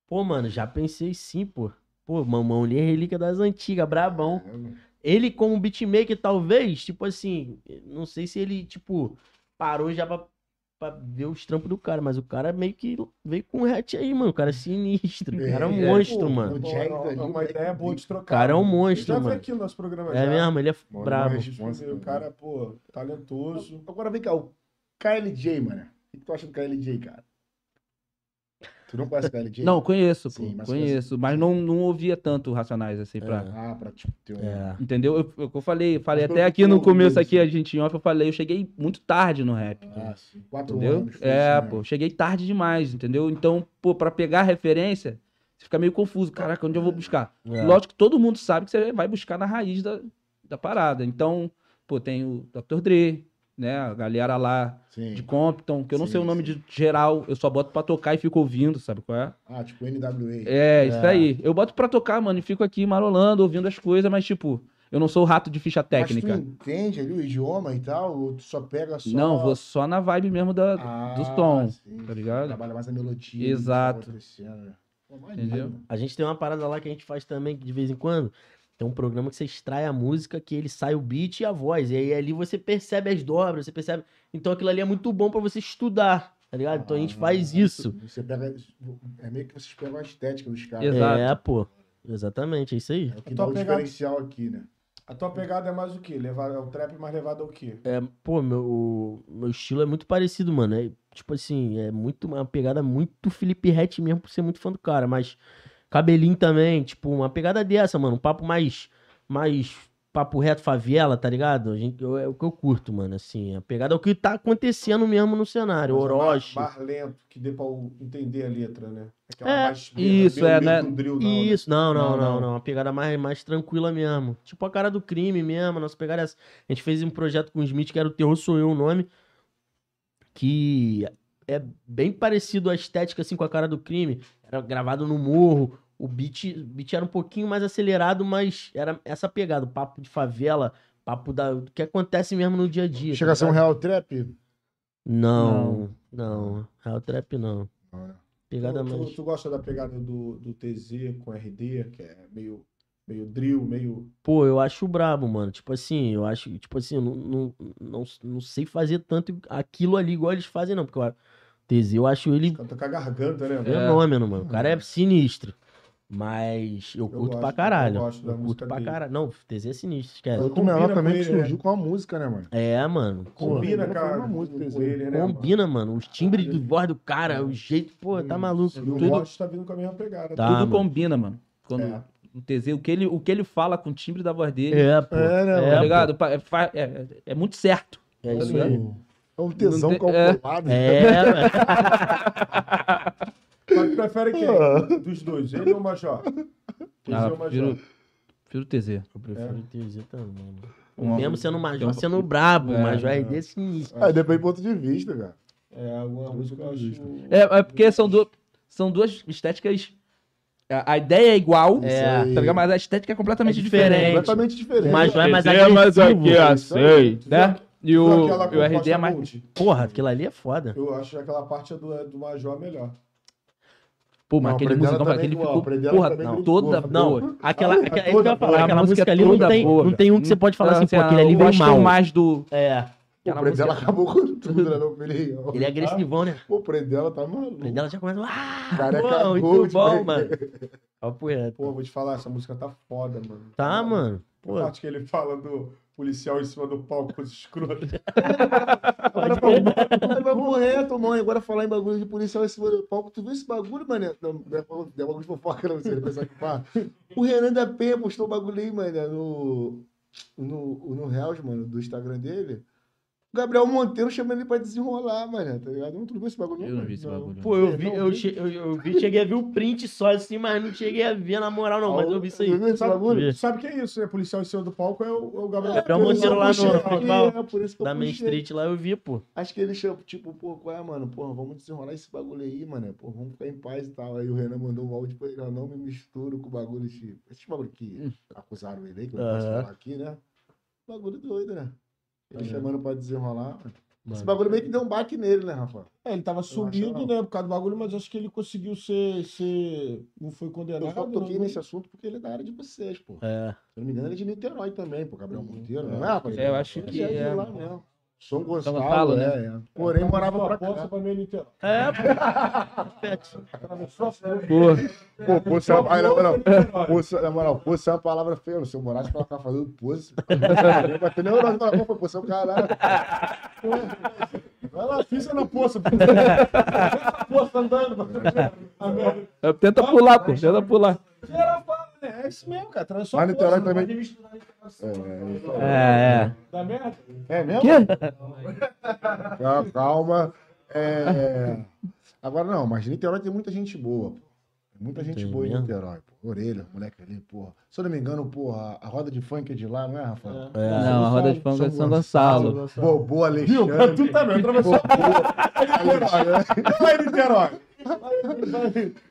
Speaker 3: Pô, mano, já pensei sim, pô. Pô, Mamão ali é relíquia das antigas, brabão.
Speaker 1: É.
Speaker 3: Ele como beatmaker, talvez, tipo assim, não sei se ele, tipo, parou já pra, pra ver os trampos do cara, mas o cara meio que veio com um hat aí, mano. O cara é sinistro. O cara é um
Speaker 1: É,
Speaker 3: monstro,
Speaker 1: pô,
Speaker 3: mano.
Speaker 1: o Jack
Speaker 2: é uma
Speaker 1: Jack
Speaker 2: ideia boa de trocar.
Speaker 3: O cara é um
Speaker 2: mano.
Speaker 3: monstro,
Speaker 2: Já
Speaker 3: mano.
Speaker 2: aqui no nosso programa
Speaker 3: É
Speaker 2: já.
Speaker 3: mesmo, ele é
Speaker 1: Mano,
Speaker 3: brabo.
Speaker 1: mas- Responsa,
Speaker 2: O cara, pô, talentoso.
Speaker 1: Agora vem cá, o KLJ, mano. O que tu acha do KLJ, cara? Tu não conhece?
Speaker 4: Não, conheço, pô,
Speaker 1: Sim, mas
Speaker 4: conheço, mas não, não ouvia tanto Racionais assim pra...
Speaker 1: Ah, pra tipo.
Speaker 3: É.
Speaker 4: Entendeu? Eu, eu, eu falei, falei
Speaker 1: Mas
Speaker 4: até aqui no começo aqui, a gente em off, eu falei, eu cheguei muito tarde no rap.
Speaker 1: Ah, sim. Quatro
Speaker 4: Entendeu?
Speaker 1: anos.
Speaker 4: É,
Speaker 1: né?
Speaker 4: pô, cheguei tarde demais, entendeu? Então, pô, pra pegar referência, você fica meio confuso. Caraca, onde eu vou buscar?
Speaker 3: É.
Speaker 4: Lógico que todo mundo sabe que você vai buscar na raiz da, da parada. Então, pô, tem o Dr. Dre, né? A galera lá
Speaker 1: Sim.
Speaker 4: de Compton, que eu não
Speaker 1: Sim,
Speaker 4: sei o nome de geral, eu só boto pra tocar e fico ouvindo, sabe qual é?
Speaker 1: Ah, tipo NWA.
Speaker 4: É, isso
Speaker 3: É.
Speaker 4: aí. Eu boto pra tocar, mano, e fico aqui marolando, ouvindo as coisas, mas tipo, eu não sou o rato de ficha técnica.
Speaker 1: Mas tu entende ali o idioma e tal? Ou tu só pega só.
Speaker 4: Não, vou só na vibe mesmo da,
Speaker 1: Ah,
Speaker 4: do som,
Speaker 1: sim,
Speaker 4: tá ligado?
Speaker 1: Trabalha mais a melodia.
Speaker 4: Exato.
Speaker 1: que tá né?
Speaker 4: Entendeu?
Speaker 3: A gente tem uma parada lá que a gente faz também, de vez em quando. Tem um programa que você extrai a música, que ele sai o beat e a voz. E aí ali você percebe as dobras, você percebe. Então aquilo ali é muito bom pra você estudar, tá ligado? Então a gente
Speaker 1: Ah,
Speaker 3: faz isso.
Speaker 1: Você pega. É meio que vocês pegam a estética dos caras.
Speaker 4: Exato.
Speaker 3: É, pô. Exatamente, é isso aí.
Speaker 1: É o que
Speaker 2: A
Speaker 1: dá
Speaker 2: tua
Speaker 1: o
Speaker 2: pegada-
Speaker 1: diferencial aqui, né?
Speaker 2: A tua pegada é mais o quê? Levar, é o trap mais levado ao quê?
Speaker 3: É, pô, meu, o- meu estilo é muito parecido, mano. É, tipo assim, é muito uma pegada muito Felipe Rett mesmo por ser muito fã do cara, mas cabelinho também, tipo, uma pegada dessa, mano, um papo mais mais papo reto favela, tá ligado? A gente, eu- é o que eu curto, mano, assim, a pegada é o que tá acontecendo mesmo no cenário,
Speaker 2: Mas é
Speaker 3: Orochi.
Speaker 2: Mais, mais lento, que dê pra entender a letra, né? Aquela
Speaker 3: É,
Speaker 2: mais
Speaker 4: isso,
Speaker 2: meio-
Speaker 4: é, né?
Speaker 2: drill, não, né?
Speaker 3: Isso, não, não,
Speaker 2: Não,
Speaker 3: não,
Speaker 2: não.
Speaker 3: não. Uma pegada mais, mais tranquila mesmo. Tipo a cara do crime mesmo. Nossa pegada é essa. A gente fez um projeto com o Smith que era o Terror Sou Eu o nome. Que é bem parecido a estética assim com a cara do crime. Era gravado no morro. O beat, o beat era um pouquinho mais acelerado, mas era essa pegada. o Papo de favela, papo da, do que acontece mesmo no dia a dia.
Speaker 1: Chega
Speaker 3: tá
Speaker 1: a ser um real trap?
Speaker 3: Não, não. Real Trap não.
Speaker 1: Não, né?
Speaker 3: Pegada
Speaker 2: tu, tu,
Speaker 3: mais.
Speaker 2: tu gosta da pegada do, do TZ com RD, que é meio, meio drill, meio.
Speaker 3: Pô, eu acho brabo, mano. Tipo assim, eu acho, tipo assim, eu não, não, não, não sei fazer tanto aquilo ali igual eles fazem, não. Porque o TZ, eu acho ele
Speaker 2: Canta com a garganta, né?
Speaker 4: É.
Speaker 3: fenômeno, mano. O cara é sinistro. Mas eu curto
Speaker 2: gosto,
Speaker 3: pra
Speaker 2: eu
Speaker 3: caralho. Eu,
Speaker 2: gosto da
Speaker 3: curto
Speaker 2: música
Speaker 3: pra caralho. Não, TZ é sinistro, esquece.
Speaker 1: Outro
Speaker 2: Combina
Speaker 1: menor
Speaker 2: com
Speaker 1: também que
Speaker 2: ele, né?
Speaker 1: surgiu com a música, né, mano?
Speaker 3: É, mano.
Speaker 2: Combina,
Speaker 1: Pô,
Speaker 2: cara, né?
Speaker 3: combina, mano. Os timbres de voz do cara, o jeito, pô, tá maluco.
Speaker 2: E o
Speaker 3: Tudo,
Speaker 2: Rocha tá vindo com a mesma pegada.
Speaker 3: Tá.
Speaker 4: Tudo
Speaker 3: mano.
Speaker 4: combina, mano. Quando
Speaker 2: É.
Speaker 4: o TZ, o que, ele, o que ele fala com o timbre da voz dele,
Speaker 3: É, pô.
Speaker 1: É, né,
Speaker 3: É,
Speaker 4: tá
Speaker 3: pô.
Speaker 4: ligado? É, é- é muito certo.
Speaker 3: É isso
Speaker 4: Tá
Speaker 3: aí.
Speaker 1: É um tesão
Speaker 4: tem- é.
Speaker 1: calculado.
Speaker 3: É, velho. <laughs>
Speaker 2: Mas tu prefere quem? Dos dois, ele ou o Major? TZ
Speaker 4: Ah,
Speaker 2: ou Major?
Speaker 4: prefiro, o TZ.
Speaker 3: Eu prefiro o TZ também, mano.
Speaker 4: Um-
Speaker 3: Mesmo sendo major,
Speaker 4: um-
Speaker 3: sendo brabo,
Speaker 4: É,
Speaker 3: o major
Speaker 2: é.
Speaker 3: é desse início.
Speaker 1: Ah, depende do ponto de vista, cara.
Speaker 2: É, alguma música eu acho.
Speaker 4: É, é porque são, du são duas estéticas. A, ideia é igual,
Speaker 3: É.
Speaker 4: tá ligado? mas a estética é completamente
Speaker 3: É diferente.
Speaker 4: diferente.
Speaker 1: Completamente diferente.
Speaker 3: Mas vai mais
Speaker 4: é mais
Speaker 3: agressivo.
Speaker 4: aqui, assim, né? E o,
Speaker 2: aquela
Speaker 4: e o RD é mais.
Speaker 2: multi?
Speaker 3: Porra, aquilo ali é foda.
Speaker 2: Eu acho que aquela parte é do, é do Major melhor.
Speaker 4: Pô, mas
Speaker 1: Não,
Speaker 4: aquele musicão, aquele
Speaker 1: igual,
Speaker 4: ficou, porra, não,
Speaker 1: brincou,
Speaker 4: toda
Speaker 3: Não,
Speaker 4: boa.
Speaker 3: aquela,
Speaker 1: Ah,
Speaker 3: aquela,
Speaker 1: toda
Speaker 4: boa.
Speaker 3: aquela
Speaker 4: A música
Speaker 3: música ali
Speaker 4: é
Speaker 3: não
Speaker 4: toda
Speaker 3: tem,
Speaker 4: boa,
Speaker 3: não tem um que você pode falar
Speaker 4: Então,
Speaker 3: assim, pô,
Speaker 4: assim,
Speaker 3: aquele ali veio
Speaker 4: gosto
Speaker 3: mal.
Speaker 4: mais do...
Speaker 3: É,
Speaker 1: O
Speaker 4: Aquela música-
Speaker 1: acabou com tudo, né? Não, ele,
Speaker 3: ele é agressivão, né?
Speaker 1: Pô, o Predela tá maluco.
Speaker 3: O dela já começa. Ah,
Speaker 1: Cara, é
Speaker 3: pô,
Speaker 1: cagou
Speaker 3: muito bom, mano. Papo reto.
Speaker 2: Pô, vou te falar, essa música tá foda, mano.
Speaker 3: Tá, mano.
Speaker 2: A
Speaker 3: Pô,
Speaker 2: parte que ele fala do policial em cima do palco com os escrotos. <laughs>
Speaker 1: Agora morrer, mãe. Agora falar em bagulho de policial em cima do palco. Tu viu esse bagulho, mané? Não, não é bagulho é bagulho de fofoca, não. Você pensar que pá. O Renan da Penha postou um bagulho aí, mané, no, no, no Reels, mano, do Instagram dele. O Gabriel Monteiro chamando ele pra desenrolar, mané, tá ligado? Não tu viu esse bagulho?
Speaker 4: Eu não vi esse bagulho.
Speaker 3: pô, eu
Speaker 1: É,
Speaker 3: vi,
Speaker 1: não,
Speaker 3: eu,
Speaker 1: vi.
Speaker 3: che- eu, eu vi, cheguei a ver o print só assim, mas não cheguei a ver na moral, não. Mas eu vi isso aí.
Speaker 1: Tu viu esse bagulho?
Speaker 2: Sabe o que é isso, né? Policial em cima do palco é o, é o Gabriel.
Speaker 3: Gabriel
Speaker 1: Por isso
Speaker 3: Monteiro lá no festival
Speaker 1: é,
Speaker 3: Da Main. Street lá eu vi, pô.
Speaker 1: Acho que ele chama, tipo, pô, qual é, mano? Porra, vamos desenrolar esse bagulho aí, mano. Pô, vamos ficar em paz e tal. Aí o Renan mandou um áudio pra ele, ó, não me misturo com o bagulho, tipo. Esse bagulho que acusaram ele aí, que eu não posso falar aqui, né? Bagulho doido, né? Ele
Speaker 3: Aham.
Speaker 1: chamando pra desenrolar. mano. Esse bagulho meio que deu um baque nele, né, Rafa?
Speaker 2: É, ele tava subido,
Speaker 1: não.
Speaker 2: né, por causa do bagulho, mas acho que ele conseguiu ser. ser... Não foi condenado.
Speaker 1: Eu só toquei
Speaker 2: né?
Speaker 1: nesse assunto porque ele é da área de vocês, pô.
Speaker 3: É.
Speaker 1: Se eu não me engano, ele é de Niterói também, pô, Gabriel Monteiro, não é,
Speaker 2: É,
Speaker 1: rapaz?
Speaker 4: eu acho que
Speaker 1: Ele de
Speaker 4: é.
Speaker 1: lá mesmo. São Gonçalo,
Speaker 4: Gonçalo,
Speaker 1: é, é. Porém, morava pra
Speaker 2: Poça
Speaker 1: cá.
Speaker 2: pra Niterói.
Speaker 3: É, pô.
Speaker 2: A.
Speaker 4: Pô,
Speaker 1: poço é uma, ai, na moral, poço, na moral, poço é uma palavra feia. Se eu morasse pra ficar fazendo poço, eu ia bater neurose. Falar, pô, poço é um caralho.
Speaker 2: Vai lá, pisa na poça. poça andando. A
Speaker 4: é, tenta pular, pô, tenta pular.
Speaker 2: Fala, né? É isso mesmo, cara. Atravessou
Speaker 1: Mas
Speaker 2: a
Speaker 1: Niterói também. É,
Speaker 3: É, é.
Speaker 2: Da merda.
Speaker 1: é mesmo? Calma, calma. É... Agora não, mas Niterói tem muita gente boa, pô. Muita gente
Speaker 3: Tem
Speaker 1: boa em
Speaker 3: mesmo?
Speaker 1: Niterói, pô. Orelha, moleque ali, porra. Se eu não me engano, porra, a roda de funk é de lá, não é, Rafael?
Speaker 3: É.
Speaker 4: Não, a roda de funk é de São Gonçalo.
Speaker 1: Bobô,
Speaker 2: Viu?
Speaker 1: Alexandre.
Speaker 2: Tu também atravessou a poça. Vai, Niterói.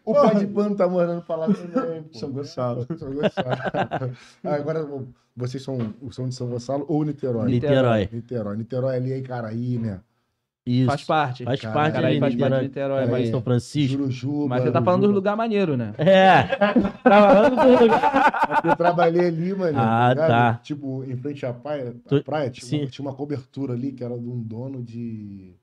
Speaker 1: O pai de pano tá morando pra lá também. pô. São Gonçalo. São Gonçalo. Ah, Agora, vocês são, são de São Gonçalo ou Niterói?
Speaker 3: Niterói.
Speaker 1: Niterói. Niterói ali em Caraí, né?
Speaker 3: Isso.
Speaker 4: Faz parte.
Speaker 3: Faz
Speaker 1: Cara,
Speaker 3: parte
Speaker 4: faz parte de
Speaker 3: Niterói.
Speaker 4: Mas...
Speaker 3: São Francisco.
Speaker 1: Jurujuba.
Speaker 4: Mas você tá falando dos lugares maneiros, né?
Speaker 3: É. Tá falando do lugar.
Speaker 1: Eu trabalhei ali, mano.
Speaker 3: Ah,
Speaker 1: ligado?
Speaker 3: tá.
Speaker 1: Tipo, em frente à praia, à
Speaker 3: Tu-
Speaker 1: praia tinha, uma,
Speaker 3: sim.
Speaker 1: tinha uma cobertura ali que era de um dono de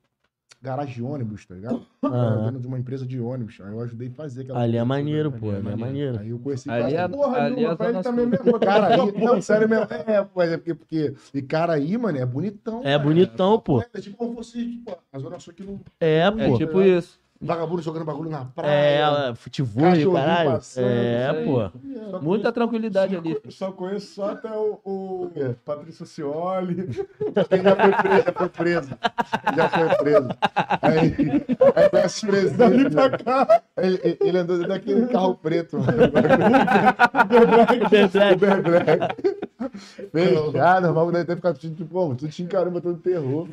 Speaker 1: garagem de ônibus, tá ligado? Era <coughs>
Speaker 3: Aham.
Speaker 1: dono de uma empresa de ônibus. Aí eu ajudei a fazer aquela
Speaker 3: Ali é maneiro, pô. Ali é maneiro.
Speaker 1: Aí eu conheci
Speaker 4: Ali é-
Speaker 2: Porra,
Speaker 4: Ali
Speaker 2: nenhuma,
Speaker 4: é
Speaker 2: pra ele
Speaker 4: Zona
Speaker 2: também
Speaker 4: Sul.
Speaker 2: mesmo.
Speaker 1: Cara, <laughs> aí, não, sério mesmo. É, mas é porque, porque. E cara aí, mano, é bonitão.
Speaker 3: É
Speaker 1: cara.
Speaker 3: bonitão, pô.
Speaker 1: É tipo como fosse, tipo, a Zona Sul aqui no.
Speaker 3: É,
Speaker 4: É
Speaker 3: pô.
Speaker 4: tipo isso.
Speaker 1: Vagabundo jogando bagulho na praia.
Speaker 3: É, futebol,
Speaker 1: Cachorrinho
Speaker 3: caralho.
Speaker 1: passando,
Speaker 3: É, pô.
Speaker 2: Só
Speaker 4: Muita tranquilidade ali.
Speaker 2: Só conheço só até o, o Patrício Cioli.
Speaker 1: Ele já foi preso, já foi preso. Já foi preso. Aí, aí conhece os
Speaker 2: Dali
Speaker 1: presentes.
Speaker 2: pra cá.
Speaker 1: Ele, ele andou dentro daquele carro preto. <laughs> mano.
Speaker 3: Uber Black.
Speaker 1: Uber Black. Fechado, o bagulho deve ter ficado tudo tipo, como? Tudo te encarando, botando terror.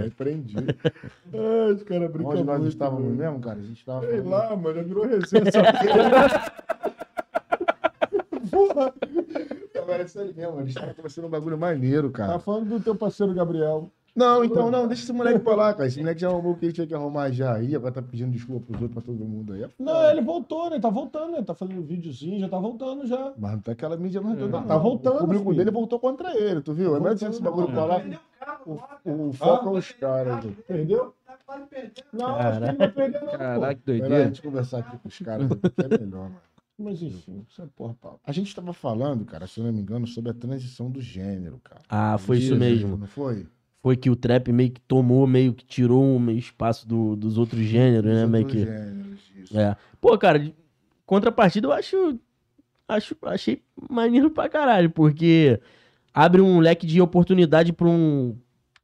Speaker 1: Aí prendi.
Speaker 2: Ai, os caras brincam
Speaker 1: Onde nós estávamos mesmo, cara? A gente tava
Speaker 2: Sei lá, mano, já virou resenha essa <laughs> porra.
Speaker 1: Agora é isso aí mesmo, eles estavam conversando um bagulho maneiro,
Speaker 2: Tá
Speaker 1: cara.
Speaker 2: falando do teu parceiro Gabriel.
Speaker 1: Não, então não, deixa esse moleque pra lá, cara. Esse moleque já arrumou o que ele tinha que arrumar já aí, agora tá pedindo desculpa pros outros, pra todo mundo aí. É
Speaker 2: Não, ele voltou, né? Tá voltando, né? Tá fazendo videozinho, já tá voltando já.
Speaker 1: Mas não tá aquela mídia não toda,
Speaker 2: Tá
Speaker 1: não.
Speaker 2: voltando,
Speaker 1: O público
Speaker 2: filho.
Speaker 1: dele voltou contra ele, tu viu? É melhor esse bagulho pra lá. O, o foco é os caras.
Speaker 2: Perdeu? Não, acho que ele vai perder, não.
Speaker 4: Caraca, que
Speaker 1: Melhor a
Speaker 4: doideira.
Speaker 1: gente conversar aqui com os caras, que é melhor, mano.
Speaker 2: Mas enfim, isso é porra, pau.
Speaker 1: A gente tava falando, cara, se eu não me engano, sobre a transição do gênero, cara.
Speaker 3: Ah, foi isso
Speaker 1: Isso,
Speaker 3: mesmo.
Speaker 1: Não foi?
Speaker 3: Foi que o trap meio que tomou, meio que tirou um espaço do- dos outros gêneros, né? Meio que.
Speaker 1: gêneros, isso.
Speaker 3: É. Pô, cara, contrapartida eu acho, acho. Achei maneiro pra caralho, porque abre um leque de oportunidade pra, um,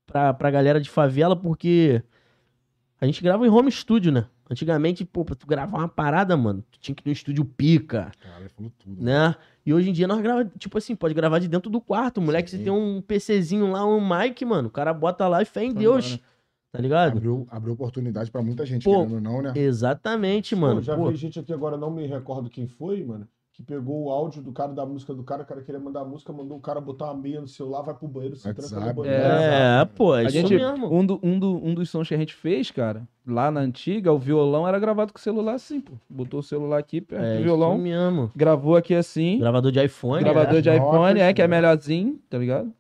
Speaker 3: pra, pra galera de favela, porque a gente grava em home studio, né? Antigamente, pô, pra tu gravar uma parada, mano, tu tinha que ir no estúdio pica,
Speaker 1: Cara, falou tudo.
Speaker 3: né? E hoje em dia nós gravamos, tipo assim, pode gravar de dentro do quarto. Moleque,
Speaker 1: Sim.
Speaker 3: você tem um PCzinho lá, um mic, mano, o cara bota lá e fé em Deus.
Speaker 4: embora.
Speaker 3: tá ligado?
Speaker 1: Abriu, abriu oportunidade pra muita gente,
Speaker 3: Pô,
Speaker 1: querendo ou não, né?
Speaker 3: Exatamente,
Speaker 2: Pô,
Speaker 3: mano.
Speaker 2: já
Speaker 3: Pô,
Speaker 2: vi gente aqui agora, não me recordo quem foi, mano, que pegou o áudio do cara da música do cara, o cara queria mandar a música, mandou o cara botar uma meia no celular, vai pro banheiro, se tranca no banheiro.
Speaker 3: é, pô, é
Speaker 4: A
Speaker 3: isso
Speaker 4: gente,
Speaker 3: mesmo.
Speaker 4: um, do- um, do- um dos sons que a gente fez, cara, lá na antiga, o violão era gravado com o celular assim, pô. Botou o celular aqui perto
Speaker 3: É
Speaker 4: do
Speaker 3: isso
Speaker 4: violão,
Speaker 3: mesmo.
Speaker 4: gravou aqui assim,
Speaker 3: Gravador de iPhone.
Speaker 4: gravador
Speaker 3: é.
Speaker 4: de iPhone,
Speaker 1: notas,
Speaker 4: é, que é
Speaker 1: né?
Speaker 4: melhorzinho, tá ligado?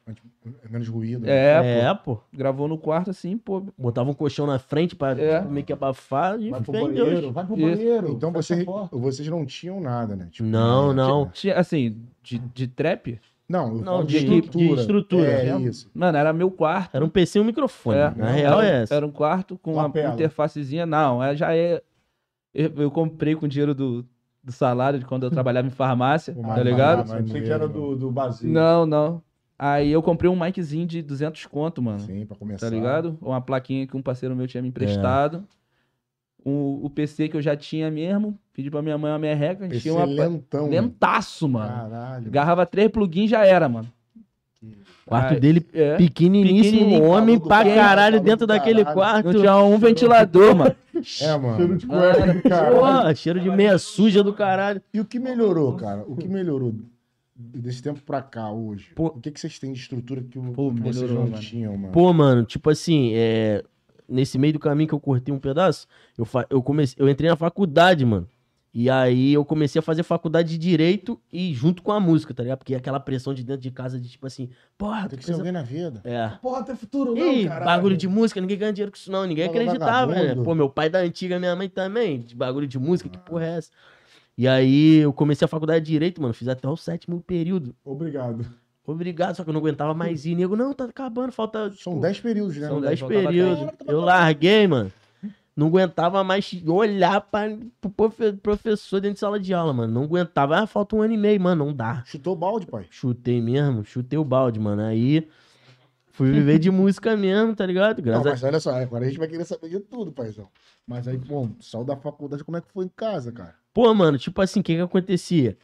Speaker 1: Menos ruído.
Speaker 4: É,
Speaker 3: É,
Speaker 4: pô.
Speaker 3: pô.
Speaker 4: Gravou no quarto assim, pô.
Speaker 3: Botava um colchão na frente pra
Speaker 4: É.
Speaker 3: tipo, meio que abafar e
Speaker 2: Vai pro banheiro,
Speaker 3: Deus.
Speaker 2: vai pro
Speaker 4: Isso.
Speaker 2: banheiro.
Speaker 1: Então você, vocês não tinham nada, né? Tipo,
Speaker 3: Não,
Speaker 1: né?
Speaker 3: não.
Speaker 4: Tinha, assim, de, de trap,
Speaker 1: Não, eu
Speaker 3: Não,
Speaker 1: falo
Speaker 3: de,
Speaker 4: equipe,
Speaker 3: de estrutura.
Speaker 1: É isso.
Speaker 4: mano, era meu quarto.
Speaker 3: Era um PC e um microfone.
Speaker 4: É.
Speaker 3: Na real
Speaker 4: era,
Speaker 3: é essa.
Speaker 4: Era um quarto com uma interfacezinha. Não, é, já é. Eu, eu comprei com o dinheiro do, do salário de quando eu <laughs> trabalhava em farmácia,
Speaker 1: Pô,
Speaker 4: tá
Speaker 1: mas-
Speaker 4: ligado?
Speaker 1: mas-
Speaker 2: Eu pensei que era do, do Basílio.
Speaker 4: Não, não. Aí eu comprei um miczinho de 200 conto, mano.
Speaker 1: Sim, pra começar.
Speaker 4: Tá ligado? Uma plaquinha que um parceiro meu tinha me emprestado. O, o PC que eu já tinha mesmo. Pedi pra minha mãe uma merreca. A gente
Speaker 1: PC
Speaker 4: tinha uma.
Speaker 1: lentão.
Speaker 4: Lentaço, mano.
Speaker 1: Caralho.
Speaker 4: Agarrava três plugins já era, mano.
Speaker 3: quarto dele
Speaker 4: É.
Speaker 3: pequeniníssimo, homem pra caralho
Speaker 1: maluco,
Speaker 3: dentro daquele
Speaker 1: caralho.
Speaker 3: quarto.
Speaker 4: Não tinha um ventilador, mano.
Speaker 1: É,
Speaker 2: Cheiro
Speaker 1: mano.
Speaker 2: de cueca do cara.
Speaker 3: Cheiro de meia suja do caralho.
Speaker 1: E o que melhorou, cara? O que melhorou desse tempo pra cá, hoje?
Speaker 3: Pô.
Speaker 1: O que, que vocês têm de estrutura que, o-
Speaker 4: Pô,
Speaker 1: que vocês
Speaker 4: melhorou,
Speaker 1: não
Speaker 4: mano.
Speaker 1: tinham, mano?
Speaker 3: Pô, mano, tipo assim, é... nesse meio do caminho que eu cortei um pedaço, eu, fa... eu, comecei... eu entrei na faculdade, mano. E aí eu comecei a fazer faculdade de Direito e junto com a música, tá ligado? Porque aquela pressão de dentro de casa de tipo assim, porra,
Speaker 1: Tem que ser alguém na vida.
Speaker 3: É.
Speaker 2: Porra, tem futuro não, caralho.
Speaker 3: bagulho de música, ninguém ganha dinheiro com isso não, ninguém
Speaker 1: Fala
Speaker 3: acreditava, né? Pô, meu pai da antiga, minha mãe também, de bagulho de música, que porra é essa? E aí eu comecei a faculdade de Direito, mano, fiz até o sétimo período.
Speaker 2: Obrigado.
Speaker 3: Obrigado, só que eu não aguentava mais ir. Nego, não, tá acabando, falta.
Speaker 1: São
Speaker 3: tipo,
Speaker 1: 10 períodos, né?
Speaker 3: São
Speaker 4: dez,
Speaker 3: 10
Speaker 4: faltava
Speaker 3: períodos.
Speaker 1: dez.
Speaker 3: Eu larguei, mano. Não aguentava mais olhar pra, pro profe- professor dentro de sala de aula, mano. Não aguentava. Ah, falta um ano e meio, mano. Não dá.
Speaker 1: Chutou o balde, pai.
Speaker 3: Chutei mesmo, chutei o balde, mano. Aí fui viver de <laughs> música mesmo, tá ligado?
Speaker 1: Não,
Speaker 3: Graças a
Speaker 1: mas olha só, agora a gente vai querer saber de tudo, paizão. Mas aí, bom, saiu da faculdade, como é que foi em casa, cara?
Speaker 3: Pô, mano, tipo assim, o que que acontecia?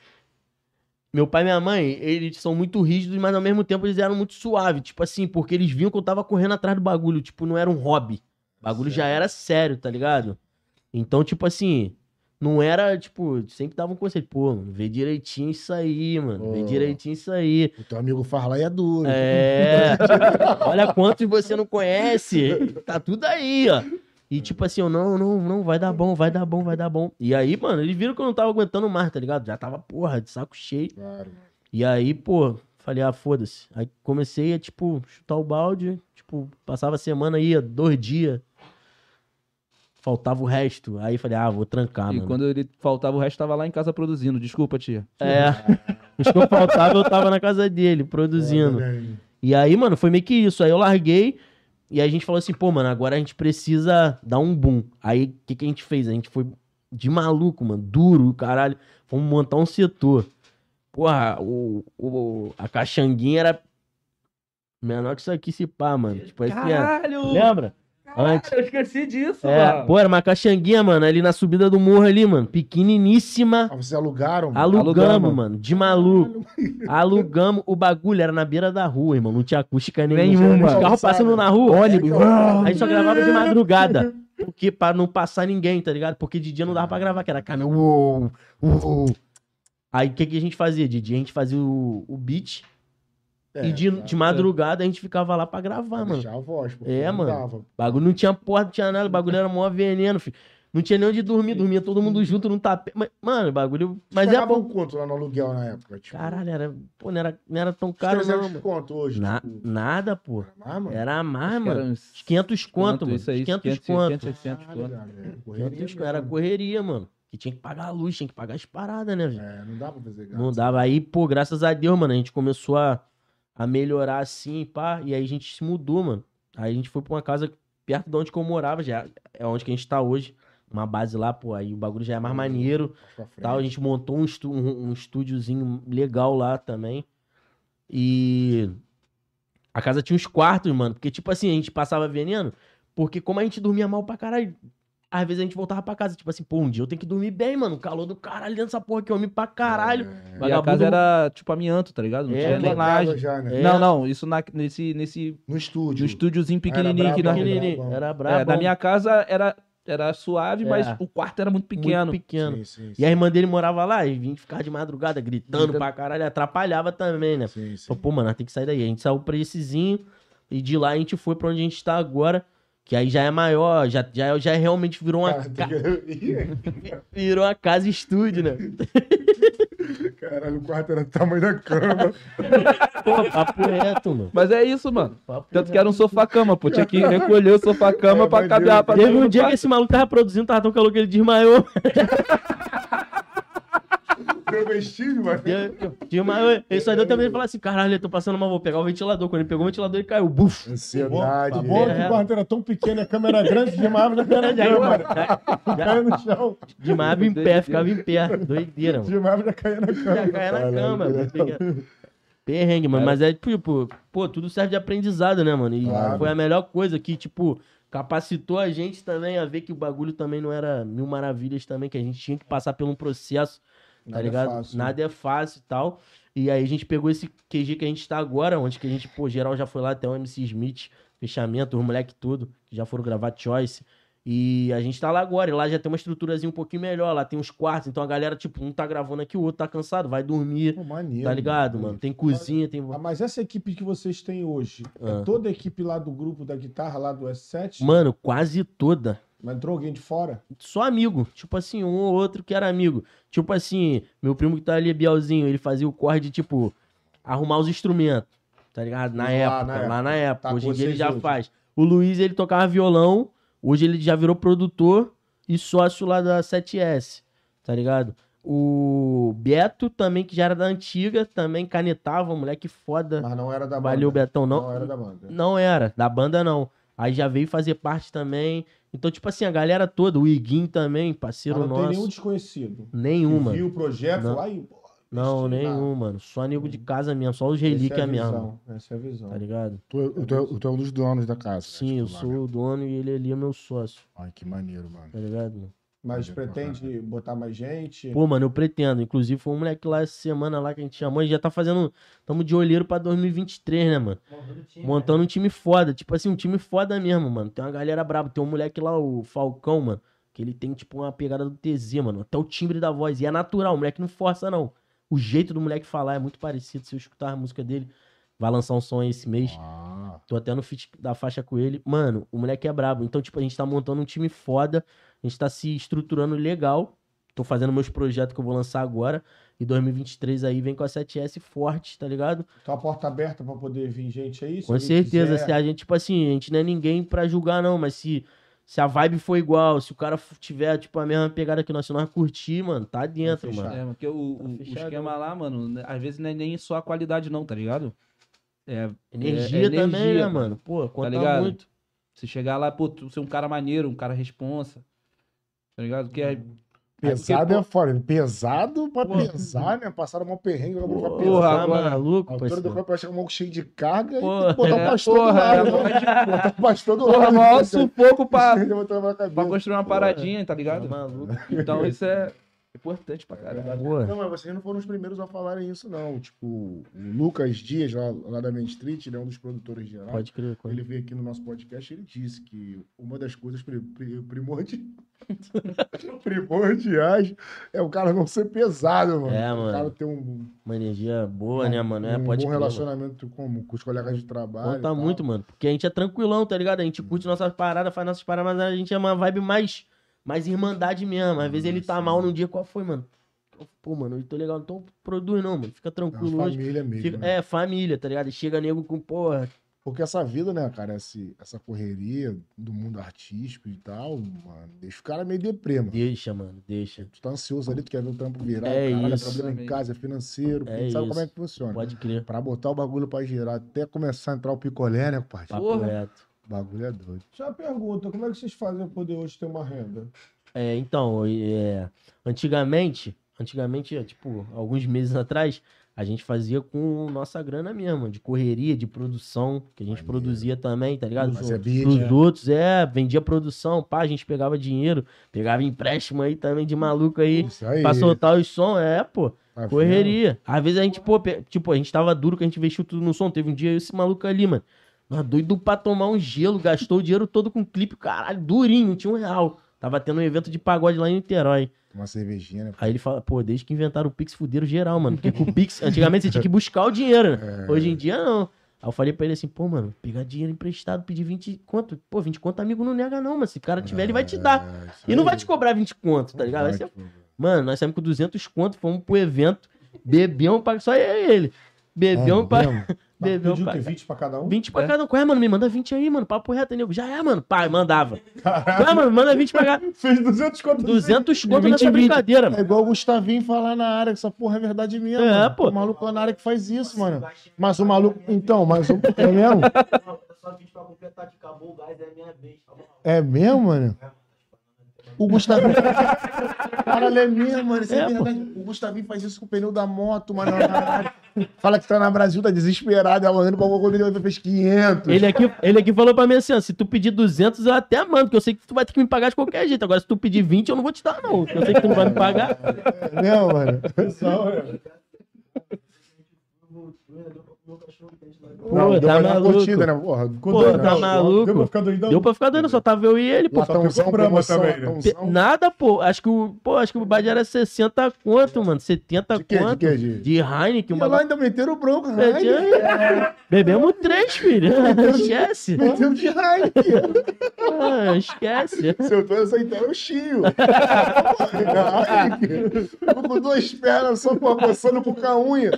Speaker 3: Meu pai e minha mãe, eles são muito rígidos, mas ao mesmo tempo eles eram muito suaves. Tipo assim, porque eles viam que eu tava correndo atrás do bagulho. Tipo, não era um hobby. O bagulho já era sério, tá ligado? Então, tipo assim, não era, tipo, sempre dava um conselho. Pô, mano, vê direitinho isso aí, mano. Vê
Speaker 1: Pô.
Speaker 3: direitinho isso aí.
Speaker 1: O teu amigo faz lá e é duro.
Speaker 3: É. <laughs> Olha quantos você não conhece. Tá tudo aí, ó. E tipo assim, eu, não, não, não, vai dar bom, vai dar bom, vai dar bom. E aí, mano, eles viram que eu não tava aguentando mais, tá ligado? Já tava, porra, de saco cheio.
Speaker 1: Claro.
Speaker 3: E aí, pô, falei, ah, foda-se. Aí comecei a, tipo, chutar o balde. Tipo, passava a semana, ia dois dias. Faltava o resto. Aí falei, ah, vou trancar,
Speaker 4: e
Speaker 3: mano.
Speaker 4: quando ele faltava, o resto tava lá em casa produzindo. Desculpa, tia.
Speaker 3: É. <laughs> Os que eu faltava, eu tava na casa dele, produzindo.
Speaker 1: Aí.
Speaker 3: E aí, mano, foi meio que isso. Aí eu larguei e aí a gente falou assim, pô, mano, agora a gente precisa dar um boom. Aí o que, que a gente fez? A gente foi de maluco, mano, duro, caralho. Fomos montar um setor. Porra, o, o, a caixanguinha era menor que isso aqui, se pá, mano. Tipo, assim, era- lembra? Antes.
Speaker 4: Eu esqueci disso,
Speaker 3: É,
Speaker 4: mano.
Speaker 3: pô, era uma caixanguinha, mano, ali na subida do morro ali, mano. Pequeniníssima.
Speaker 1: Ah, vocês alugaram? mano?
Speaker 3: Alugamos,
Speaker 4: Alugamos.
Speaker 3: mano, de maluco. Alugamos o bagulho, era na beira da rua, irmão. Não tinha acústica nenhuma.
Speaker 4: Nenhuma.
Speaker 3: Os carros passando na rua, ônibus.
Speaker 1: É
Speaker 3: A gente só gravava de madrugada. Porque pra não passar ninguém, tá ligado? Porque de dia não dava pra gravar, que era caminhão. Aí o que, que a gente fazia? De dia a gente fazia o, o beat.
Speaker 1: É,
Speaker 3: e de,
Speaker 1: tá.
Speaker 3: de madrugada a gente ficava lá pra gravar,
Speaker 1: Pra
Speaker 3: mano.
Speaker 1: deixar a voz, pô.
Speaker 3: É,
Speaker 1: não
Speaker 3: mano.
Speaker 1: dava.
Speaker 3: O bagulho não tinha porta, não tinha nada. O bagulho era mó veneno, filho. Não tinha nem onde dormir, dormia todo mundo junto no tapete. Mas, Mano, o bagulho. Mas é
Speaker 1: Pagava
Speaker 3: bom.
Speaker 1: um quanto lá no aluguel na época? Tipo,
Speaker 3: Caralho, era. Pô, não era, não era tão caro,
Speaker 1: 300
Speaker 3: não, mano.
Speaker 1: conto hoje.
Speaker 3: Na-
Speaker 1: tipo,
Speaker 3: nada, pô.
Speaker 1: ah, mano.
Speaker 3: Era mais,
Speaker 4: que era
Speaker 3: mano.
Speaker 4: uns
Speaker 3: Uns 500 conto, mano.
Speaker 4: Isso aí,
Speaker 3: 500
Speaker 4: 500,
Speaker 3: conto.
Speaker 4: 500, 600
Speaker 1: Caralho,
Speaker 4: conto.
Speaker 1: correria
Speaker 3: 500
Speaker 1: mesmo.
Speaker 3: era correria, mano. Que tinha que pagar a luz, tinha que pagar as paradas, né, velho?
Speaker 1: É, não dá pra fazer gasto.
Speaker 3: Não dava. Aí, pô, graças a Deus, mano, a gente começou a, a melhorar assim, pá. E aí a gente se mudou, mano. Aí a gente foi pra uma casa perto de onde que eu morava, já é onde que a gente tá hoje. Uma base lá, pô, aí o bagulho já é mais maneiro. Tal. A gente montou um, estu um, um estúdiozinho legal lá também. E a casa tinha uns quartos, mano. Porque, tipo assim, a gente passava veneno. Porque como a gente dormia mal pra caralho, às vezes a gente voltava pra casa, tipo assim, pô, um dia eu tenho que dormir bem, mano. O calor do caralho dentro dessa porra que eu me pra caralho.
Speaker 4: E a
Speaker 3: Vagabundo-
Speaker 4: casa era tipo amianto, tá ligado? Não
Speaker 3: É,
Speaker 4: tinha nem laje.
Speaker 1: já, né?
Speaker 3: É.
Speaker 4: Não, não, isso na- nesse, nesse
Speaker 1: No estúdio.
Speaker 4: no estúdiozinho pequenininho aqui
Speaker 1: brabo,
Speaker 4: na...
Speaker 1: né?
Speaker 3: Pequenininho. Era
Speaker 4: É,
Speaker 3: brabo.
Speaker 4: na minha casa era, era suave,
Speaker 3: É.
Speaker 4: mas o quarto era muito pequeno.
Speaker 3: Muito pequeno.
Speaker 1: Sim, sim,
Speaker 3: E a irmã dele morava lá e vinha ficar de madrugada gritando pra caralho, atrapalhava também, né?
Speaker 1: sim, sim.
Speaker 3: Falei, pô, mano, nós tem que sair daí. A gente saiu pra essezinho e de lá a gente foi pra onde a gente tá agora, que aí já é maior, já, já, já realmente virou uma, ca- <laughs> virou uma casa estúdio, né? <laughs>
Speaker 1: Caralho, o quarto era do tamanho da cama. <laughs>
Speaker 3: Pô, papo reto, mano.
Speaker 4: Mas é isso, mano.
Speaker 3: Papo
Speaker 4: Tanto que era um sofá-cama, pô. Tinha que recolher o sofá-cama
Speaker 1: É,
Speaker 4: pra caber pra
Speaker 3: Teve um dia que esse maluco tava produzindo, tava tão calor que ele desmaiou.
Speaker 1: Meu vestido, mano.
Speaker 3: Deu- Desmaiou. Ele só deu também e falou assim: caralho, eu tô passando mal, vou pegar o ventilador. Quando ele pegou o ventilador, ele caiu. Buf!
Speaker 1: Ansiedade.
Speaker 2: Tá bom que o quarto era tão pequeno, a câmera era grande, demais na câmera
Speaker 3: Já,
Speaker 2: cama.
Speaker 3: já,
Speaker 2: Caiu no chão.
Speaker 3: desmaiava em pé, ficava em pé. Doideira, mano.
Speaker 2: Demais já caiu na
Speaker 3: Já
Speaker 2: cama.
Speaker 3: caía na cama. mano. Perrengue, mano. Mas é tipo, pô, tudo serve de aprendizado, né, mano? E
Speaker 1: Claro.
Speaker 3: foi a melhor coisa que, tipo, capacitou a gente também a ver que o bagulho também não era mil maravilhas também, que a gente tinha que passar por um processo, tá
Speaker 2: Nada é
Speaker 3: ligado?
Speaker 2: fácil.
Speaker 3: Nada é fácil e tal. E aí a gente pegou esse QG que a gente tá agora, onde que a gente, pô, geral já foi lá até o MC Smith, fechamento, os moleque tudo, que já foram gravar Choice. E a gente tá lá agora, e lá já tem uma estruturazinha um pouquinho melhor, lá tem uns quartos, então a galera, tipo, um tá gravando aqui, o outro tá cansado, vai dormir,
Speaker 1: Pô, maneiro.
Speaker 3: tá ligado, mano? Tem cozinha, tem...
Speaker 2: Ah, mas essa equipe que vocês têm hoje,
Speaker 3: Ah.
Speaker 2: é toda a equipe lá do grupo da guitarra, lá do S7?
Speaker 3: Mano, quase toda.
Speaker 2: Mas entrou alguém de fora?
Speaker 3: Só amigo. Tipo assim, um ou outro que era amigo. Tipo assim, meu primo que tá ali, Bielzinho, ele fazia o corre de, tipo, arrumar os instrumentos. Tá ligado? Na
Speaker 2: Lá,
Speaker 3: época,
Speaker 2: na
Speaker 3: lá na época.
Speaker 2: Tá
Speaker 3: hoje em dia ele já
Speaker 2: hoje.
Speaker 3: faz. O Luiz, ele tocava violão. Hoje ele já virou produtor e sócio lá da 7S. Tá ligado? O Beto também, que já era da antiga, também canetava, moleque foda.
Speaker 2: Mas não era da banda.
Speaker 3: Valeu, Betão. Não,
Speaker 2: Não era da banda.
Speaker 3: não era, da banda não. Aí já veio fazer parte também. Então, tipo assim, a galera toda, o Iguinho também, parceiro
Speaker 2: não tem
Speaker 3: nosso.
Speaker 2: nenhum desconhecido.
Speaker 3: Nenhum,
Speaker 2: Que
Speaker 3: mano.
Speaker 2: Viu o projeto
Speaker 3: Não.
Speaker 2: lá e...
Speaker 3: Não,
Speaker 2: lá.
Speaker 3: nenhum, mano. Só nego de casa mesmo, só os
Speaker 2: Essa é a
Speaker 3: relíquias mesmo.
Speaker 2: visão, Essa é a visão.
Speaker 3: Tá ligado?
Speaker 1: Tu, tu, é- tu é um dos donos da casa.
Speaker 3: Sim, eu
Speaker 1: Tipo, lá,
Speaker 3: sou
Speaker 1: né?
Speaker 3: o dono e ele ali é meu sócio,
Speaker 1: Ai, que maneiro, mano.
Speaker 3: tá ligado? mano?
Speaker 2: Mas pretende botar mais gente?
Speaker 3: Pô, mano, eu pretendo. Inclusive, foi um moleque lá essa semana lá que a gente chamou. A gente já tá fazendo. Tamo de olheiro pra 2023, né, mano? Montando um time foda. Tipo assim, um time foda mesmo, mano. Tem uma galera braba. Tem um moleque lá, o Falcão, mano. Que ele tem, tipo, uma pegada do TZ, mano. Até o timbre da voz. E é natural, o moleque não força, não. O jeito do moleque falar é muito parecido. Se eu escutar a música dele, vai lançar um som aí esse mês.
Speaker 1: Ah,
Speaker 3: Tô até no feat da faixa com ele. Mano, o moleque é brabo. Então, tipo, a gente tá montando um time foda. A gente tá se estruturando legal. Tô fazendo meus projetos que eu vou lançar agora. E 2023 aí vem com a 7S forte, tá ligado?
Speaker 2: Tá a porta aberta pra poder vir gente aí? Se
Speaker 3: Com certeza.
Speaker 2: quiser.
Speaker 3: Se a gente, tipo assim, a gente não é ninguém pra julgar, não. Mas se, se a vibe for igual, se o cara tiver, tipo, a mesma pegada que nós, se nós curtir, mano, tá dentro, mano.
Speaker 4: É, porque o,
Speaker 3: Tá
Speaker 4: o- o esquema lá, mano, né, às vezes não é nem só a qualidade, não, tá ligado? É,
Speaker 3: Energia
Speaker 4: é
Speaker 3: também,
Speaker 4: energia,
Speaker 3: né, mano? Pô, conta
Speaker 4: ligado?
Speaker 3: muito.
Speaker 4: você chegar lá, pô, tu ser um cara maneiro, um cara responsa. Tá ligado? Que é.
Speaker 1: pesado
Speaker 4: porque,
Speaker 1: é fora. Pesado pra
Speaker 3: Pô.
Speaker 1: pesar, né? Passaram uma perrengue, agora pra pesar.
Speaker 4: Porra,
Speaker 3: tá
Speaker 4: agora-
Speaker 3: maluco,
Speaker 1: A altura do corpo vai chegar um cheio de carga
Speaker 3: Porra,
Speaker 1: e botar
Speaker 4: é,
Speaker 1: o pastor
Speaker 4: porra,
Speaker 1: do lado.
Speaker 4: é,
Speaker 1: né? <laughs> Botar o pastor do
Speaker 4: Porra,
Speaker 1: lado.
Speaker 4: maior sufoco pra, <laughs>
Speaker 1: Botar na
Speaker 4: pra
Speaker 1: cabeça.
Speaker 4: construir uma paradinha, tá
Speaker 3: Tá
Speaker 4: ligado?
Speaker 3: maluco.
Speaker 4: Então isso é importante pra caralho.
Speaker 3: Pô.
Speaker 1: Não, mas vocês não foram os primeiros a falarem isso, não. Tipo, o Lucas Dias, lá, lá da Main Street, ele é um dos produtores gerais.
Speaker 3: Pode crer. quando-
Speaker 1: Ele veio aqui no nosso podcast e ele disse que uma das coisas pri- pri- primordi- <laughs> primordiais é o cara não ser pesado, mano.
Speaker 3: É,
Speaker 1: O
Speaker 3: mano.
Speaker 1: cara ter um,
Speaker 3: Uma energia boa, né, mano? É,
Speaker 1: um
Speaker 3: pode
Speaker 1: bom
Speaker 3: crer,
Speaker 1: relacionamento com, com os colegas de trabalho.
Speaker 3: Conta muito, mano. Porque a gente é tranquilão, tá ligado? A gente curte nossas paradas, faz nossas paradas, mas a gente é uma vibe mais, mais irmandade mesmo. Às vezes ele tá mal num dia, qual foi, mano? Pô, mano, eu tô legal, então produz não, mano. Fica
Speaker 1: É
Speaker 3: tranquilo hoje.
Speaker 1: família mesmo.
Speaker 3: Fica-
Speaker 1: né?
Speaker 3: É, família, tá ligado? Chega nego com, porra,
Speaker 1: Porque essa vida, né, cara, esse, essa correria do mundo artístico e tal, mano, deixa o cara meio deprê, mano.
Speaker 3: deixa, mano, deixa.
Speaker 1: Tu tá ansioso ali, tu quer ver o trampo virar,
Speaker 3: É
Speaker 1: caralho,
Speaker 3: isso.
Speaker 1: é problema em casa, é financeiro,
Speaker 3: É
Speaker 1: sabe
Speaker 3: isso.
Speaker 1: como é que funciona.
Speaker 3: Pode crer.
Speaker 1: Pra botar o bagulho pra girar, até começar a entrar o picolé, né, compadre?
Speaker 3: Papo reto.
Speaker 1: O bagulho é doido.
Speaker 2: Só uma pergunta, como é que vocês fazem pra poder hoje ter uma renda?
Speaker 3: É, então, é, antigamente, antigamente, tipo, alguns meses atrás, a gente fazia com nossa grana mesmo, de correria, de produção, que a gente
Speaker 1: Maneiro.
Speaker 3: produzia também, tá ligado?
Speaker 1: Fazia beat,
Speaker 3: Pros
Speaker 1: né?
Speaker 3: outros, é, vendia produção, pá, a gente pegava dinheiro, pegava empréstimo aí também de maluco aí,
Speaker 1: Isso aí.
Speaker 3: pra soltar os som, é, pô,
Speaker 1: Tá vendo?
Speaker 3: correria. Às vezes a gente, pô, tipo, a gente tava duro que a gente investiu tudo no som, teve um dia esse maluco ali, mano, nós doido pra tomar um gelo, gastou o dinheiro todo com clipe, caralho, durinho, tinha um real. Tava tendo um evento de pagode lá em Niterói.
Speaker 1: Uma cervejinha, né?
Speaker 3: Aí ele fala, pô, desde que inventaram o Pix, fuderam geral, mano. Porque com o Pix, antigamente você tinha que buscar o dinheiro, né? <laughs> Hoje em dia, não. Aí eu falei pra ele assim, pô, mano, pegar dinheiro emprestado, pedir 20 conto. Pô, 20 conto amigo não nega não, mas se o cara tiver, ele vai te dar.
Speaker 1: É, isso
Speaker 3: E não vai te cobrar 20 conto, tá ligado? Ser-. Mano, nós saímos com 200 conto, fomos pro evento, bebemos pra... Só eu e ele. Bebemos
Speaker 1: É
Speaker 3: pra... <laughs> Bebemos
Speaker 2: Pediu o
Speaker 3: pra...
Speaker 2: quê? 20 pra cada um?
Speaker 3: 20 pra cada um. Qual é, mano? Me manda 20 aí, mano. Papo reto, nego. Já é, mano. Pai, mandava. Qual é, mano? Manda 20 pra cada...
Speaker 2: Fez 200 conto.
Speaker 3: 200 conto
Speaker 4: 20
Speaker 3: nessa
Speaker 4: e 20.
Speaker 3: brincadeira,
Speaker 1: É
Speaker 3: mano.
Speaker 1: igual o Gustavinho falar na área, que essa porra é verdade mesmo.
Speaker 3: É,
Speaker 1: mano.
Speaker 3: pô.
Speaker 1: O maluco na área que faz isso, mano. Mas o maluco. Então, mas o. É mesmo? <laughs>
Speaker 3: Só 20 pra completar que acabou o gás, é minha vez.
Speaker 1: É mesmo, mano? O Gustavinho. Caralho, é mesmo, mano. Isso é,
Speaker 3: É, pô.
Speaker 1: verdade. O Gustavinho faz isso com o pneu da moto, mano. área. Fala que tá na Brasil, tá desesperado. Ela mandando pra quando ele fez 500.
Speaker 3: Ele aqui, ele aqui falou pra mim assim, ó, se tu pedir 200, eu até mando, porque eu sei que tu vai ter que me pagar de qualquer jeito. Agora, se tu pedir 20, eu não vou te dar, não. Eu sei que tu não vai me pagar.
Speaker 1: É mesmo, mano.
Speaker 3: Pô,
Speaker 1: Não, deu
Speaker 3: tá
Speaker 1: pra uma
Speaker 3: maluco.
Speaker 1: curtida, né? Porra,
Speaker 3: Pô, tá maluco.
Speaker 2: Deu pra ficar doidão?
Speaker 3: Deu pra ficar doendo, só tava eu e ele, pô.
Speaker 1: Latãozão, promoção,
Speaker 2: também, né?
Speaker 1: Latãozão.
Speaker 3: Nada, pô. Acho que o, pô, acho que o bad era 60 quanto, mano. 70
Speaker 1: De quê? De
Speaker 3: quanto.
Speaker 1: quê? De-
Speaker 3: De Heineken,
Speaker 1: E
Speaker 3: um
Speaker 1: lá ainda meteram bronca,
Speaker 3: É,
Speaker 1: Heineken.
Speaker 3: Bebemos três, filho. <laughs> Esquece.
Speaker 1: Meteu de Heineken.
Speaker 3: Ah, esquece.
Speaker 1: Seu Tony aceitaram o Chio. <laughs> Heineken. Ficou com duas pernas só pô, coçando com a unha.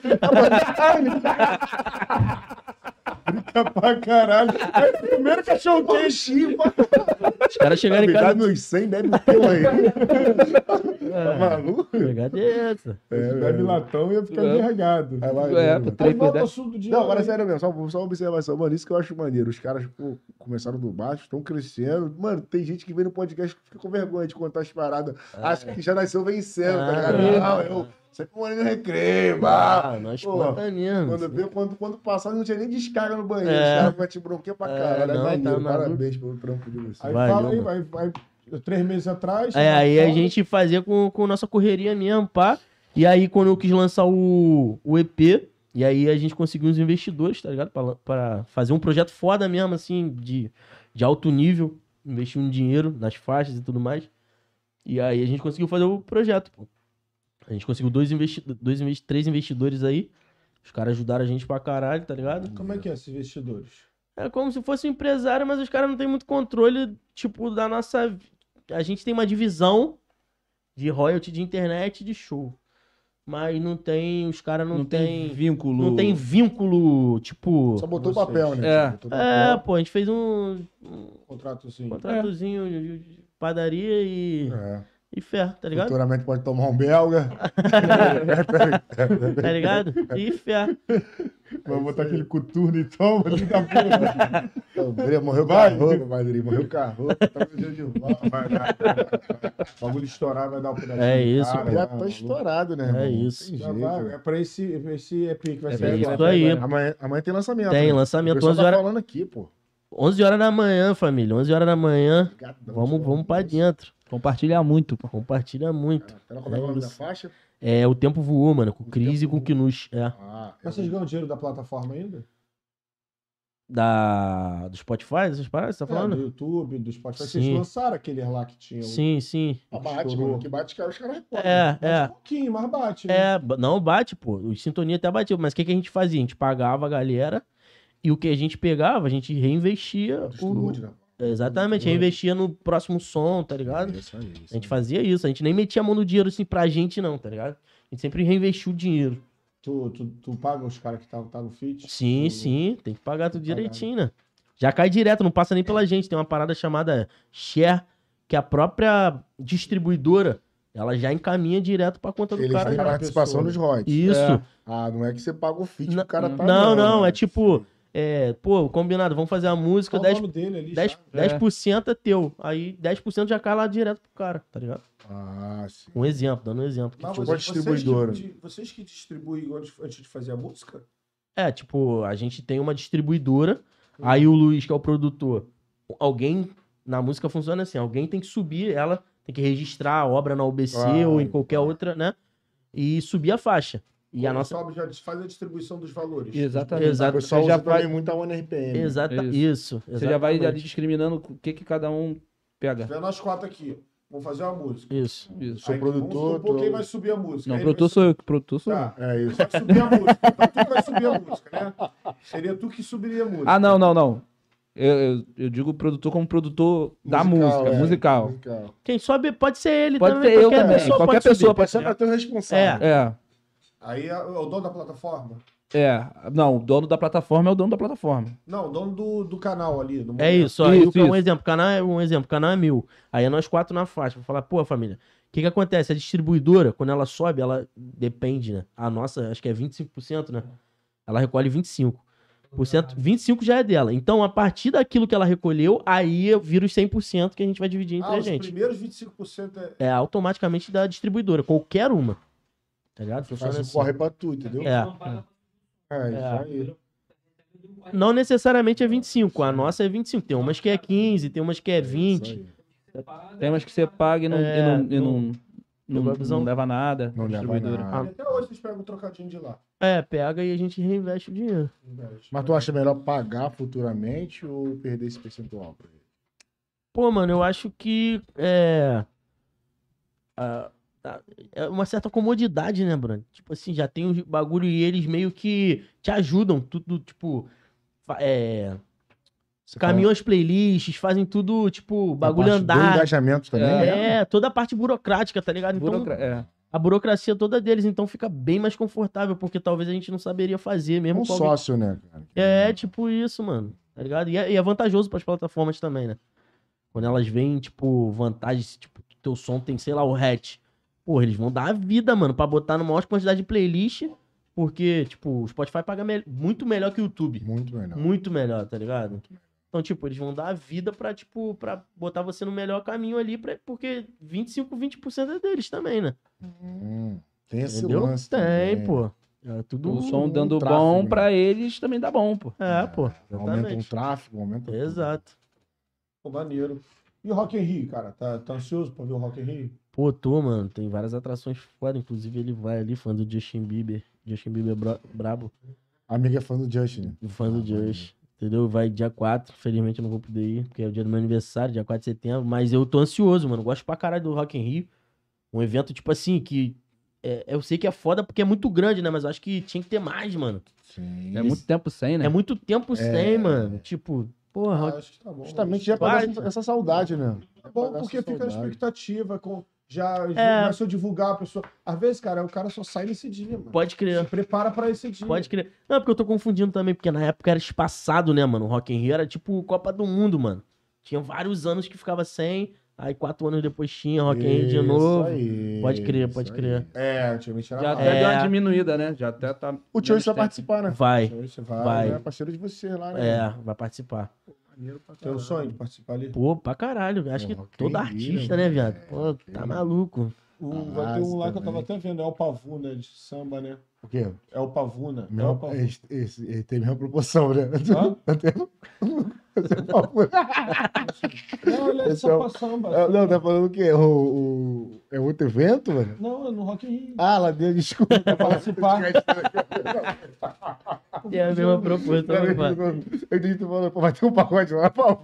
Speaker 2: Fica pra caralho. Aí, Primeiro cachorro quente.
Speaker 3: Os caras chegaram
Speaker 1: Me
Speaker 3: em
Speaker 1: dá
Speaker 3: casa.
Speaker 1: meus 100, bebe o teu aí. <laughs> Tá maluco?
Speaker 3: Pegada é essa.
Speaker 2: Bebe latão e ia ficar
Speaker 4: É.
Speaker 2: envergado.
Speaker 1: Aí vai,
Speaker 4: É,
Speaker 1: vai,
Speaker 4: pô, três por dez.
Speaker 1: Não, agora é sério mesmo, só, só uma observação, mano, isso que eu acho maneiro. Os caras, pô, começaram do baixo, estão crescendo. Mano, tem gente que vem no podcast que fica com vergonha de contar as paradas. Acha que já nasceu vencendo, tá ligado?
Speaker 3: Ah.
Speaker 1: Não, eu sempre morei no recreio, bah.
Speaker 3: Ah, nós
Speaker 1: Pô,
Speaker 3: mesmo.
Speaker 1: Quando, veio, quando, quando passava, não tinha nem descarga no banheiro.
Speaker 3: É.
Speaker 1: Os caras vão te bronquear pra
Speaker 3: É,
Speaker 1: caralho. É,
Speaker 3: não, tá.
Speaker 1: Parabéns pelo trampo de vocês.
Speaker 2: Aí
Speaker 3: Valeu,
Speaker 2: fala aí, vai, vai. Três meses atrás.
Speaker 3: É, aí a gente fazia com, com nossa correria mesmo, pá. E aí, quando eu quis lançar o, o EP, e aí a gente conseguiu uns investidores, tá ligado? Pra, pra fazer um projeto foda mesmo, assim, de, de alto nível, investir um dinheiro nas faixas e tudo mais. E aí a gente conseguiu fazer o projeto, pô. A gente conseguiu dois, investi dois investi três investidores aí. Os caras ajudaram a gente pra caralho, tá ligado?
Speaker 2: Como é que é esses investidores?
Speaker 3: É como se fosse um empresário, mas os caras não têm muito controle, tipo, da nossa. A gente tem uma divisão de royalty de internet e de show. Mas não tem. Os caras não,
Speaker 4: Não tem
Speaker 3: tem.
Speaker 4: vínculo.
Speaker 3: Não tem vínculo, tipo.
Speaker 1: Só botou
Speaker 2: vocês.
Speaker 1: papel, né?
Speaker 4: É.
Speaker 3: É, pô, a gente fez um, um
Speaker 2: Contrato assim.
Speaker 3: contratozinho de de padaria e,
Speaker 1: É.
Speaker 3: e fé, tá ligado?
Speaker 1: Futuramente pode tomar um belga. <laughs>
Speaker 3: Tá ligado? E fé.
Speaker 2: Vai botar aquele coturno e toma ali da porra.
Speaker 1: Ele morreu
Speaker 2: Vai.
Speaker 1: carro, Madrid. Morreu carro. Tá com de volta.
Speaker 2: Vai dar. O bagulho estourar, vai dar um pedacinho.
Speaker 3: É isso,
Speaker 2: cara,
Speaker 1: Já tá estourado, né?
Speaker 3: É
Speaker 1: irmão?
Speaker 3: isso.
Speaker 2: Já
Speaker 1: jeito,
Speaker 2: vai, é pra esse, esse EP que vai
Speaker 4: É
Speaker 2: ser.
Speaker 4: pra
Speaker 3: isso aí.
Speaker 1: Amanhã, amanhã tem lançamento.
Speaker 3: Tem
Speaker 1: né?
Speaker 3: lançamento,
Speaker 1: O pessoal
Speaker 3: 11
Speaker 1: tá
Speaker 3: horas,
Speaker 1: falando aqui, pô.
Speaker 3: 11 horas da manhã, família. 11 horas da manhã.
Speaker 1: Obrigadão,
Speaker 3: Vamos, vamos pra dentro.
Speaker 4: Compartilha muito, pô.
Speaker 3: Compartilha muito.
Speaker 1: Tá como é o nome da faixa?
Speaker 3: É, o tempo voou, mano. Com Cris e com Knus. É.
Speaker 1: Ah, é
Speaker 2: Mas vocês ganham dinheiro da plataforma ainda?
Speaker 3: Da... Do Spotify, essas paradas, você tá
Speaker 2: É, do
Speaker 3: falando?
Speaker 2: YouTube, do Spotify.
Speaker 3: Sim.
Speaker 2: Vocês lançaram aquele lá que tinha. o-
Speaker 3: Sim, sim.
Speaker 1: Ah, bate, mano. Que bate, cara, os caras reportam.
Speaker 3: É,
Speaker 2: Bate
Speaker 3: é.
Speaker 2: um pouquinho, mas bate. né?
Speaker 3: É, não bate, pô. O Sintonia até batia. Mas o que, que a gente fazia? A gente pagava a galera e o que a gente pegava, a gente reinvestia.
Speaker 1: Do
Speaker 3: O...
Speaker 1: estúdio, né?
Speaker 3: Exatamente, reinvestia no próximo som, tá ligado?
Speaker 1: Isso aí, isso
Speaker 3: A gente fazia isso. A gente nem metia a mão no dinheiro assim pra gente, não, tá ligado? A gente sempre reinvestiu o dinheiro.
Speaker 2: Tu, tu, tu paga os caras que tá, tá no fit?
Speaker 3: Sim,
Speaker 2: Tu-
Speaker 3: sim, tem que pagar tudo direitinho, né? Já cai direto, não passa nem pela gente. Tem uma parada chamada share, que a própria distribuidora, ela já encaminha direto pra conta do
Speaker 1: Eles
Speaker 3: cara.
Speaker 1: têm
Speaker 3: já.
Speaker 1: participação
Speaker 2: pessoa.
Speaker 1: nos royalties.
Speaker 3: Isso.
Speaker 4: É.
Speaker 1: Ah, não é que você paga o feat,
Speaker 3: Não,
Speaker 1: o cara tá.
Speaker 3: não, não,
Speaker 1: mano.
Speaker 3: é tipo, é, pô, combinado, vamos fazer a música,
Speaker 2: Qual o
Speaker 3: 10%,
Speaker 2: nome dele ali?
Speaker 3: 10,
Speaker 2: já?
Speaker 3: 10% é teu. Aí 10% já cai lá direto pro cara, tá ligado?
Speaker 1: Ah, sim.
Speaker 3: Um exemplo, dando um exemplo. que,
Speaker 2: Mas
Speaker 3: tipo,
Speaker 1: a
Speaker 2: vocês,
Speaker 1: distribuidora.
Speaker 2: Vocês que, vocês que distribuem antes, de fazer a música?
Speaker 3: É, tipo, a gente tem uma distribuidora, aí o Luiz, que é o produtor, alguém, na música funciona assim, alguém tem que subir ela, tem que registrar a obra na UBC ou em qualquer outra, né? E subir a faixa. E a
Speaker 2: Quando
Speaker 3: nossa...
Speaker 2: sobe, já faz a distribuição dos valores.
Speaker 4: Exatamente.
Speaker 1: O
Speaker 3: Exato,
Speaker 1: pessoal
Speaker 4: Você já
Speaker 1: usa
Speaker 4: vai-
Speaker 1: também muito a ONRPM.
Speaker 3: exata,
Speaker 4: Isso.
Speaker 3: isso.
Speaker 4: Você já vai ali
Speaker 3: exatamente.
Speaker 4: discriminando o que, que cada um pega.
Speaker 2: Vendo nós quatro aqui, vamos fazer uma música.
Speaker 3: Isso.
Speaker 4: Isso.
Speaker 1: Sou produtor,
Speaker 2: Vamos supor
Speaker 1: tô-
Speaker 2: quem vai subir a música.
Speaker 4: Não,
Speaker 2: Aí
Speaker 4: produtor
Speaker 2: vai
Speaker 4: sou eu, produtor sou eu.
Speaker 2: Tá.
Speaker 1: É isso.
Speaker 2: Vai subir a música. Então tu vai subir a música, né? Seria tu que subiria a música.
Speaker 4: Ah, não, não, não. Eu, eu, eu digo produtor como produtor da música,
Speaker 1: é,
Speaker 4: musical.
Speaker 1: musical.
Speaker 3: Quem sobe pode ser ele
Speaker 4: Pode
Speaker 3: também.
Speaker 4: ser eu
Speaker 3: qualquer
Speaker 4: também,
Speaker 3: pessoa
Speaker 4: qualquer
Speaker 3: pode subir.
Speaker 4: pessoa
Speaker 1: Pode ser pra ter o responsável.
Speaker 4: É,
Speaker 2: Aí é o dono da plataforma?
Speaker 4: é. Não, o dono da plataforma é o dono da plataforma.
Speaker 2: Não, o dono do, do canal ali. do
Speaker 3: É isso, ó.
Speaker 4: Isso,
Speaker 3: e o- um
Speaker 4: isso.
Speaker 3: exemplo, o canal é um exemplo, canal é mil. Aí é nós quatro na faixa. Vou falar, pô, família, o que que acontece? A distribuidora, quando ela sobe, ela depende, né? A nossa, acho que é 25%, né? Ela recolhe 25%. 25% já é dela. Então, a partir daquilo que ela recolheu, aí eu viro os 100% que a gente vai dividir entre
Speaker 2: Ah,
Speaker 3: a
Speaker 2: os
Speaker 3: gente.
Speaker 2: primeiros 25% é...
Speaker 3: É automaticamente da distribuidora, qualquer uma. Tá ligado? Funciona
Speaker 1: Faz o
Speaker 3: assim.
Speaker 1: corre pra tu, entendeu?
Speaker 3: É.
Speaker 1: É, isso
Speaker 3: É.
Speaker 1: aí.
Speaker 3: Não necessariamente é 25, a nossa é 25. Tem umas que é 15, tem umas que é 20.
Speaker 4: Tem umas que você paga e não,
Speaker 3: É,
Speaker 4: e não, e
Speaker 3: não-
Speaker 4: não, não, leva nada.
Speaker 1: Não leva nada.
Speaker 2: E até hoje vocês pegam um trocadinho de lá.
Speaker 3: É, pega e a gente reinveste o dinheiro.
Speaker 1: Mas tu acha melhor pagar futuramente ou perder esse percentual? pra ele?
Speaker 3: Pô, mano, eu acho que é. a- a- é uma certa comodidade, né, Bruno? Tipo assim, já tem o bagulho e eles meio que te ajudam, tudo, tipo. É,
Speaker 1: Você
Speaker 3: caminham as playlists, fazem tudo, tipo, bagulho
Speaker 1: a parte Do
Speaker 3: andar.
Speaker 1: engajamento também.
Speaker 3: É,
Speaker 1: né?
Speaker 3: toda a parte burocrática, tá ligado? Então,
Speaker 4: Burocra- é.
Speaker 3: a burocracia toda deles, então fica bem mais confortável, porque talvez a gente não saberia fazer
Speaker 1: É
Speaker 3: mesmo
Speaker 1: um
Speaker 3: alguém.
Speaker 1: sócio, né, cara?
Speaker 3: É, tipo isso, mano. Tá ligado? E é, e é vantajoso pras plataformas também, né? Quando elas veem, tipo, vantagens, tipo, teu som tem, sei lá, o hatch. Porra, eles vão dar a vida, mano, pra botar numa maior quantidade de playlist, porque, tipo, o Spotify paga me- muito melhor que o YouTube.
Speaker 1: Muito melhor.
Speaker 3: Muito melhor, tá ligado? Então, tipo, eles vão dar a vida pra, tipo, pra botar você no melhor caminho ali, pra, porque 25, 20% é deles também, né?
Speaker 1: Hum, tem esse
Speaker 3: Entendeu?
Speaker 1: lance
Speaker 3: Tem,
Speaker 1: também.
Speaker 3: pô. É tudo.
Speaker 4: O som dando
Speaker 1: tráfego,
Speaker 4: bom
Speaker 1: né?
Speaker 4: pra eles também dá bom, pô.
Speaker 3: É, pô.
Speaker 1: Aumenta o
Speaker 3: Exatamente.
Speaker 1: tráfego, aumenta tudo.
Speaker 3: Exato.
Speaker 2: Pô, maneiro. E o Rock in Rio, cara? Tá, tá ansioso pra ver o Rock in Rio?
Speaker 3: Pô, tô, mano. Tem várias atrações foda. Inclusive, ele vai ali, fã do Justin Bieber. Justin Bieber bra- brabo.
Speaker 1: Amiga é fã do Justin. né?
Speaker 3: Fã do
Speaker 1: Ah,
Speaker 3: Just. Entendeu? Vai dia 4. Felizmente eu não vou poder ir, porque é o dia do meu aniversário, dia 4 de setembro. Mas eu tô ansioso, mano. Gosto pra caralho do Rock in Rio. Um evento, tipo assim, que. é- eu sei que é foda porque é muito grande, né? Mas eu acho que tinha que ter mais, mano.
Speaker 1: Sim.
Speaker 4: É muito tempo sem, né?
Speaker 3: É muito tempo sem, mano. Tipo, porra,
Speaker 2: Ah,
Speaker 3: Rock-
Speaker 2: acho que tá bom.
Speaker 1: Justamente já pra
Speaker 3: Vai.
Speaker 1: dar essa, saudade, né?
Speaker 2: É bom
Speaker 1: Pra dar
Speaker 2: porque fica na
Speaker 1: saudade.
Speaker 2: expectativa. Com, já
Speaker 3: É.
Speaker 2: começou a divulgar a pessoa. Às vezes, cara, o cara só sai nesse dia, mano.
Speaker 3: pode crer.
Speaker 2: Se prepara pra esse dia.
Speaker 3: Pode crer. Não, porque eu tô confundindo também, porque na época era espaçado, né, mano? O Rock in Rio era tipo Copa do Mundo, mano. Tinha vários anos que ficava sem, aí quatro anos depois tinha Rock in Rio de
Speaker 1: Isso
Speaker 3: novo.
Speaker 1: aí,
Speaker 3: Pode crer, pode
Speaker 1: aí.
Speaker 3: crer.
Speaker 2: É, antigamente era
Speaker 4: Já até deu
Speaker 3: É.
Speaker 4: uma diminuída, né? Já até tá.
Speaker 1: O Tio vai participar, né?
Speaker 3: Vai,
Speaker 1: vai,
Speaker 3: vai.
Speaker 1: É parceiro de você lá, né?
Speaker 3: é, vai participar.
Speaker 2: Tem um sonho de participar ali?
Speaker 3: Pô, pra caralho. Acho que todo artista,
Speaker 1: né,
Speaker 3: né, viado?
Speaker 1: velho?
Speaker 3: Pô, tá
Speaker 1: Rio.
Speaker 2: O-
Speaker 3: maluco.
Speaker 2: vai ter um lá que eu tava até vendo, é o Pavuna de samba, né?
Speaker 1: O quê?
Speaker 2: É o Pavuna. É o
Speaker 1: Meu,
Speaker 2: Pavuna.
Speaker 1: esse, esse, ele tem a mesma proporção, né?
Speaker 2: Hã? <laughs> <laughs>
Speaker 1: Esse é o Pavuna. <laughs>
Speaker 2: Não, ele é de
Speaker 1: Esse é o-
Speaker 2: samba samba.
Speaker 1: É, Não, tá falando o quê? O, o- é outro evento, mano?
Speaker 2: Não, é no Rock in Rio.
Speaker 1: Ah, lá dentro, desculpa.
Speaker 2: Pra participar.
Speaker 3: É a mesma proposta.
Speaker 1: Eu
Speaker 3: vai.
Speaker 1: entendi tu pô, vai ter um pacote lá, eu pô,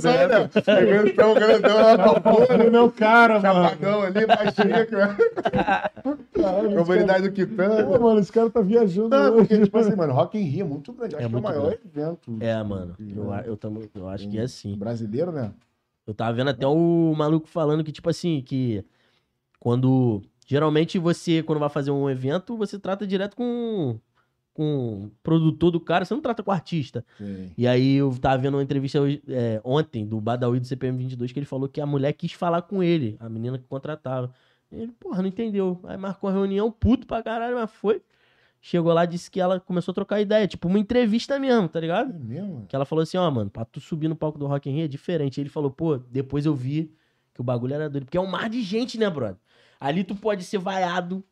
Speaker 1: pra emoção, né? Eventão grandão lá, pavura.
Speaker 2: meu cara, mano.
Speaker 1: Chapadão ali, baixinho, <laughs> cara.
Speaker 2: Caralho,
Speaker 1: Comunidade do
Speaker 2: Pô,
Speaker 1: Quitanda.
Speaker 2: mano, esse cara tá viajando
Speaker 1: Não, porque, tipo assim, mano, Rock in Rio é muito grande. Acho
Speaker 3: É
Speaker 1: que é o maior
Speaker 3: grande.
Speaker 1: evento
Speaker 3: É, mano. Eu, eu, tamo, eu acho que é assim.
Speaker 1: brasileiro, né?
Speaker 3: Eu tava vendo até o maluco falando que, tipo assim, que quando. Geralmente você, quando vai fazer um evento, você trata direto com, com o produtor do cara, você não trata com o artista.
Speaker 1: Sim.
Speaker 3: E aí eu tava vendo uma entrevista hoje, é, ontem do Badawi do CPM 22 que ele falou que a mulher quis falar com ele, a menina que contratava. Ele, porra, não entendeu. Aí marcou a reunião, puto pra caralho, mas foi. Chegou lá, disse que ela começou a trocar ideia, tipo uma entrevista mesmo, tá ligado?
Speaker 1: É mesmo?
Speaker 3: Que ela falou assim, ó, mano, pra tu subir no palco do Rock in Rio é diferente. Ele falou, pô, depois eu vi que o bagulho era doido. Porque é um mar de gente, né, brother? Ali tu pode ser vaiado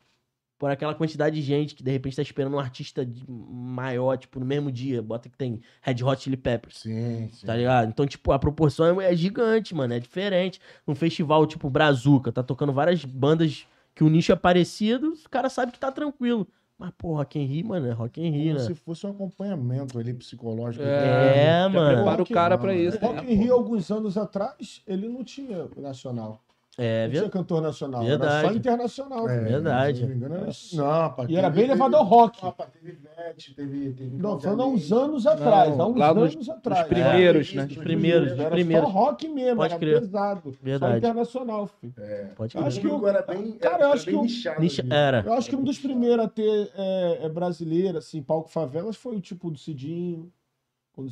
Speaker 3: por aquela quantidade de gente que de repente tá esperando um artista de- maior, tipo, no mesmo dia. Bota que tem Red Hot Chili Peppers.
Speaker 1: Sim, sim.
Speaker 3: Tá ligado? Então, tipo, a proporção é é gigante, mano. É diferente. Num festival, tipo, Brazuca, tá tocando várias bandas que o nicho é parecido, o cara sabe que tá tranquilo. Mas, pô, Rock in Rio, mano, é Rock in Rio,
Speaker 1: Como
Speaker 3: né?
Speaker 1: se fosse um acompanhamento ali psicológico.
Speaker 3: É,
Speaker 4: já
Speaker 3: mano.
Speaker 4: Prepara o cara pra isso.
Speaker 2: Rock in Rio, alguns anos atrás, ele não tinha nacional.
Speaker 3: É,
Speaker 2: não tinha cantor nacional. Era
Speaker 3: Verdade.
Speaker 2: só internacional.
Speaker 1: É,
Speaker 3: Verdade.
Speaker 1: se eu não me engano, era... Não, rapaz.
Speaker 2: E era bem levado ao rock.
Speaker 1: Não, rapaz, teve Ivete, teve... teve
Speaker 2: Não, falando há uns anos atrás. há uns
Speaker 4: nos-
Speaker 2: anos atrás.
Speaker 4: primeiros, né?
Speaker 3: Os primeiros, os
Speaker 2: Era
Speaker 3: primeiros.
Speaker 2: só rock mesmo,
Speaker 3: Pode
Speaker 2: era
Speaker 3: crer.
Speaker 2: pesado.
Speaker 3: Verdade.
Speaker 2: Só internacional, filho.
Speaker 3: Pode
Speaker 2: Eu
Speaker 3: crer.
Speaker 2: acho que
Speaker 1: o público era bem,
Speaker 2: cara,
Speaker 1: era
Speaker 2: eu acho
Speaker 1: bem
Speaker 2: que
Speaker 1: nichado
Speaker 3: Nicha-
Speaker 1: ali.
Speaker 3: Era.
Speaker 2: Eu acho que um dos primeiros a ter é, é brasileiro, assim, palco favelas, foi o tipo do Cidinho.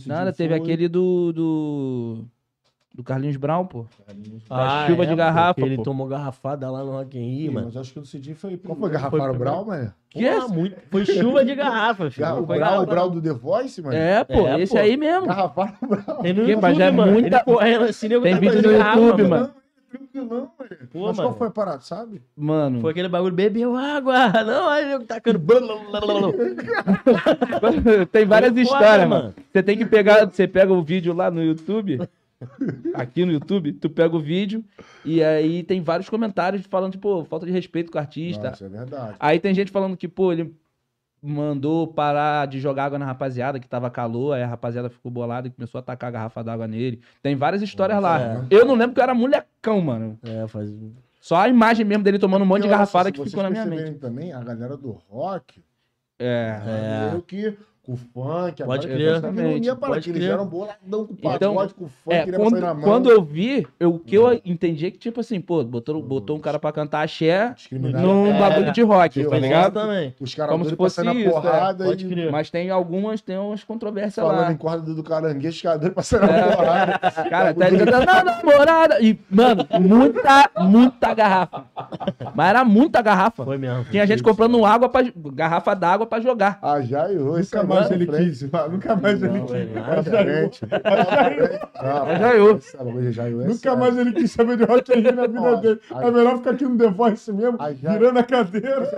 Speaker 4: Nada, teve aquele do, do. Do Carlinhos Brown, pô.
Speaker 3: Ah,
Speaker 4: chuva de
Speaker 3: pô,
Speaker 4: garrafa,
Speaker 3: Ele
Speaker 4: pô.
Speaker 3: tomou garrafada lá no Rock in Rio,
Speaker 2: Ih,
Speaker 3: mano.
Speaker 2: Mas acho que o Cidinho foi.
Speaker 1: Qual foi?
Speaker 3: Foi
Speaker 1: Brau, mano?
Speaker 4: Que é
Speaker 3: Porra, muito. Foi chuva de garrafa, filho. Não
Speaker 1: O Brau, o
Speaker 3: garrafa, não.
Speaker 1: do The Voice, mano?
Speaker 4: É, pô,
Speaker 3: É,
Speaker 4: esse
Speaker 3: pô.
Speaker 4: aí mesmo.
Speaker 1: Garrafaro Brau.
Speaker 3: Tem no
Speaker 4: Que, mas
Speaker 3: YouTube,
Speaker 4: é
Speaker 3: mano.
Speaker 4: muita-
Speaker 3: Ele correndo assim, nego
Speaker 4: Tem
Speaker 3: tá
Speaker 4: vídeo no
Speaker 3: garrafa,
Speaker 4: YouTube,
Speaker 3: mano.
Speaker 1: Não, mano.
Speaker 3: Pô,
Speaker 2: Mas
Speaker 3: mano.
Speaker 2: qual foi a parada, sabe?
Speaker 4: Mano.
Speaker 3: Foi aquele bagulho, bebeu água. <laughs> Não, aí eu tacando. <laughs>
Speaker 4: Tem várias histórias,
Speaker 3: mano.
Speaker 4: mano. Você tem que pegar. Você pega o vídeo lá no YouTube. <laughs> Aqui no YouTube, tu pega o vídeo e aí tem vários comentários falando, tipo, falta de respeito com o artista.
Speaker 1: Nossa, é verdade.
Speaker 4: Aí tem gente falando que, pô, ele mandou parar de jogar água na rapaziada, que tava calor, aí a rapaziada ficou bolada e começou a atacar a garrafa d'água nele. Tem várias histórias lá.
Speaker 3: É.
Speaker 4: Eu não lembro que eu era molecão, mano.
Speaker 3: É, faz.
Speaker 4: Só a imagem mesmo dele tomando um monte de garrafada que ficou na minha mente.
Speaker 1: também, a galera do rock,
Speaker 4: É.
Speaker 3: É.
Speaker 1: que com o funk,
Speaker 3: Pode crer.
Speaker 1: não ia para
Speaker 3: Pode
Speaker 1: que eles
Speaker 3: crer.
Speaker 1: eram boladão com o
Speaker 4: Então,
Speaker 1: pagode, com o funk,
Speaker 4: É,
Speaker 1: queria
Speaker 4: quando,
Speaker 1: sair na mão.
Speaker 4: quando eu vi, eu- o que eu entendi é que, tipo assim, pô, botou, botou um cara pra cantar axé num
Speaker 3: É,
Speaker 4: bagulho de rock,
Speaker 1: eu
Speaker 4: tá ligado?
Speaker 3: também.
Speaker 1: Os caras
Speaker 4: como se fosse
Speaker 1: passando a
Speaker 4: isso,
Speaker 1: porrada
Speaker 3: é, pode
Speaker 1: e
Speaker 3: crer.
Speaker 4: Mas tem algumas, tem umas controvérsias
Speaker 1: falando
Speaker 4: lá.
Speaker 1: em corda do caranguejo, os caras passando a
Speaker 4: É.
Speaker 1: porrada. <laughs>
Speaker 4: Cara, tá ligado? Na namorada. E, mano, muita, muita garrafa. Mas era muita garrafa.
Speaker 3: Foi mesmo.
Speaker 4: Tinha gente comprando água pra, garrafa d'água pra jogar.
Speaker 1: Ah, já errou. isso aí
Speaker 2: mais ele
Speaker 1: frente.
Speaker 2: quis, mano. Nunca mais ele quis.
Speaker 1: bagulho já errou, é
Speaker 2: Nunca mais ele quis saber de Rock in Rio na vida dele. É melhor ficar aqui no The Voice mesmo, virando a cadeira.
Speaker 1: Você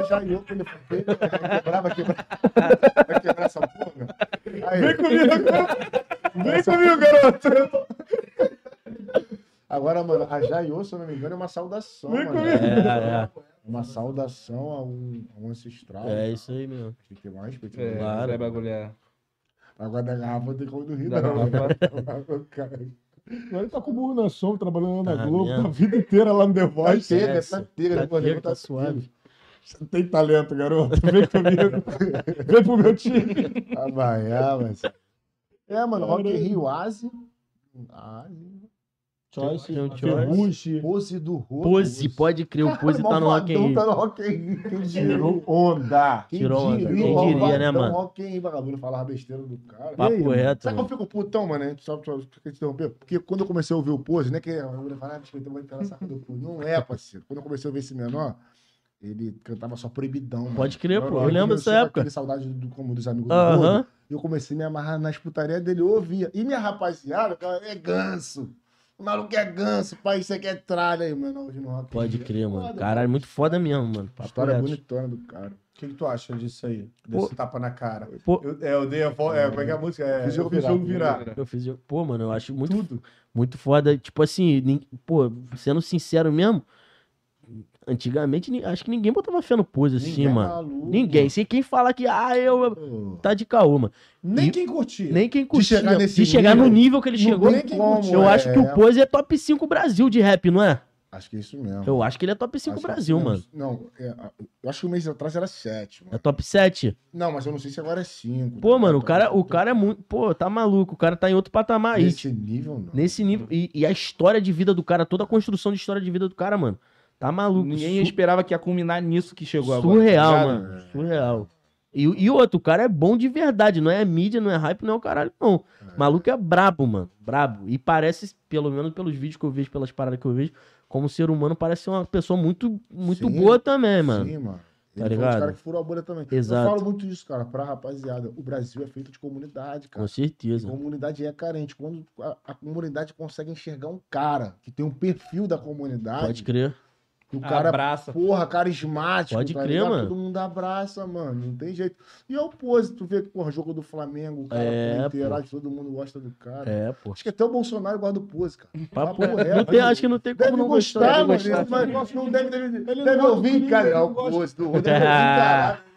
Speaker 1: quando ele foi vai quebrar, vai quebrar. Vai quebrar essa porra.
Speaker 2: Vem comigo, <laughs> vem comigo, garoto.
Speaker 1: Agora, mano, a Jaiô, se eu não me engano, é uma saudação,
Speaker 2: Vem comigo.
Speaker 3: É,
Speaker 1: Uma saudação a um, a um ancestral.
Speaker 3: é. É
Speaker 1: né?
Speaker 3: isso aí mesmo.
Speaker 1: Tem que ter mais respeito.
Speaker 4: É,
Speaker 3: Claro.
Speaker 4: é bagulho. É.
Speaker 1: Agora da garrafa tem como do Rio,
Speaker 4: Da
Speaker 1: não.
Speaker 4: garrafa. <laughs>
Speaker 1: Cara,
Speaker 2: Agora ele tá com o burro na sombra, trabalhando na
Speaker 3: Ah,
Speaker 2: Globo,
Speaker 3: mesmo?
Speaker 2: tá a vida inteira lá no The
Speaker 1: Tá
Speaker 2: Voice.
Speaker 1: inteira,
Speaker 3: Esquece.
Speaker 1: tá inteira.
Speaker 3: Tá inteira, tá suave.
Speaker 2: Você tem talento, garoto. Vem comigo. <laughs> Vem pro meu time.
Speaker 1: Trabalhar, mas. É, mano, Rock Rio, Asi. Asi.
Speaker 2: Choice,
Speaker 3: Tem um
Speaker 2: Ferrucci.
Speaker 1: Pose do Rodo.
Speaker 3: Pose, pode crer, o Pose tá no Rock in Rio.
Speaker 1: Tá no Rock in Rio. Quem?
Speaker 2: Tirou onda.
Speaker 1: Quem
Speaker 3: Tirou onda.
Speaker 1: diria,
Speaker 3: Quem diria, né, mano?
Speaker 1: Rock in Rio, vagabundo, falava besteira do cara.
Speaker 3: Papo
Speaker 2: aí,
Speaker 3: reto,
Speaker 1: Sabe que eu fico putão, mano? né? Só pra te interromper. Porque quando eu comecei a ouvir o Pose, né? Que a mulher fala, ah, bicho, eu vou entrar na saca do Pose. Não é, parceiro. Quando eu comecei a ouvir esse menor, ele cantava só proibidão. mano.
Speaker 3: Pode crer, pô. Eu lembro dessa época.
Speaker 1: aquele saudade do, como dos amigos do
Speaker 3: Aham.
Speaker 1: Gordo. Eu comecei a me amarrar nas putarias dele, eu ouvia. E minha rapaziada, cara, é ganso. O maluco é ganso, pai, isso aqui é tralha aí, mano. Hoje in
Speaker 3: Pode
Speaker 1: Rio.
Speaker 3: crer, mano.
Speaker 1: Foda,
Speaker 3: Caralho, muito foda mesmo, mano.
Speaker 1: A
Speaker 3: Papo
Speaker 1: história
Speaker 3: reto.
Speaker 1: bonitona do cara.
Speaker 2: O que, que tu acha disso aí?
Speaker 3: Pô.
Speaker 2: Desse tapa na cara.
Speaker 3: Pô.
Speaker 2: Eu, é, eu dei a volta. É, como é que é a música? É,
Speaker 1: Fiz
Speaker 2: eu fiz jogo
Speaker 1: virar.
Speaker 2: virar.
Speaker 3: Eu fiz. Pô, mano, eu acho muito,
Speaker 2: Tudo.
Speaker 3: muito foda. Tipo assim, pô, sendo sincero mesmo, antigamente acho que ninguém botava fé no pose assim,
Speaker 1: Ninguém é
Speaker 3: mano.
Speaker 1: maluco.
Speaker 3: Ninguém. Se quem fala que, ah, eu. Tá de caô, mano.
Speaker 2: Nem
Speaker 3: E-
Speaker 2: quem curtia.
Speaker 3: Nem quem curtia.
Speaker 1: chegar nesse
Speaker 3: de chegar no
Speaker 1: nível,
Speaker 3: nível que ele chegou.
Speaker 1: tem como,
Speaker 3: Eu
Speaker 1: é.
Speaker 3: acho que o Pose é top 5 Brasil de rap, não é?
Speaker 1: Acho que é isso mesmo.
Speaker 3: Eu acho que ele é top 5
Speaker 1: Acho que
Speaker 3: Brasil,
Speaker 1: não,
Speaker 3: mano.
Speaker 1: Não, é, eu acho que um mês atrás era 7,
Speaker 3: É
Speaker 1: mano.
Speaker 3: top 7.
Speaker 1: Não, mas eu não sei se agora é 5.
Speaker 3: Pô, mano, o cara, o cara é muito. Pô, tá maluco. O cara tá em outro patamar aí.
Speaker 1: Nesse nível, não.
Speaker 3: Nesse nível. E, e a história de vida do cara, toda a construção de história de vida do cara, mano. Tá maluco.
Speaker 4: Ninguém
Speaker 3: Su-
Speaker 4: esperava que ia culminar nisso que chegou agora.
Speaker 3: surreal,
Speaker 4: tá ligado?
Speaker 3: mano. Surreal. E, e outro, o cara é bom de verdade, não é mídia, não é hype, não é o caralho, não.
Speaker 1: É.
Speaker 3: Maluco é brabo, mano. Brabo. E parece, pelo menos pelos vídeos que eu vejo, pelas paradas que eu vejo, como ser humano, parece ser uma pessoa muito, muito
Speaker 1: Sim,
Speaker 3: boa também, mano.
Speaker 1: Sim, mano.
Speaker 3: Tá
Speaker 1: Ele foi um dos
Speaker 3: ligado?
Speaker 1: caras que furou a bolha também.
Speaker 3: Exato.
Speaker 1: Eu falo muito isso, cara, pra rapaziada. O Brasil é feito de comunidade, cara.
Speaker 3: Com certeza.
Speaker 1: A comunidade é carente. Quando a, a comunidade consegue enxergar um cara que tem um perfil da comunidade,
Speaker 3: Pode crer.
Speaker 1: O cara,
Speaker 4: Abraça.
Speaker 1: porra, carismático,
Speaker 3: Pode
Speaker 1: tá
Speaker 3: crer, mano.
Speaker 1: Todo mundo abraça, mano. Não tem jeito. E é o pose, tu vê que, porra, jogo do Flamengo, o cara
Speaker 3: É,
Speaker 1: pô. interage, todo mundo gosta do cara.
Speaker 3: É, pô.
Speaker 1: Acho que até o Bolsonaro gosta do pose, cara.
Speaker 3: Papo
Speaker 1: Papo
Speaker 3: reto. Não tem, acho que não tem como
Speaker 1: Deve
Speaker 3: não
Speaker 1: gostar,
Speaker 3: gostar.
Speaker 1: mano.
Speaker 3: Deve
Speaker 1: Ele,
Speaker 3: gostar.
Speaker 1: mas não deve, deve,
Speaker 2: Ele
Speaker 1: deve
Speaker 2: gosta
Speaker 1: ouvir, cara. É o pose do Deve caralho. <laughs>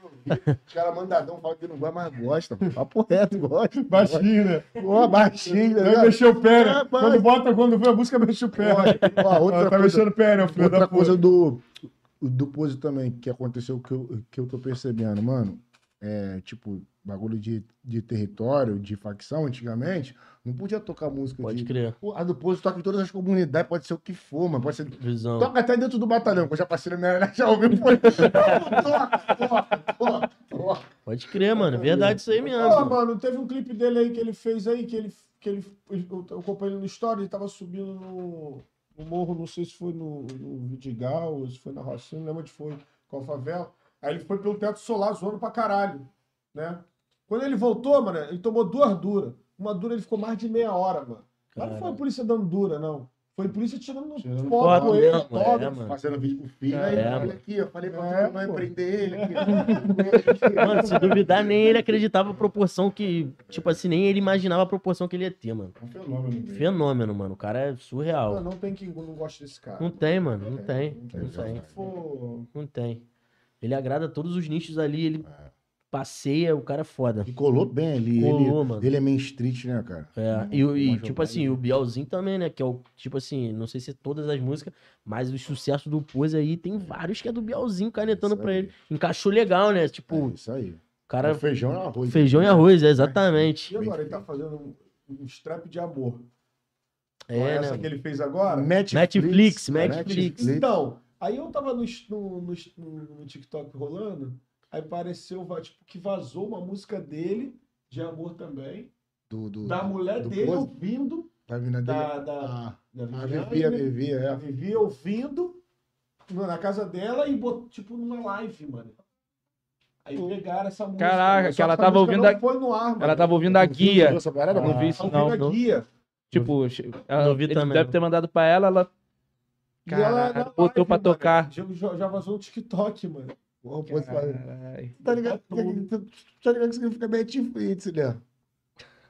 Speaker 1: Os caras mandadão falam que não vai, mas gosta. Papo reto, gosta.
Speaker 2: Baixinho, né?
Speaker 1: Pô, baixinho, né?
Speaker 2: mexer o pé, né? Quando bota, quando vê a música, mexe o pé.
Speaker 1: Ó, outra
Speaker 2: tá
Speaker 1: coisa,
Speaker 2: mexendo o pé, né, filho
Speaker 1: outra
Speaker 2: da
Speaker 1: coisa do, do pose também, que aconteceu, que eu, que eu tô percebendo, mano. É, tipo, bagulho de, de território, de facção, antigamente, não podia tocar música
Speaker 3: Pode
Speaker 1: de...
Speaker 3: crer.
Speaker 1: Pô, A do Pose toca em todas as comunidades, pode ser o que for, mano. Pode ser
Speaker 3: Visão.
Speaker 1: Toca até dentro do batalhão, que eu já passei na minha <laughs> já ouviu. Pô, toca, toca, toca, toca.
Speaker 3: Pode crer, mano. Verdade isso aí
Speaker 2: Pô,
Speaker 3: mesmo.
Speaker 2: mano, teve um clipe dele aí que ele fez aí, que ele. Que ele eu eu acompanhei no story, ele tava subindo no, no morro, não sei se foi no, no Vidigal, ou se foi na Rocinha, não lembro onde foi, qual favela. Aí ele foi pelo teto solar zoando pra caralho, né? Quando ele voltou, mano, ele tomou duas duras. Uma dura ele ficou mais de meia hora, mano. Lá não foi a polícia dando dura, não. Foi a polícia tirando foto
Speaker 3: foto
Speaker 2: com ele,
Speaker 3: mesmo, é.
Speaker 1: Fazendo vídeo com o filho.
Speaker 2: É,
Speaker 1: aí,
Speaker 3: mano.
Speaker 1: olha aqui, eu falei pra
Speaker 2: É,
Speaker 1: não prender ele. Aqui.
Speaker 3: Mano, se duvidar, nem ele acreditava a proporção que. Tipo assim, nem ele imaginava a proporção que ele ia ter, mano.
Speaker 1: É um fenômeno. mesmo.
Speaker 3: Fenômeno, mano. O cara é
Speaker 2: Não,
Speaker 3: surreal.
Speaker 2: não tem quem não goste desse cara.
Speaker 3: Não tem, mano. Não
Speaker 1: Não
Speaker 3: tem.
Speaker 1: tem,
Speaker 3: Não
Speaker 1: não tem,
Speaker 3: tem.
Speaker 1: não
Speaker 2: Se for
Speaker 3: Não tem. Ele agrada todos os nichos ali, ele passeia, o cara é foda.
Speaker 1: E colou bem ali.
Speaker 3: Colou,
Speaker 1: ele,
Speaker 3: mano.
Speaker 1: ele é main street, né, cara?
Speaker 3: É,
Speaker 1: Uma-
Speaker 3: e, e, tipo assim, o Bielzinho também, né? Que é o, tipo assim, não sei se é todas as músicas, mas o sucesso do Pose aí tem vários que é do Bielzinho canetando pra ele. Encaixou legal, né? Tipo,
Speaker 1: É isso aí.
Speaker 3: cara.
Speaker 1: É feijão e arroz.
Speaker 3: Feijão e arroz, é, exatamente.
Speaker 2: E agora ele tá fazendo um, um strap de amor.
Speaker 3: É,
Speaker 2: Olha essa
Speaker 3: né?
Speaker 2: que ele fez agora.
Speaker 3: Netflix, Netflix.
Speaker 2: Então, aí eu tava no, no, no- no TikTok rolando, aí pareceu, tipo, que vazou uma música dele, de amor também,
Speaker 1: Do, do,
Speaker 2: da mulher
Speaker 1: do
Speaker 2: dele
Speaker 1: Pose?
Speaker 2: ouvindo,
Speaker 1: Da mina dele.
Speaker 2: da, da,
Speaker 1: Ah,
Speaker 2: da
Speaker 1: a
Speaker 2: Viviane,
Speaker 1: Vivi, a
Speaker 2: né?
Speaker 1: Vivi,
Speaker 2: A
Speaker 1: é.
Speaker 2: Vivi ouvindo na casa dela e botou, tipo, numa live, mano. Aí pegaram essa música.
Speaker 4: Caraca, que ela tava ouvindo a-
Speaker 2: foi no ar, mano.
Speaker 4: Ela tava ouvindo a guia.
Speaker 1: Essa parada,
Speaker 4: Não vi isso,
Speaker 2: Ouvindo
Speaker 4: não.
Speaker 2: a guia.
Speaker 4: Tipo, ela,
Speaker 3: Não vi
Speaker 4: ele
Speaker 3: também,
Speaker 4: deve ter mandado pra ela, ela.
Speaker 2: Na
Speaker 4: botou pra
Speaker 2: mano.
Speaker 4: tocar.
Speaker 2: Já, já- já vazou no TikTok, mano.
Speaker 1: Porra, fala-
Speaker 4: Caralho.
Speaker 1: Tá ligado? Tá ligado que significa Netflix, né?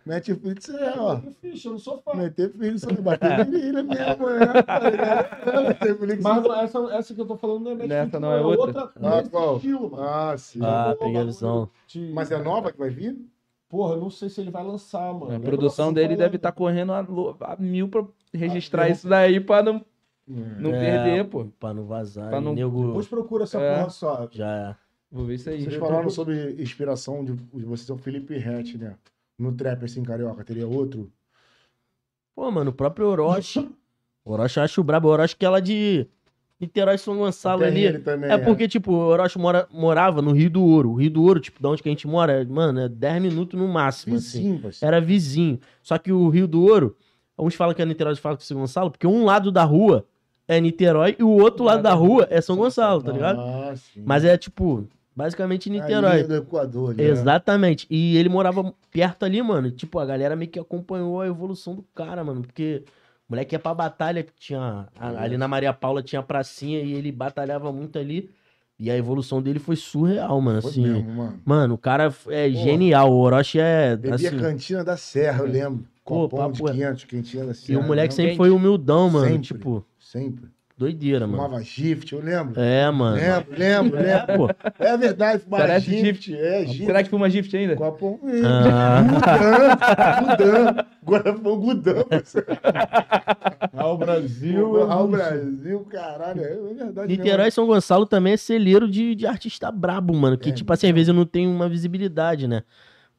Speaker 1: Netflix é, ó.
Speaker 2: Eu não sou fã.
Speaker 1: Meter filho, só bater virilha mesmo, é. Tá ligado?
Speaker 2: Mas essa, essa que eu tô falando não é Netflix,
Speaker 4: Nessa não é outra?
Speaker 1: Ah,
Speaker 2: nesse
Speaker 1: qual?
Speaker 2: estilo, mano.
Speaker 1: Ah, sim.
Speaker 3: Ah,
Speaker 2: Pô,
Speaker 3: peguei a visão.
Speaker 2: de-
Speaker 1: Mas é nova que vai vir?
Speaker 2: Porra, eu não sei se ele vai lançar, mano.
Speaker 4: A produção dele
Speaker 2: falando?
Speaker 4: deve estar correndo a, lo- a mil pra registrar
Speaker 2: Ah,
Speaker 4: isso daí pra não, não
Speaker 3: É,
Speaker 4: perder, pô.
Speaker 3: Pra não vazar.
Speaker 4: Pra
Speaker 3: e
Speaker 4: não-
Speaker 3: nego
Speaker 2: Depois procura essa
Speaker 4: É.
Speaker 2: porra só.
Speaker 3: já é.
Speaker 4: Vou ver isso aí.
Speaker 1: Vocês
Speaker 2: Eu
Speaker 1: falaram
Speaker 2: tô-
Speaker 1: sobre inspiração de, de vocês, é o Felipe Rett, né? No trap, assim, carioca, teria outro?
Speaker 3: Pô, mano, o próprio Orochi. O Orochi eu acho brabo. O Orochi que ela de Niterói São Gonçalo
Speaker 1: Tem
Speaker 3: ali.
Speaker 1: ele também,
Speaker 3: É porque, tipo, o Orochi mora, morava no Rio do Ouro. O Rio do Ouro, tipo, de onde que a gente mora, é, mano, é 10 minutos no máximo, assim.
Speaker 1: Vizinho, parceiro.
Speaker 3: Era vizinho. Só que o Rio do Ouro, uns falam que é Niterói, falam que é São Gonçalo, porque um lado da rua é Niterói e o outro lado da rua é São Gonçalo, tá ligado?
Speaker 1: Ah, sim.
Speaker 3: Mas é, tipo, basicamente Niterói.
Speaker 1: linha do Equador, né?
Speaker 3: Exatamente. E ele morava perto ali, mano. Tipo, a galera meio que acompanhou a evolução do cara, mano. Porque o moleque ia pra batalha, tinha. ali na Maria Paula tinha pracinha e ele batalhava muito ali. E a evolução dele foi surreal, mano.
Speaker 1: Foi
Speaker 3: Assim.
Speaker 1: mesmo, mano.
Speaker 3: Mano, o cara é
Speaker 1: Pô.
Speaker 3: genial. O Orochi é.
Speaker 1: Bebia
Speaker 3: Assim,
Speaker 1: Cantina da Serra, eu lembro.
Speaker 3: Pô,
Speaker 1: Copão de
Speaker 3: papo é-
Speaker 1: 500, quentinha da
Speaker 3: e
Speaker 1: Serra.
Speaker 3: o moleque
Speaker 1: eu
Speaker 3: sempre foi humildão, mano.
Speaker 1: Sempre.
Speaker 3: Tipo,
Speaker 1: Sempre.
Speaker 3: doideira, mano.
Speaker 1: Fumava gift, eu lembro.
Speaker 3: É, mano.
Speaker 1: Lembro, lembro, lembro.
Speaker 3: Pô.
Speaker 1: É verdade, fumava
Speaker 4: Parece
Speaker 1: gift. É, gift.
Speaker 4: Será que fuma gift ainda?
Speaker 1: Copão.
Speaker 3: Ah,
Speaker 1: Gudão. Agora foi o Gudão. parceiro.
Speaker 2: Raul Brasil.
Speaker 1: O Raul Brasil, caralho. É verdade.
Speaker 3: Niterói e São Gonçalo também é celeiro de, de artista brabo, mano. Que,
Speaker 1: É,
Speaker 3: tipo assim, às vezes eu não tenho uma visibilidade, né?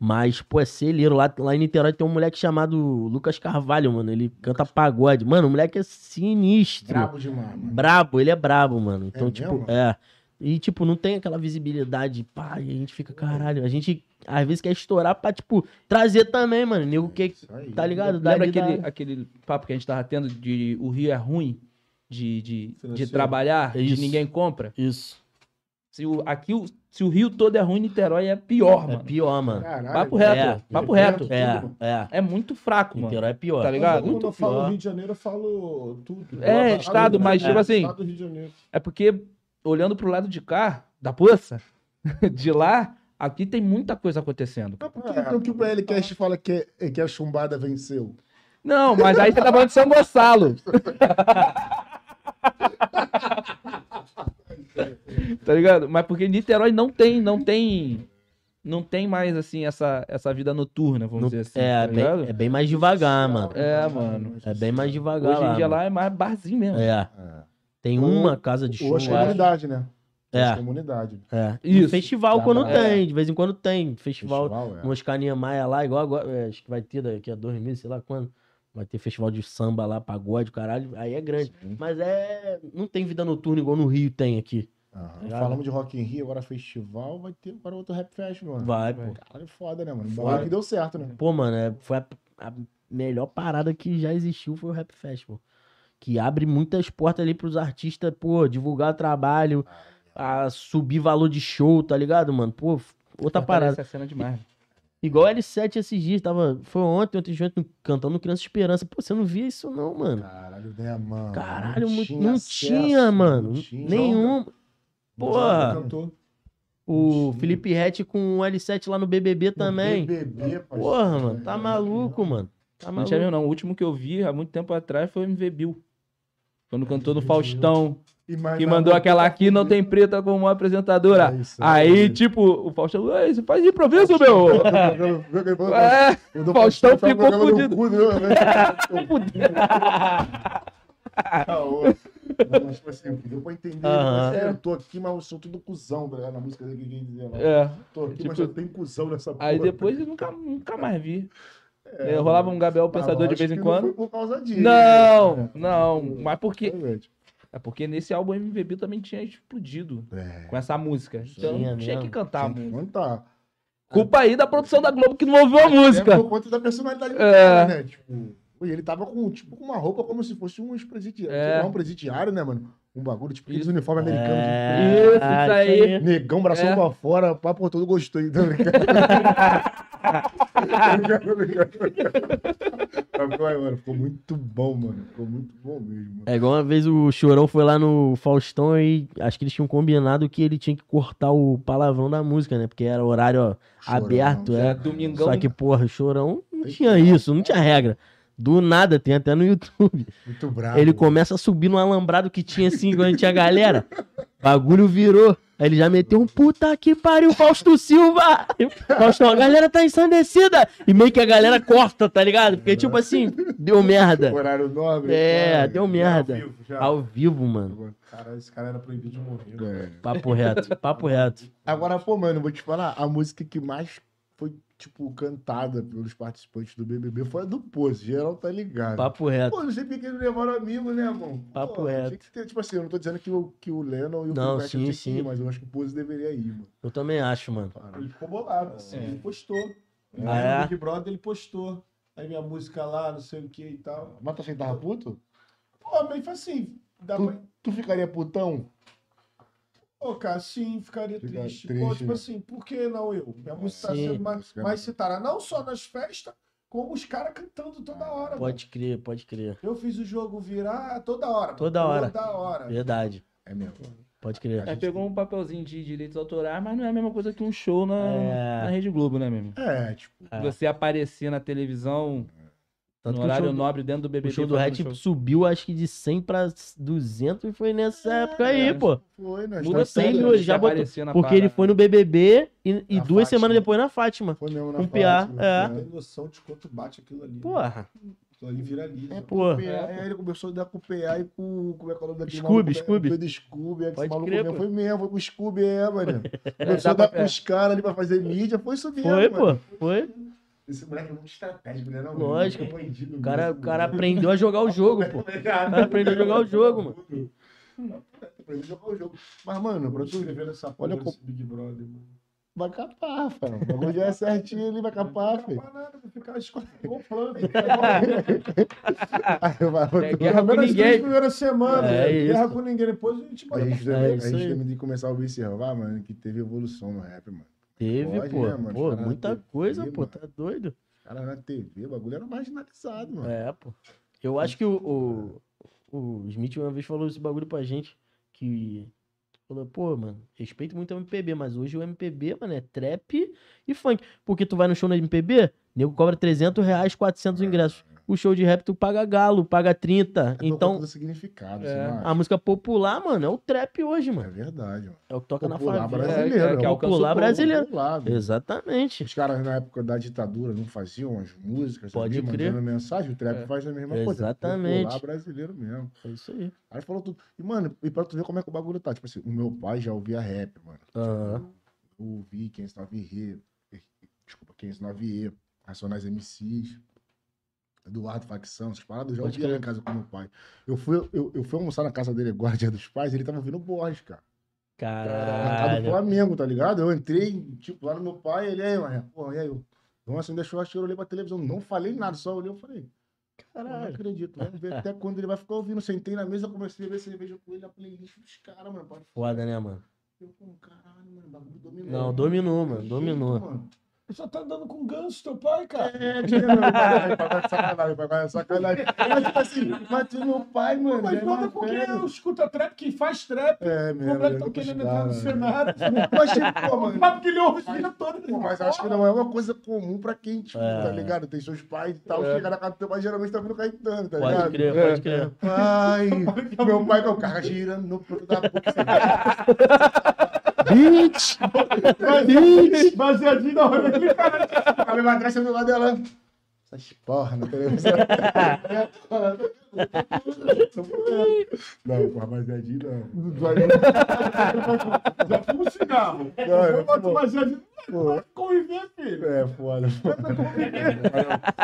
Speaker 3: Mas, pô, é celeiro. Lá, lá em Niterói tem um moleque chamado Lucas Carvalho, mano. Ele canta pagode. Mano, o moleque é sinistro.
Speaker 1: Brabo demais, mano.
Speaker 3: Brabo, ele é brabo, mano. Então,
Speaker 1: É
Speaker 3: tipo,
Speaker 1: mesmo?
Speaker 3: é. E, tipo, não tem aquela visibilidade, pá, e a gente fica, caralho. A gente, às vezes, quer estourar pra, tipo, trazer também, mano. Nego que,
Speaker 1: Isso aí.
Speaker 3: tá ligado?
Speaker 4: Lembra
Speaker 3: Dali
Speaker 4: aquele,
Speaker 3: da-
Speaker 4: aquele papo que a gente tava tendo de o Rio é ruim de, de, de trabalhar,
Speaker 3: É
Speaker 4: de
Speaker 3: isso.
Speaker 4: ninguém compra?
Speaker 3: Isso.
Speaker 4: Se o, aqui, o, se o Rio todo é ruim, Niterói é pior,
Speaker 3: É
Speaker 4: mano.
Speaker 3: pior, mano.
Speaker 1: Caralho,
Speaker 4: Papo
Speaker 3: É,
Speaker 4: reto, papo
Speaker 1: é
Speaker 4: reto.
Speaker 3: É, é.
Speaker 4: É muito fraco, mano.
Speaker 3: Niterói é pior.
Speaker 4: Tá ligado?
Speaker 2: Quando
Speaker 3: Muito
Speaker 2: eu falo
Speaker 3: pior.
Speaker 2: Rio de Janeiro, eu falo tudo.
Speaker 4: É,
Speaker 2: Eu
Speaker 4: estado, mas, tipo assim-
Speaker 2: Estado do Rio de Janeiro.
Speaker 4: É porque, olhando pro lado de cá, da poça, <laughs> de lá, aqui tem muita coisa acontecendo.
Speaker 1: Mas por que então que o PLCast fala que, é- que a chumbada venceu?
Speaker 4: Não, mas aí você tá falando de São Gonçalo. <laughs> tá ligado? Mas porque Niterói não tem, não tem, não tem mais, assim, essa, essa vida noturna, vamos
Speaker 3: No-
Speaker 4: dizer assim.
Speaker 3: é,
Speaker 4: tá
Speaker 3: bem,
Speaker 4: ligado?
Speaker 3: é bem mais devagar, mano.
Speaker 4: É, mano.
Speaker 3: É bem mais devagar
Speaker 4: Hoje em dia
Speaker 3: mano.
Speaker 4: lá é mais barzinho mesmo.
Speaker 3: É. Tem uma casa de show.
Speaker 1: Acho que é
Speaker 3: acho.
Speaker 1: comunidade, né?
Speaker 3: É.
Speaker 1: Acho que é comunidade.
Speaker 3: É. E
Speaker 4: Isso.
Speaker 3: festival
Speaker 1: Tá,
Speaker 3: quando
Speaker 1: tá.
Speaker 3: tem, de vez em quando tem. Festival,
Speaker 1: Festival, é.
Speaker 3: no Oscar Niemeyer lá, igual agora, é, acho que vai ter daqui a dois meses, sei lá quando. Vai ter festival de samba lá, pagode, caralho, aí é grande.
Speaker 1: Sim.
Speaker 3: Mas é. Não tem vida noturna igual no Rio tem aqui. Ligado?
Speaker 1: Falamos de Rock in Rio, agora festival, vai ter agora outro Rap Festival. mano.
Speaker 3: Vai, pô.
Speaker 1: Caralho, foda, né, mano?
Speaker 3: Foda.
Speaker 1: Que deu certo, né?
Speaker 3: Pô, mano, é, foi a, a melhor parada que já existiu foi o Rap Festival. Que abre muitas portas ali pros artistas, pô, divulgar trabalho, a subir valor de show, tá ligado, mano? Pô, outra parada.
Speaker 4: Fortalece a cena demais.
Speaker 3: Igual L7 esses dias, tava. Foi ontem, ontem de ontem, cantando Criança Esperança. Pô, você não via isso, não, mano.
Speaker 1: Caralho, né, mano?
Speaker 3: Caralho, muito-
Speaker 1: tinha
Speaker 3: não
Speaker 1: acesso,
Speaker 3: tinha, mano.
Speaker 1: não tinha.
Speaker 3: Nenhum. Porra. O. Felipe Rett com o L7 lá no BBB também.
Speaker 1: BBB, parceiro.
Speaker 3: Porra, mano, tá maluco, mano. Tá
Speaker 4: Não tinha
Speaker 3: maluco.
Speaker 4: mesmo, não. O último que eu vi há muito tempo atrás foi o MV Bill. Quando cantou no Faustão,
Speaker 1: E nada,
Speaker 4: mandou aquela aqui não tem preta como apresentadora.
Speaker 1: É isso
Speaker 4: Aí, tipo, o Faustão, "Ué, você faz improviso, meu? É,
Speaker 1: O
Speaker 4: Faustão ficou fudido.
Speaker 1: cu, né? <laughs> Caô. Não, Mas, tipo assim, deu pra entender.
Speaker 3: Aham.
Speaker 1: Mas, é, eu tô aqui, mas eu sou tudo cuzão, tá ligado? Na música dele que quem dizer lá.
Speaker 4: é.
Speaker 1: Tô aqui, mas
Speaker 4: tipo-
Speaker 1: eu tenho cuzão nessa porra.
Speaker 4: Aí depois eu nunca, nunca mais vi. É, rolava um Gabriel
Speaker 1: Mas
Speaker 4: Pensador de vez em quando.
Speaker 1: Não foi por causa disso.
Speaker 4: Não, não. Mas porque.
Speaker 1: Realmente.
Speaker 4: É porque nesse álbum MV Bill também tinha explodido
Speaker 1: É.
Speaker 4: com essa música. Então
Speaker 3: Tinha
Speaker 4: tinha que cantar a
Speaker 1: Tem que
Speaker 4: música.
Speaker 1: contar.
Speaker 4: Culpa aí da produção da Globo que não ouviu a
Speaker 1: É
Speaker 4: música.
Speaker 1: por conta da personalidade
Speaker 4: É.
Speaker 1: cara, né? Tipo, ele tava com, tipo, com uma roupa como se fosse um ex-presidiário.
Speaker 4: É.
Speaker 1: lá, Um presidiário, né, mano? Um bagulho, tipo, aqueles uniformes americanos.
Speaker 3: É,
Speaker 4: Isso,
Speaker 3: ah,
Speaker 4: isso aí.
Speaker 1: Negão, bração
Speaker 4: É.
Speaker 1: pra fora, papo todo gostou. Então, vai, mano, ficou muito bom, mano. Ficou muito bom mesmo.
Speaker 3: É igual uma vez o Chorão foi lá no Faustão e acho que eles tinham combinado que ele tinha que cortar o palavrão da música, né? Porque era horário ó,
Speaker 1: Chorão.
Speaker 3: aberto,
Speaker 4: É,
Speaker 3: é.
Speaker 4: domingão.
Speaker 3: Só que, porra, o Chorão não tinha isso, não tinha regra. Do nada, tem até no YouTube.
Speaker 1: Muito bravo.
Speaker 3: Ele começa a subir no alambrado que tinha assim, quando tinha galera. Bagulho virou. Aí ele já meteu um puta que pariu, Fausto Silva! Faustão, a galera tá ensandecida! E meio que a galera corta, tá ligado? Porque, tipo assim, deu merda.
Speaker 1: Horário nobre.
Speaker 3: É,
Speaker 1: cara.
Speaker 3: deu merda.
Speaker 1: Ao vivo, já.
Speaker 3: Ao vivo, mano.
Speaker 2: Cara, esse cara era proibido de morrer.
Speaker 1: É.
Speaker 3: Papo reto, papo reto.
Speaker 1: Agora, pô, mano, vou te falar, a música que mais foi, tipo, cantada pelos participantes do BBB foi a do Pose. Geral tá ligado.
Speaker 3: Papo reto.
Speaker 1: Pô, não sei porque eles levaram amigo, né, irmão?
Speaker 3: Papo
Speaker 1: Pô,
Speaker 3: reto.
Speaker 1: tinha que ter, tipo assim, eu não tô dizendo que o, que o Lennon e o
Speaker 3: Não, sim,
Speaker 1: tinha que
Speaker 3: sim.
Speaker 1: ir, mas eu acho que o Pose deveria ir, mano.
Speaker 3: Eu também acho, mano.
Speaker 2: Ele ficou bolado.
Speaker 4: É.
Speaker 2: Ele postou.
Speaker 3: Ah, é?
Speaker 2: No Big Brother ele postou. Aí minha música lá, não sei o que e tal.
Speaker 1: Mas tu assim, tava puto?
Speaker 2: Pô, mas foi assim. Dá pra...
Speaker 1: Tu, tu ficaria putão?
Speaker 2: Pô, cara, sim, ficaria
Speaker 1: Fica
Speaker 2: triste.
Speaker 1: triste,
Speaker 2: Pô, tipo
Speaker 1: né?
Speaker 2: assim, por que não eu? Minha música tá
Speaker 3: Sim.
Speaker 2: sendo mais,
Speaker 1: é
Speaker 2: mais citada. Não só nas festas, como os caras cantando toda hora. mano.
Speaker 3: Pode crer, pode crer.
Speaker 2: Eu fiz o jogo virar toda hora. mano.
Speaker 3: Toda hora.
Speaker 2: Toda hora.
Speaker 3: Verdade.
Speaker 1: É mesmo.
Speaker 3: Pode crer.
Speaker 4: Aí pegou um papelzinho de direitos autorais, mas não é a mesma coisa que um show na,
Speaker 3: É.
Speaker 4: na Rede Globo, né, mesmo?
Speaker 1: É, tipo,
Speaker 3: É.
Speaker 4: Você aparecer na televisão
Speaker 3: Tanto
Speaker 4: no horário
Speaker 3: show,
Speaker 4: nobre dentro do BBB.
Speaker 3: o show do Red
Speaker 4: show.
Speaker 3: subiu, acho que de 100 pra 200 e foi nessa época aí,
Speaker 4: é.
Speaker 3: pô.
Speaker 1: foi, né?
Speaker 4: Muda
Speaker 1: Tá
Speaker 3: cem
Speaker 1: sério,
Speaker 3: mil,
Speaker 1: né?
Speaker 3: ele já botou- Porque ele foi no BBB e, e
Speaker 1: Na
Speaker 3: duas
Speaker 1: Fátima.
Speaker 3: semanas depois na Fátima.
Speaker 1: Foi mesmo na
Speaker 3: Com PA,
Speaker 1: Fátima,
Speaker 3: é.
Speaker 2: Não tem noção de quanto bate aquilo ali.
Speaker 3: Porra.
Speaker 2: Aquilo ali viraliza.
Speaker 1: É,
Speaker 3: Pô.
Speaker 1: PA, aí ele começou a dar com o PA e com. Como é que é o nome daquele
Speaker 3: Scooby,
Speaker 1: maluco?
Speaker 3: Scooby.
Speaker 1: Foi do Scooby, é que
Speaker 3: Pode
Speaker 1: esse maluco
Speaker 3: crer,
Speaker 1: mesmo. Foi mesmo, foi com o Scooby, é, mano. <laughs> Começou a dar
Speaker 4: pra-
Speaker 1: pros caras ali pra fazer mídia, foi isso mesmo.
Speaker 3: Foi, pô. Foi.
Speaker 1: Esse moleque é muito estratégico, né? Não,
Speaker 3: Lógico.
Speaker 1: É bandido
Speaker 3: O cara,
Speaker 1: mesmo,
Speaker 3: o cara
Speaker 1: mano.
Speaker 3: aprendeu a jogar o <laughs> jogo, pô. O cara aprendeu a jogar o jogo, mano. <laughs>
Speaker 1: pra ele jogar o jogo. Mas, mano, pra tu
Speaker 2: Escrevendo essa porra
Speaker 1: Olha
Speaker 2: desse Big Brother, mano.
Speaker 1: vai capar, Rafael. O bagulho já é certinho, ele vai capar,
Speaker 2: Não
Speaker 1: filho.
Speaker 2: vai nada, vai ficar escolhendo. <laughs>
Speaker 1: Aí vai,
Speaker 4: É guerra com ninguém.
Speaker 2: primeiras semanas.
Speaker 3: É
Speaker 2: Guerra
Speaker 3: isso.
Speaker 2: com ninguém. Depois a gente
Speaker 1: A
Speaker 2: bota
Speaker 1: gente,
Speaker 3: É
Speaker 1: a gente tem que começar a observar, mano, que teve evolução no rap, mano.
Speaker 3: Teve,
Speaker 1: Pode,
Speaker 3: pô.
Speaker 1: né, mano?
Speaker 3: Pô, muita
Speaker 1: TV,
Speaker 3: coisa, pô.
Speaker 1: mano.
Speaker 3: Tá doido.
Speaker 1: Cara, na TV, o bagulho era marginalizado, mano.
Speaker 3: É, pô. Eu acho que o, o, o Smith uma vez falou esse bagulho pra gente. Que. Falou, pô, mano, respeito muito o MPB, mas hoje o MPB, mano, é trap e funk. Porque tu vai no show na MPB, nego cobra 300 reais, 400 ingressos. O show de rap tu paga galo, paga 30.
Speaker 1: É
Speaker 3: então,
Speaker 1: todo significado,
Speaker 4: É.
Speaker 3: a música popular, mano, é o trap hoje,
Speaker 1: É
Speaker 3: mano.
Speaker 1: verdade, mano.
Speaker 3: É o que toca na
Speaker 1: Popular
Speaker 3: favela.
Speaker 1: brasileiro,
Speaker 4: É, é,
Speaker 1: é
Speaker 4: que
Speaker 1: o
Speaker 4: alcança o
Speaker 3: popular brasileiro.
Speaker 1: Popular, velho.
Speaker 3: Exatamente.
Speaker 1: Os caras na época da ditadura não faziam as músicas,
Speaker 3: Pode
Speaker 1: ali,
Speaker 3: crer.
Speaker 1: mandando mensagem, o trap
Speaker 4: É.
Speaker 1: faz a mesma coisa.
Speaker 3: Exatamente.
Speaker 1: Popular brasileiro mesmo.
Speaker 3: É isso aí.
Speaker 1: Aí falou tudo. E, mano, e pra tu ver como é que o bagulho tá. Tipo assim, o meu pai já ouvia rap, mano.
Speaker 3: Aham.
Speaker 1: Eu ouvi 509E, desculpa, 509E, Racionais MCs, Eduardo Facção, essas paradas, eu já ouvia lá em casa com meu pai. Eu fui, eu, eu fui almoçar na casa dele agora, <laughs> dia dos pais, ele tava ouvindo Borges, cara. Casa do
Speaker 3: Caralho.
Speaker 1: Flamengo, tá ligado? Eu entrei, tipo, lá no meu pai, ele aí, mano, pô, e aí? Eu, Nossa, me deixou eu olhei pra televisão, não falei nada, só olhei, eu falei, pô, não
Speaker 3: Caralho.
Speaker 1: acredito, vamos ver até quando ele vai ficar ouvindo. Sentei na mesa, comecei a ver cerveja com ele, a playlist dos caras, mano. pode
Speaker 3: Foda, né, mano?
Speaker 1: eu, pô, caralho, mano, o bagulho dominou.
Speaker 3: Não, dominou, mano. Dominou.
Speaker 1: jeito, mano.
Speaker 2: Só tá andando com ganso, teu pai, cara.
Speaker 1: É, dinheiro, meu pai, papai de sacanagem, papai de sacanagem. Mas, tipo assim, mas tu meu pai, mano,
Speaker 2: Mas
Speaker 1: é
Speaker 2: manda
Speaker 1: mais
Speaker 2: porque eu escuta trap, quem faz trap.
Speaker 1: É,
Speaker 2: O
Speaker 1: mesmo.
Speaker 2: moleque
Speaker 1: eu
Speaker 2: tá
Speaker 1: não
Speaker 2: querendo entrar no
Speaker 1: né?
Speaker 2: cenário.
Speaker 1: Mas, tipo, <laughs> pô, mano,
Speaker 2: Mas porque ele ouve a vida toda.
Speaker 1: Mas acho que não é uma coisa comum pra quem, tipo,
Speaker 3: É.
Speaker 1: tá ligado? Tem seus pais e tal,
Speaker 4: É.
Speaker 1: chega na casa do teu pai, geralmente tá vindo Caetano, tá
Speaker 3: Pode
Speaker 1: ligado?
Speaker 3: crer, pode crer. <laughs>
Speaker 1: Pai, meu pai com o carro girando no da boca. <laughs>
Speaker 3: Bitch!
Speaker 2: Baseadinho na hora aqui, cara.
Speaker 1: A minha madrasta do lado dela. Essas porra na televisão. não, porra, baseadinho não.
Speaker 2: Já fuma um cigarro.
Speaker 1: Não, eu
Speaker 2: Eu boto
Speaker 1: fumo.
Speaker 2: baseadinho.
Speaker 1: Pô,
Speaker 2: Vai conviver, filho.
Speaker 1: É, foda.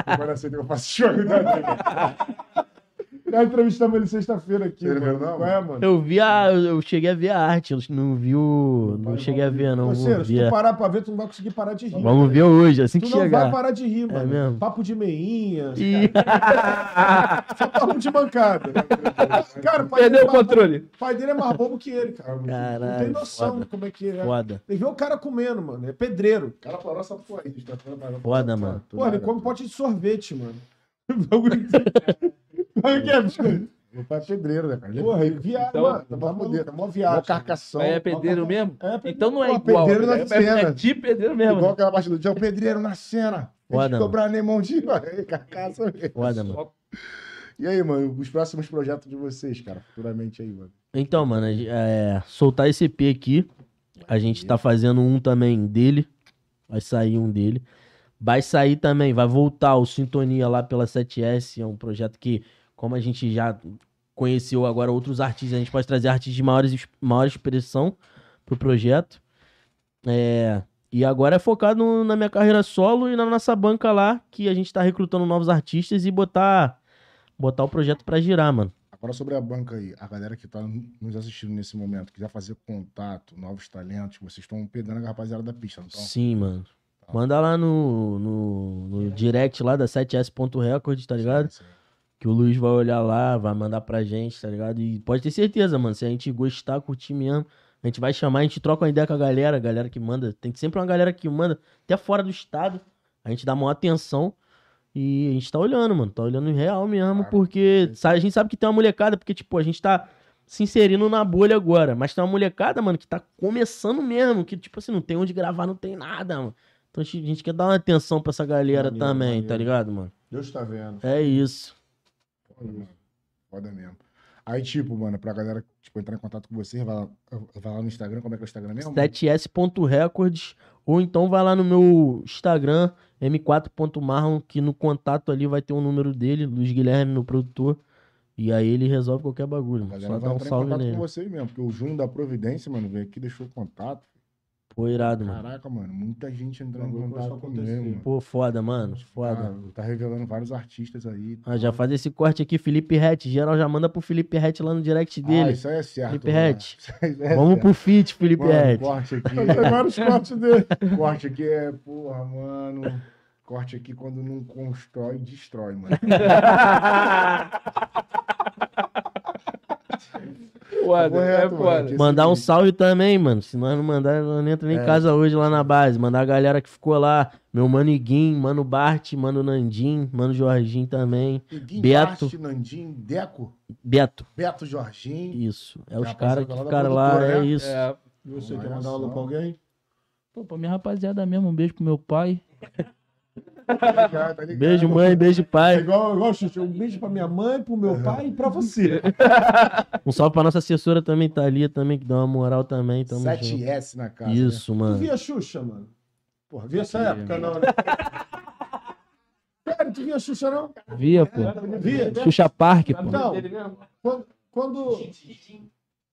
Speaker 1: Agora sei que eu faço choque da
Speaker 2: Nós entrevistamos ele sexta-feira aqui.
Speaker 1: Não
Speaker 2: mano.
Speaker 1: não?
Speaker 2: Qual é, mano?
Speaker 3: Eu vi a. Eu cheguei a ver a arte, eu não vi o. Não cheguei a ver, não.
Speaker 2: Parceiro,
Speaker 3: Vou
Speaker 2: se tu parar pra ver, tu não vai conseguir parar de rir.
Speaker 3: Vamos ver hoje, assim
Speaker 2: Tu
Speaker 3: que
Speaker 2: não vai
Speaker 3: chegar.
Speaker 2: parar de rir, mano.
Speaker 3: mesmo?
Speaker 2: Papo de meinha,
Speaker 3: Ih,
Speaker 2: só papo de bancada. Cara, o pai
Speaker 4: Perdeu
Speaker 2: dele é
Speaker 4: o
Speaker 2: mais
Speaker 4: controle.
Speaker 2: bobo- O pai dele é mais bobo que ele, cara. não tem
Speaker 3: Caralho,
Speaker 2: noção
Speaker 3: foda.
Speaker 2: como é que é.
Speaker 3: Foda.
Speaker 2: Tem que ver o cara comendo, mano. É pedreiro.
Speaker 1: O cara parou essa porra aí.
Speaker 3: Foda, mano.
Speaker 2: Pô, ele come pote de sorvete, mano. <laughs> Como é que é, biscoito?
Speaker 1: Meu pai é pedreiro, né, cara? Ele é
Speaker 2: Porra, ele viado,
Speaker 4: Então,
Speaker 2: mano. Tá mó tá mó
Speaker 1: Mó
Speaker 2: viagem.
Speaker 1: carcação.
Speaker 4: Mas é pedreiro mesmo?
Speaker 2: É, pedreiro.
Speaker 4: Então não é
Speaker 1: Pô,
Speaker 4: igual.
Speaker 1: pedreiro na
Speaker 4: né?
Speaker 1: cena.
Speaker 4: É de pedreiro mesmo.
Speaker 1: Igual
Speaker 4: né?
Speaker 1: aquela parte do dia, o pedreiro na cena.
Speaker 3: Foda,
Speaker 1: cobrar nem mão de <laughs> carcaça mesmo.
Speaker 3: Foda, mano.
Speaker 1: E aí, mano, os próximos projetos de vocês, cara, futuramente aí, mano.
Speaker 3: Então, mano, é, soltar esse EP aqui. A gente tá fazendo um também dele. Vai sair um dele. Vai sair também, vai voltar o Sintonia lá pela 7S. É um projeto que, como a gente já conheceu agora outros artistas, a gente pode trazer artistas de maiores, maior expressão pro projeto. É, e agora é focado no- na minha carreira solo e na nossa banca lá, que a gente tá recrutando novos artistas e botar, botar o projeto pra girar, mano.
Speaker 1: Agora sobre a banca aí, a galera que tá nos assistindo nesse momento, quiser fazer contato, novos talentos, vocês estão pegando a rapaziada da pista, não estão?
Speaker 3: Sim, mano. Manda lá no, no, no direct lá da 7S.record, tá ligado?
Speaker 1: Sim, sim.
Speaker 3: Que o Luiz vai olhar lá, vai mandar pra gente, tá ligado? E pode ter certeza, mano. Se a gente gostar, curtir mesmo, a gente vai chamar, a gente troca uma ideia com a galera, a galera que manda. Tem sempre uma galera que manda, até fora do estado. A gente dá maior atenção. E a gente tá olhando, mano. Tá olhando em real mesmo,
Speaker 1: Claro.
Speaker 3: porque a gente sabe que tem uma molecada, porque, tipo, a gente tá se inserindo na bolha agora. Mas tem uma molecada, mano, que tá começando mesmo, que, tipo assim, não tem onde gravar, não tem nada, mano. Então a gente, a gente quer dar uma atenção pra essa galera
Speaker 2: Maneiro,
Speaker 3: também,
Speaker 2: maneiro.
Speaker 3: tá ligado, mano?
Speaker 2: Deus tá vendo.
Speaker 3: É isso.
Speaker 1: Foda, mesmo. Aí, tipo, mano, pra galera tipo, entrar em contato com você, vai lá, vai lá no Instagram, como é que é o Instagram mesmo?
Speaker 3: 7s.records ou então vai lá no meu Instagram, m4.marlon, que no contato ali vai ter o número dele, Luiz Guilherme, meu produtor. E aí ele resolve qualquer bagulho,
Speaker 1: A
Speaker 3: mano.
Speaker 1: galera
Speaker 3: Só
Speaker 1: vai
Speaker 3: dá um
Speaker 1: entrar em
Speaker 3: salve
Speaker 1: contato
Speaker 3: nele.
Speaker 1: com vocês mesmo, porque o Júnior da Providência, mano, veio aqui deixou o contato.
Speaker 3: Pô, irado, mano.
Speaker 1: Caraca, mano, muita gente entrando em contato
Speaker 2: acontecer.
Speaker 1: mano.
Speaker 3: Pô, foda, mano. Foda.
Speaker 1: Tá, tá revelando vários artistas aí.
Speaker 3: Ah, já faz esse corte aqui, Felipe Rett. Geral já manda pro Felipe Rett lá no direct
Speaker 1: Ah,
Speaker 3: dele.
Speaker 1: isso aí é certo.
Speaker 3: Felipe
Speaker 1: mano.
Speaker 3: Rett.
Speaker 1: É
Speaker 3: Vamos
Speaker 1: certo.
Speaker 3: pro feat, Felipe Rett.
Speaker 1: corte aqui.
Speaker 2: Vários cortes dele. <laughs>
Speaker 1: corte aqui é, porra, mano. Corte aqui quando não constrói, destrói, mano. <laughs>
Speaker 4: Foda, é
Speaker 1: mano.
Speaker 4: foda.
Speaker 3: Mandar um salve também, mano. Se nós não mandar, nós não entra nem em
Speaker 1: É.
Speaker 3: casa hoje lá na base. Mandar a galera que ficou lá. Meu mano Iguim, mano Bart, mano Nandim, mano Jorginho também.
Speaker 1: Iguinho,
Speaker 3: Beto.
Speaker 1: Basti, Nandim, Deco,
Speaker 3: Beto.
Speaker 1: Beto Jorginho.
Speaker 3: Isso. É os caras que ficaram lá, é
Speaker 1: né?
Speaker 3: isso.
Speaker 4: É.
Speaker 2: E você
Speaker 1: Olha
Speaker 2: quer mandar um alô pra alguém?
Speaker 4: Pô, pra minha rapaziada mesmo, um beijo pro meu pai.
Speaker 1: Ligado, tá ligado?
Speaker 3: Beijo, mãe, beijo,
Speaker 2: É
Speaker 3: pai.
Speaker 2: igual, igual Xuxa, um beijo pra minha mãe, pro meu pai e pra você. <laughs>
Speaker 3: Um salve pra nossa assessora também, Thalia, também, que dá uma moral também. Tamo junto.
Speaker 1: 7S na casa. né?
Speaker 3: Isso,
Speaker 2: Tu
Speaker 3: mano.
Speaker 2: via Xuxa, mano? Porra, via essa época, não, né? <laughs> Cara, tu via Xuxa, não?
Speaker 4: Via, pô.
Speaker 2: Via?
Speaker 4: Xuxa Park, pô.
Speaker 2: Então, quando, quando,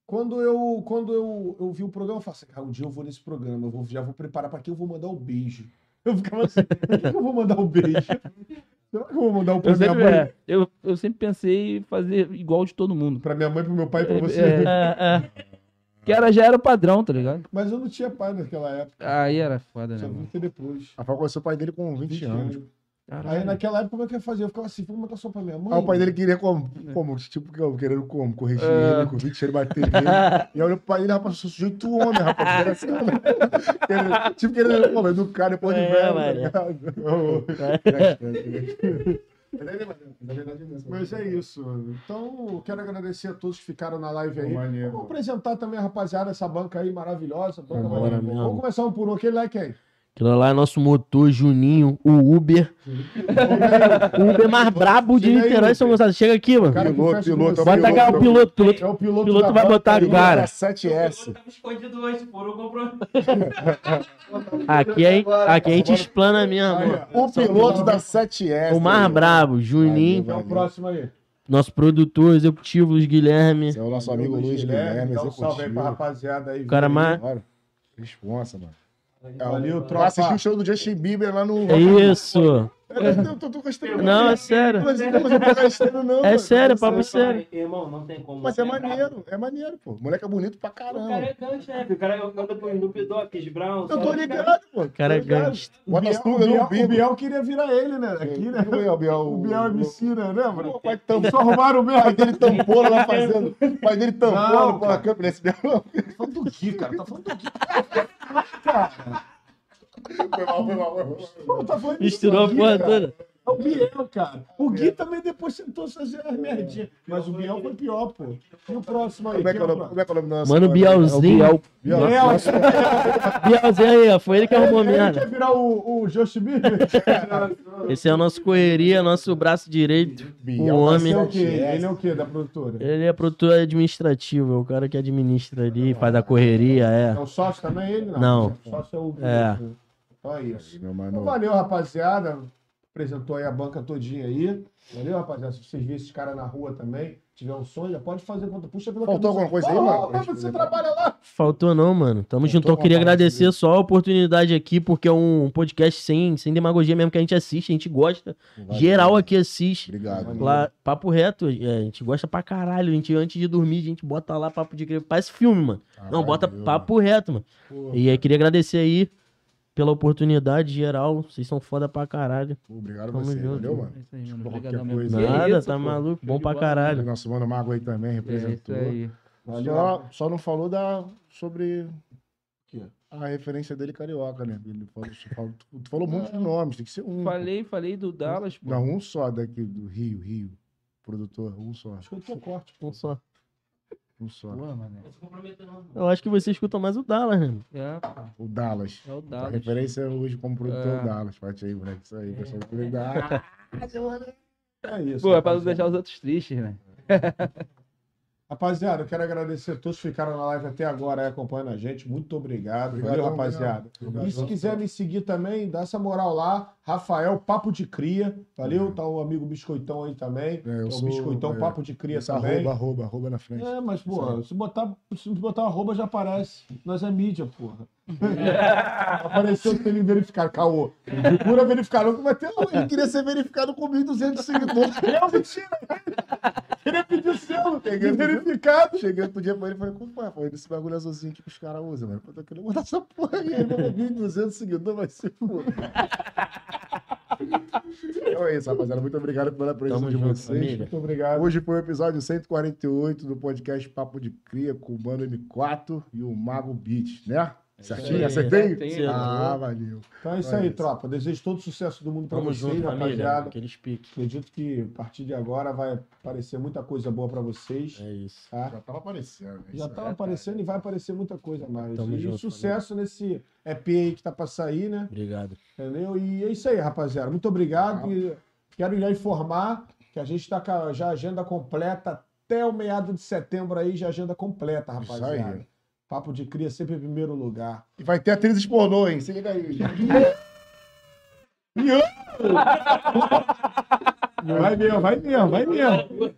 Speaker 2: quando eu, quando eu, eu vi o programa, eu falei assim, cara, um dia eu vou nesse programa, eu vou, já vou preparar pra quem eu vou mandar o beijo. Eu ficava assim, quem que eu vou mandar o beijo? Será que eu vou mandar o pra
Speaker 4: Eu
Speaker 2: minha
Speaker 4: sempre,
Speaker 2: mãe?
Speaker 4: é, eu, eu sempre pensei em fazer igual de todo mundo.
Speaker 2: Pra minha mãe, pro meu pai e pra você.
Speaker 4: É,
Speaker 3: É, é.
Speaker 4: que era, já era o padrão, tá ligado?
Speaker 2: Mas eu não tinha pai naquela época.
Speaker 4: Aí era foda, né,
Speaker 2: Só vim ter depois.
Speaker 1: Rafael conheceu o pai dele com 20,
Speaker 2: 20
Speaker 1: anos.
Speaker 2: anos.
Speaker 4: Caralho.
Speaker 2: Aí naquela época, como é que eu ia fazer? Eu ficava assim, vou mandar só pra minha mãe.
Speaker 1: Aí o pai dele queria como? Como? Tipo, que eu querendo como? Corrigir
Speaker 4: É.
Speaker 1: ele, com 20 ele bater nele. <laughs> E aí o pai dele, rapaz, sou sujeito homem, rapaz. desgraçado. Querendo- tipo, querendo, pô, educar depois de
Speaker 3: É,
Speaker 1: velho. tá ligado?
Speaker 2: Mas é isso. Então, eu quero agradecer a todos que ficaram na live aí.
Speaker 1: Maneiro.
Speaker 2: Vamos apresentar também a rapaziada, essa banca aí maravilhosa. Banca. Vamos começar um por um. Aquele lá é quem?
Speaker 3: Aquilo lá é nosso motor, Juninho, o Uber. O <laughs> Uber mais brabo de
Speaker 2: aí,
Speaker 3: Niterói. São Gonçalo. Chega aqui, mano.
Speaker 2: Cara,
Speaker 1: Piloto, piloto, é o.
Speaker 3: Bota cá o piloto, piloto.
Speaker 2: É o piloto,
Speaker 3: piloto
Speaker 2: da
Speaker 3: vai botar
Speaker 2: aí.
Speaker 3: agora.
Speaker 1: Cara, 7S.
Speaker 5: tava escondido hoje, por comprou. <laughs>
Speaker 3: Aqui, é, aqui a gente explana mesmo.
Speaker 2: Aí.
Speaker 1: O piloto da 7S.
Speaker 3: O mais brabo, Juninho.
Speaker 2: É o próximo aí?
Speaker 3: Nosso produtor executivo, Luiz Guilherme.
Speaker 1: Esse é o nosso amigo Luiz Guilherme,
Speaker 2: Dá um salve aí pra rapaziada aí.
Speaker 3: O cara mais.
Speaker 1: Responsa, mano.
Speaker 2: Valeu,
Speaker 1: Vai assistir
Speaker 2: tropa.
Speaker 1: o show do Justin Bieber lá no.
Speaker 3: É isso.
Speaker 1: Eu não tô, tô gostando.
Speaker 3: Não, é sério.
Speaker 1: Mas eu não tô gastando, não.
Speaker 3: É
Speaker 1: mano.
Speaker 3: sério, papo sério.
Speaker 5: Irmão, não tem como.
Speaker 1: Mas é maneiro, é maneiro, pô. O moleque é bonito pra
Speaker 5: O cara
Speaker 1: caramba.
Speaker 5: é né? O cara anda com o Snoop Dogg, Brown.
Speaker 1: Eu tô ligado, pô.
Speaker 3: O cara é gangsta.
Speaker 2: O Biel, queria virar ele, né? Aqui, né?
Speaker 1: É o Biel?
Speaker 2: O Biel MC, né? Lembra?
Speaker 1: O pai tampou.
Speaker 2: Só arrumaram o
Speaker 1: O pai
Speaker 2: mesmo.
Speaker 1: dele tampou lá fazendo. O pai dele tampou lá com a
Speaker 2: cara.
Speaker 1: câmera. Esse Biel não.
Speaker 2: Tá falando do Gui, cara. Tá falando do Gui. <laughs>
Speaker 1: Foi mal, foi mal, foi mal.
Speaker 2: Pô, tá falando
Speaker 3: Misturou a porra toda.
Speaker 2: É o Biel, cara. O Gui também depois tentou fazer as merdinhas. Mas o Biel foi pior, pô. E o próximo aí?
Speaker 1: Como é que é o nome? Como é que é o nome
Speaker 3: Mano? Bielzinho.
Speaker 1: Biel.
Speaker 2: Biel,
Speaker 3: Bielzinho aí, ó. Foi ele que arrumou
Speaker 2: ele
Speaker 3: merda.
Speaker 2: quer virar o, o Justin Bieber? <laughs>
Speaker 3: Esse é o nosso correria, nosso braço direito.
Speaker 1: Biel
Speaker 3: O homem.
Speaker 2: Ele é o
Speaker 1: 7S.
Speaker 2: quê? Ele é o quê da produtora?
Speaker 3: Ele é produtor administrativo, é o cara que administra ali, faz a correria, é.
Speaker 2: É o sócio também ele? Não.
Speaker 3: Não.
Speaker 2: O sócio é o
Speaker 3: É.
Speaker 2: Então é isso.
Speaker 1: Meu
Speaker 2: Então,
Speaker 1: mano.
Speaker 2: valeu, rapaziada. Apresentou aí a banca todinha aí. Valeu, rapaziada. Se vocês virem esses caras na rua também, tiver um sonho, já pode fazer conta. Puxa pela
Speaker 1: Faltou
Speaker 2: camisa.
Speaker 1: alguma coisa aí, mano?
Speaker 2: Rafa, Você trabalha lá.
Speaker 3: Faltou não, mano. Tamo
Speaker 1: Faltou
Speaker 3: junto. Eu queria agradecer
Speaker 1: dele.
Speaker 3: só a oportunidade aqui, porque é um podcast sem, sem demagogia mesmo, que a gente assiste, a gente gosta. Geral aqui assiste.
Speaker 1: Obrigado.
Speaker 3: Lá, papo reto, é, a gente gosta pra caralho. A gente, antes de dormir, a gente bota lá papo de. Parece filme, mano. Não, bota
Speaker 1: Caralho,
Speaker 3: papo reto, mano.
Speaker 2: Pô,
Speaker 3: E aí, queria agradecer aí pela oportunidade geral. Vocês são foda pra caralho.
Speaker 1: Obrigado a
Speaker 3: Tamo
Speaker 1: você,
Speaker 3: junto.
Speaker 1: valeu, mano?
Speaker 4: É isso aí, mano.
Speaker 1: Coisa.
Speaker 4: mesmo. Que
Speaker 3: Nada,
Speaker 4: isso,
Speaker 3: tá
Speaker 4: pô.
Speaker 3: maluco. Bom pra caralho.
Speaker 1: Nosso mano Mago aí também
Speaker 4: É isso
Speaker 1: representou.
Speaker 4: aí.
Speaker 2: valeu.
Speaker 1: Só, só não falou da, sobre a referência dele carioca, né? Ele falou, falou- tu, tu falou muitos nomes, tem que ser um.
Speaker 4: Falei, falei do Dallas, pô.
Speaker 1: Não, um só daqui do Rio, Rio. Produtor, um só.
Speaker 2: Acho que eu tô corte.
Speaker 3: Um só.
Speaker 1: Um
Speaker 5: não.
Speaker 3: Eu acho que você escuta mais o Dallas, né?
Speaker 4: É, pô.
Speaker 1: O Dallas.
Speaker 4: É o
Speaker 1: A
Speaker 4: Dallas.
Speaker 1: referência hoje como produtor
Speaker 4: É.
Speaker 1: o Dallas. Bate aí, moleque. Isso aí, pessoal. Cuidado. <laughs>
Speaker 2: É isso.
Speaker 4: Pô, é pra não
Speaker 2: rapaziada.
Speaker 4: deixar os outros tristes, né? <laughs>
Speaker 2: Rapaziada, eu quero agradecer a todos que ficaram na live até agora aí, acompanhando a gente. Muito obrigado. Valeu,
Speaker 1: Obrigadão
Speaker 2: rapaziada.
Speaker 1: mesmo.
Speaker 2: E se quiser me seguir também, dá essa moral lá. Rafael Papo de Cria. Valeu? Tá o amigo Biscoitão aí também.
Speaker 1: É,
Speaker 2: É o
Speaker 1: sou,
Speaker 2: Biscoitão
Speaker 1: é,
Speaker 2: Papo de Cria também.
Speaker 1: arroba, arroba, arroba na frente.
Speaker 2: É, mas, porra, se botar, se botar arroba já aparece. Nós é mídia, porra. <laughs> Apareceu que ele verificado. Caô. Procura verificar, não que vai ter. Ele queria ser verificado com 1.200 seguidores. Não, mentira. Queria pedir selo.
Speaker 1: Peguei-
Speaker 2: verificado.
Speaker 1: Cheguei outro dia pra ele e falei, como é? Falei, esse bagulho azulzinho aqui que os caras usam, mano. Pô, tô querendo botar essa porra aí. Ele falou, 1.200 seguidores, vai ser foda. Então é isso, rapaziada. Muito obrigado pela presença
Speaker 3: Tamo
Speaker 1: de
Speaker 3: junto,
Speaker 1: vocês.
Speaker 3: família.
Speaker 2: Muito obrigado.
Speaker 1: Hoje foi o episódio 148 do podcast Papo de Cria com o Mano M4 e o Mago Beat, né? Certinho?
Speaker 3: aí.
Speaker 1: Acertei?
Speaker 4: Certinho.
Speaker 1: Ah, valeu.
Speaker 2: Então é isso
Speaker 1: É
Speaker 2: aí,
Speaker 1: isso.
Speaker 2: tropa. Desejo todo sucesso do mundo pra
Speaker 3: Tamo
Speaker 2: vocês, rapaziada.
Speaker 3: Aqueles piques.
Speaker 2: Acredito que a partir de agora vai aparecer muita coisa boa pra vocês.
Speaker 3: É isso.
Speaker 2: Tá?
Speaker 1: Já tava aparecendo. né?
Speaker 2: Já
Speaker 1: Isso
Speaker 2: tava aparecendo e vai aparecer muita coisa mais.
Speaker 3: Tamo
Speaker 2: e
Speaker 3: junto,
Speaker 2: sucesso nesse EP aí que tá pra sair, né?
Speaker 3: Obrigado.
Speaker 2: Entendeu? E é isso aí, rapaziada. Muito obrigado. E quero já informar que a gente tá com a já a agenda completa até o meado de setembro aí, já agenda completa,
Speaker 1: Isso
Speaker 2: rapaziada.
Speaker 1: aí.
Speaker 2: Papo de cria sempre em primeiro lugar.
Speaker 1: E vai ter atrizes pornô, hein? Se liga aí.
Speaker 2: Vai mesmo, vai mesmo, vai mesmo.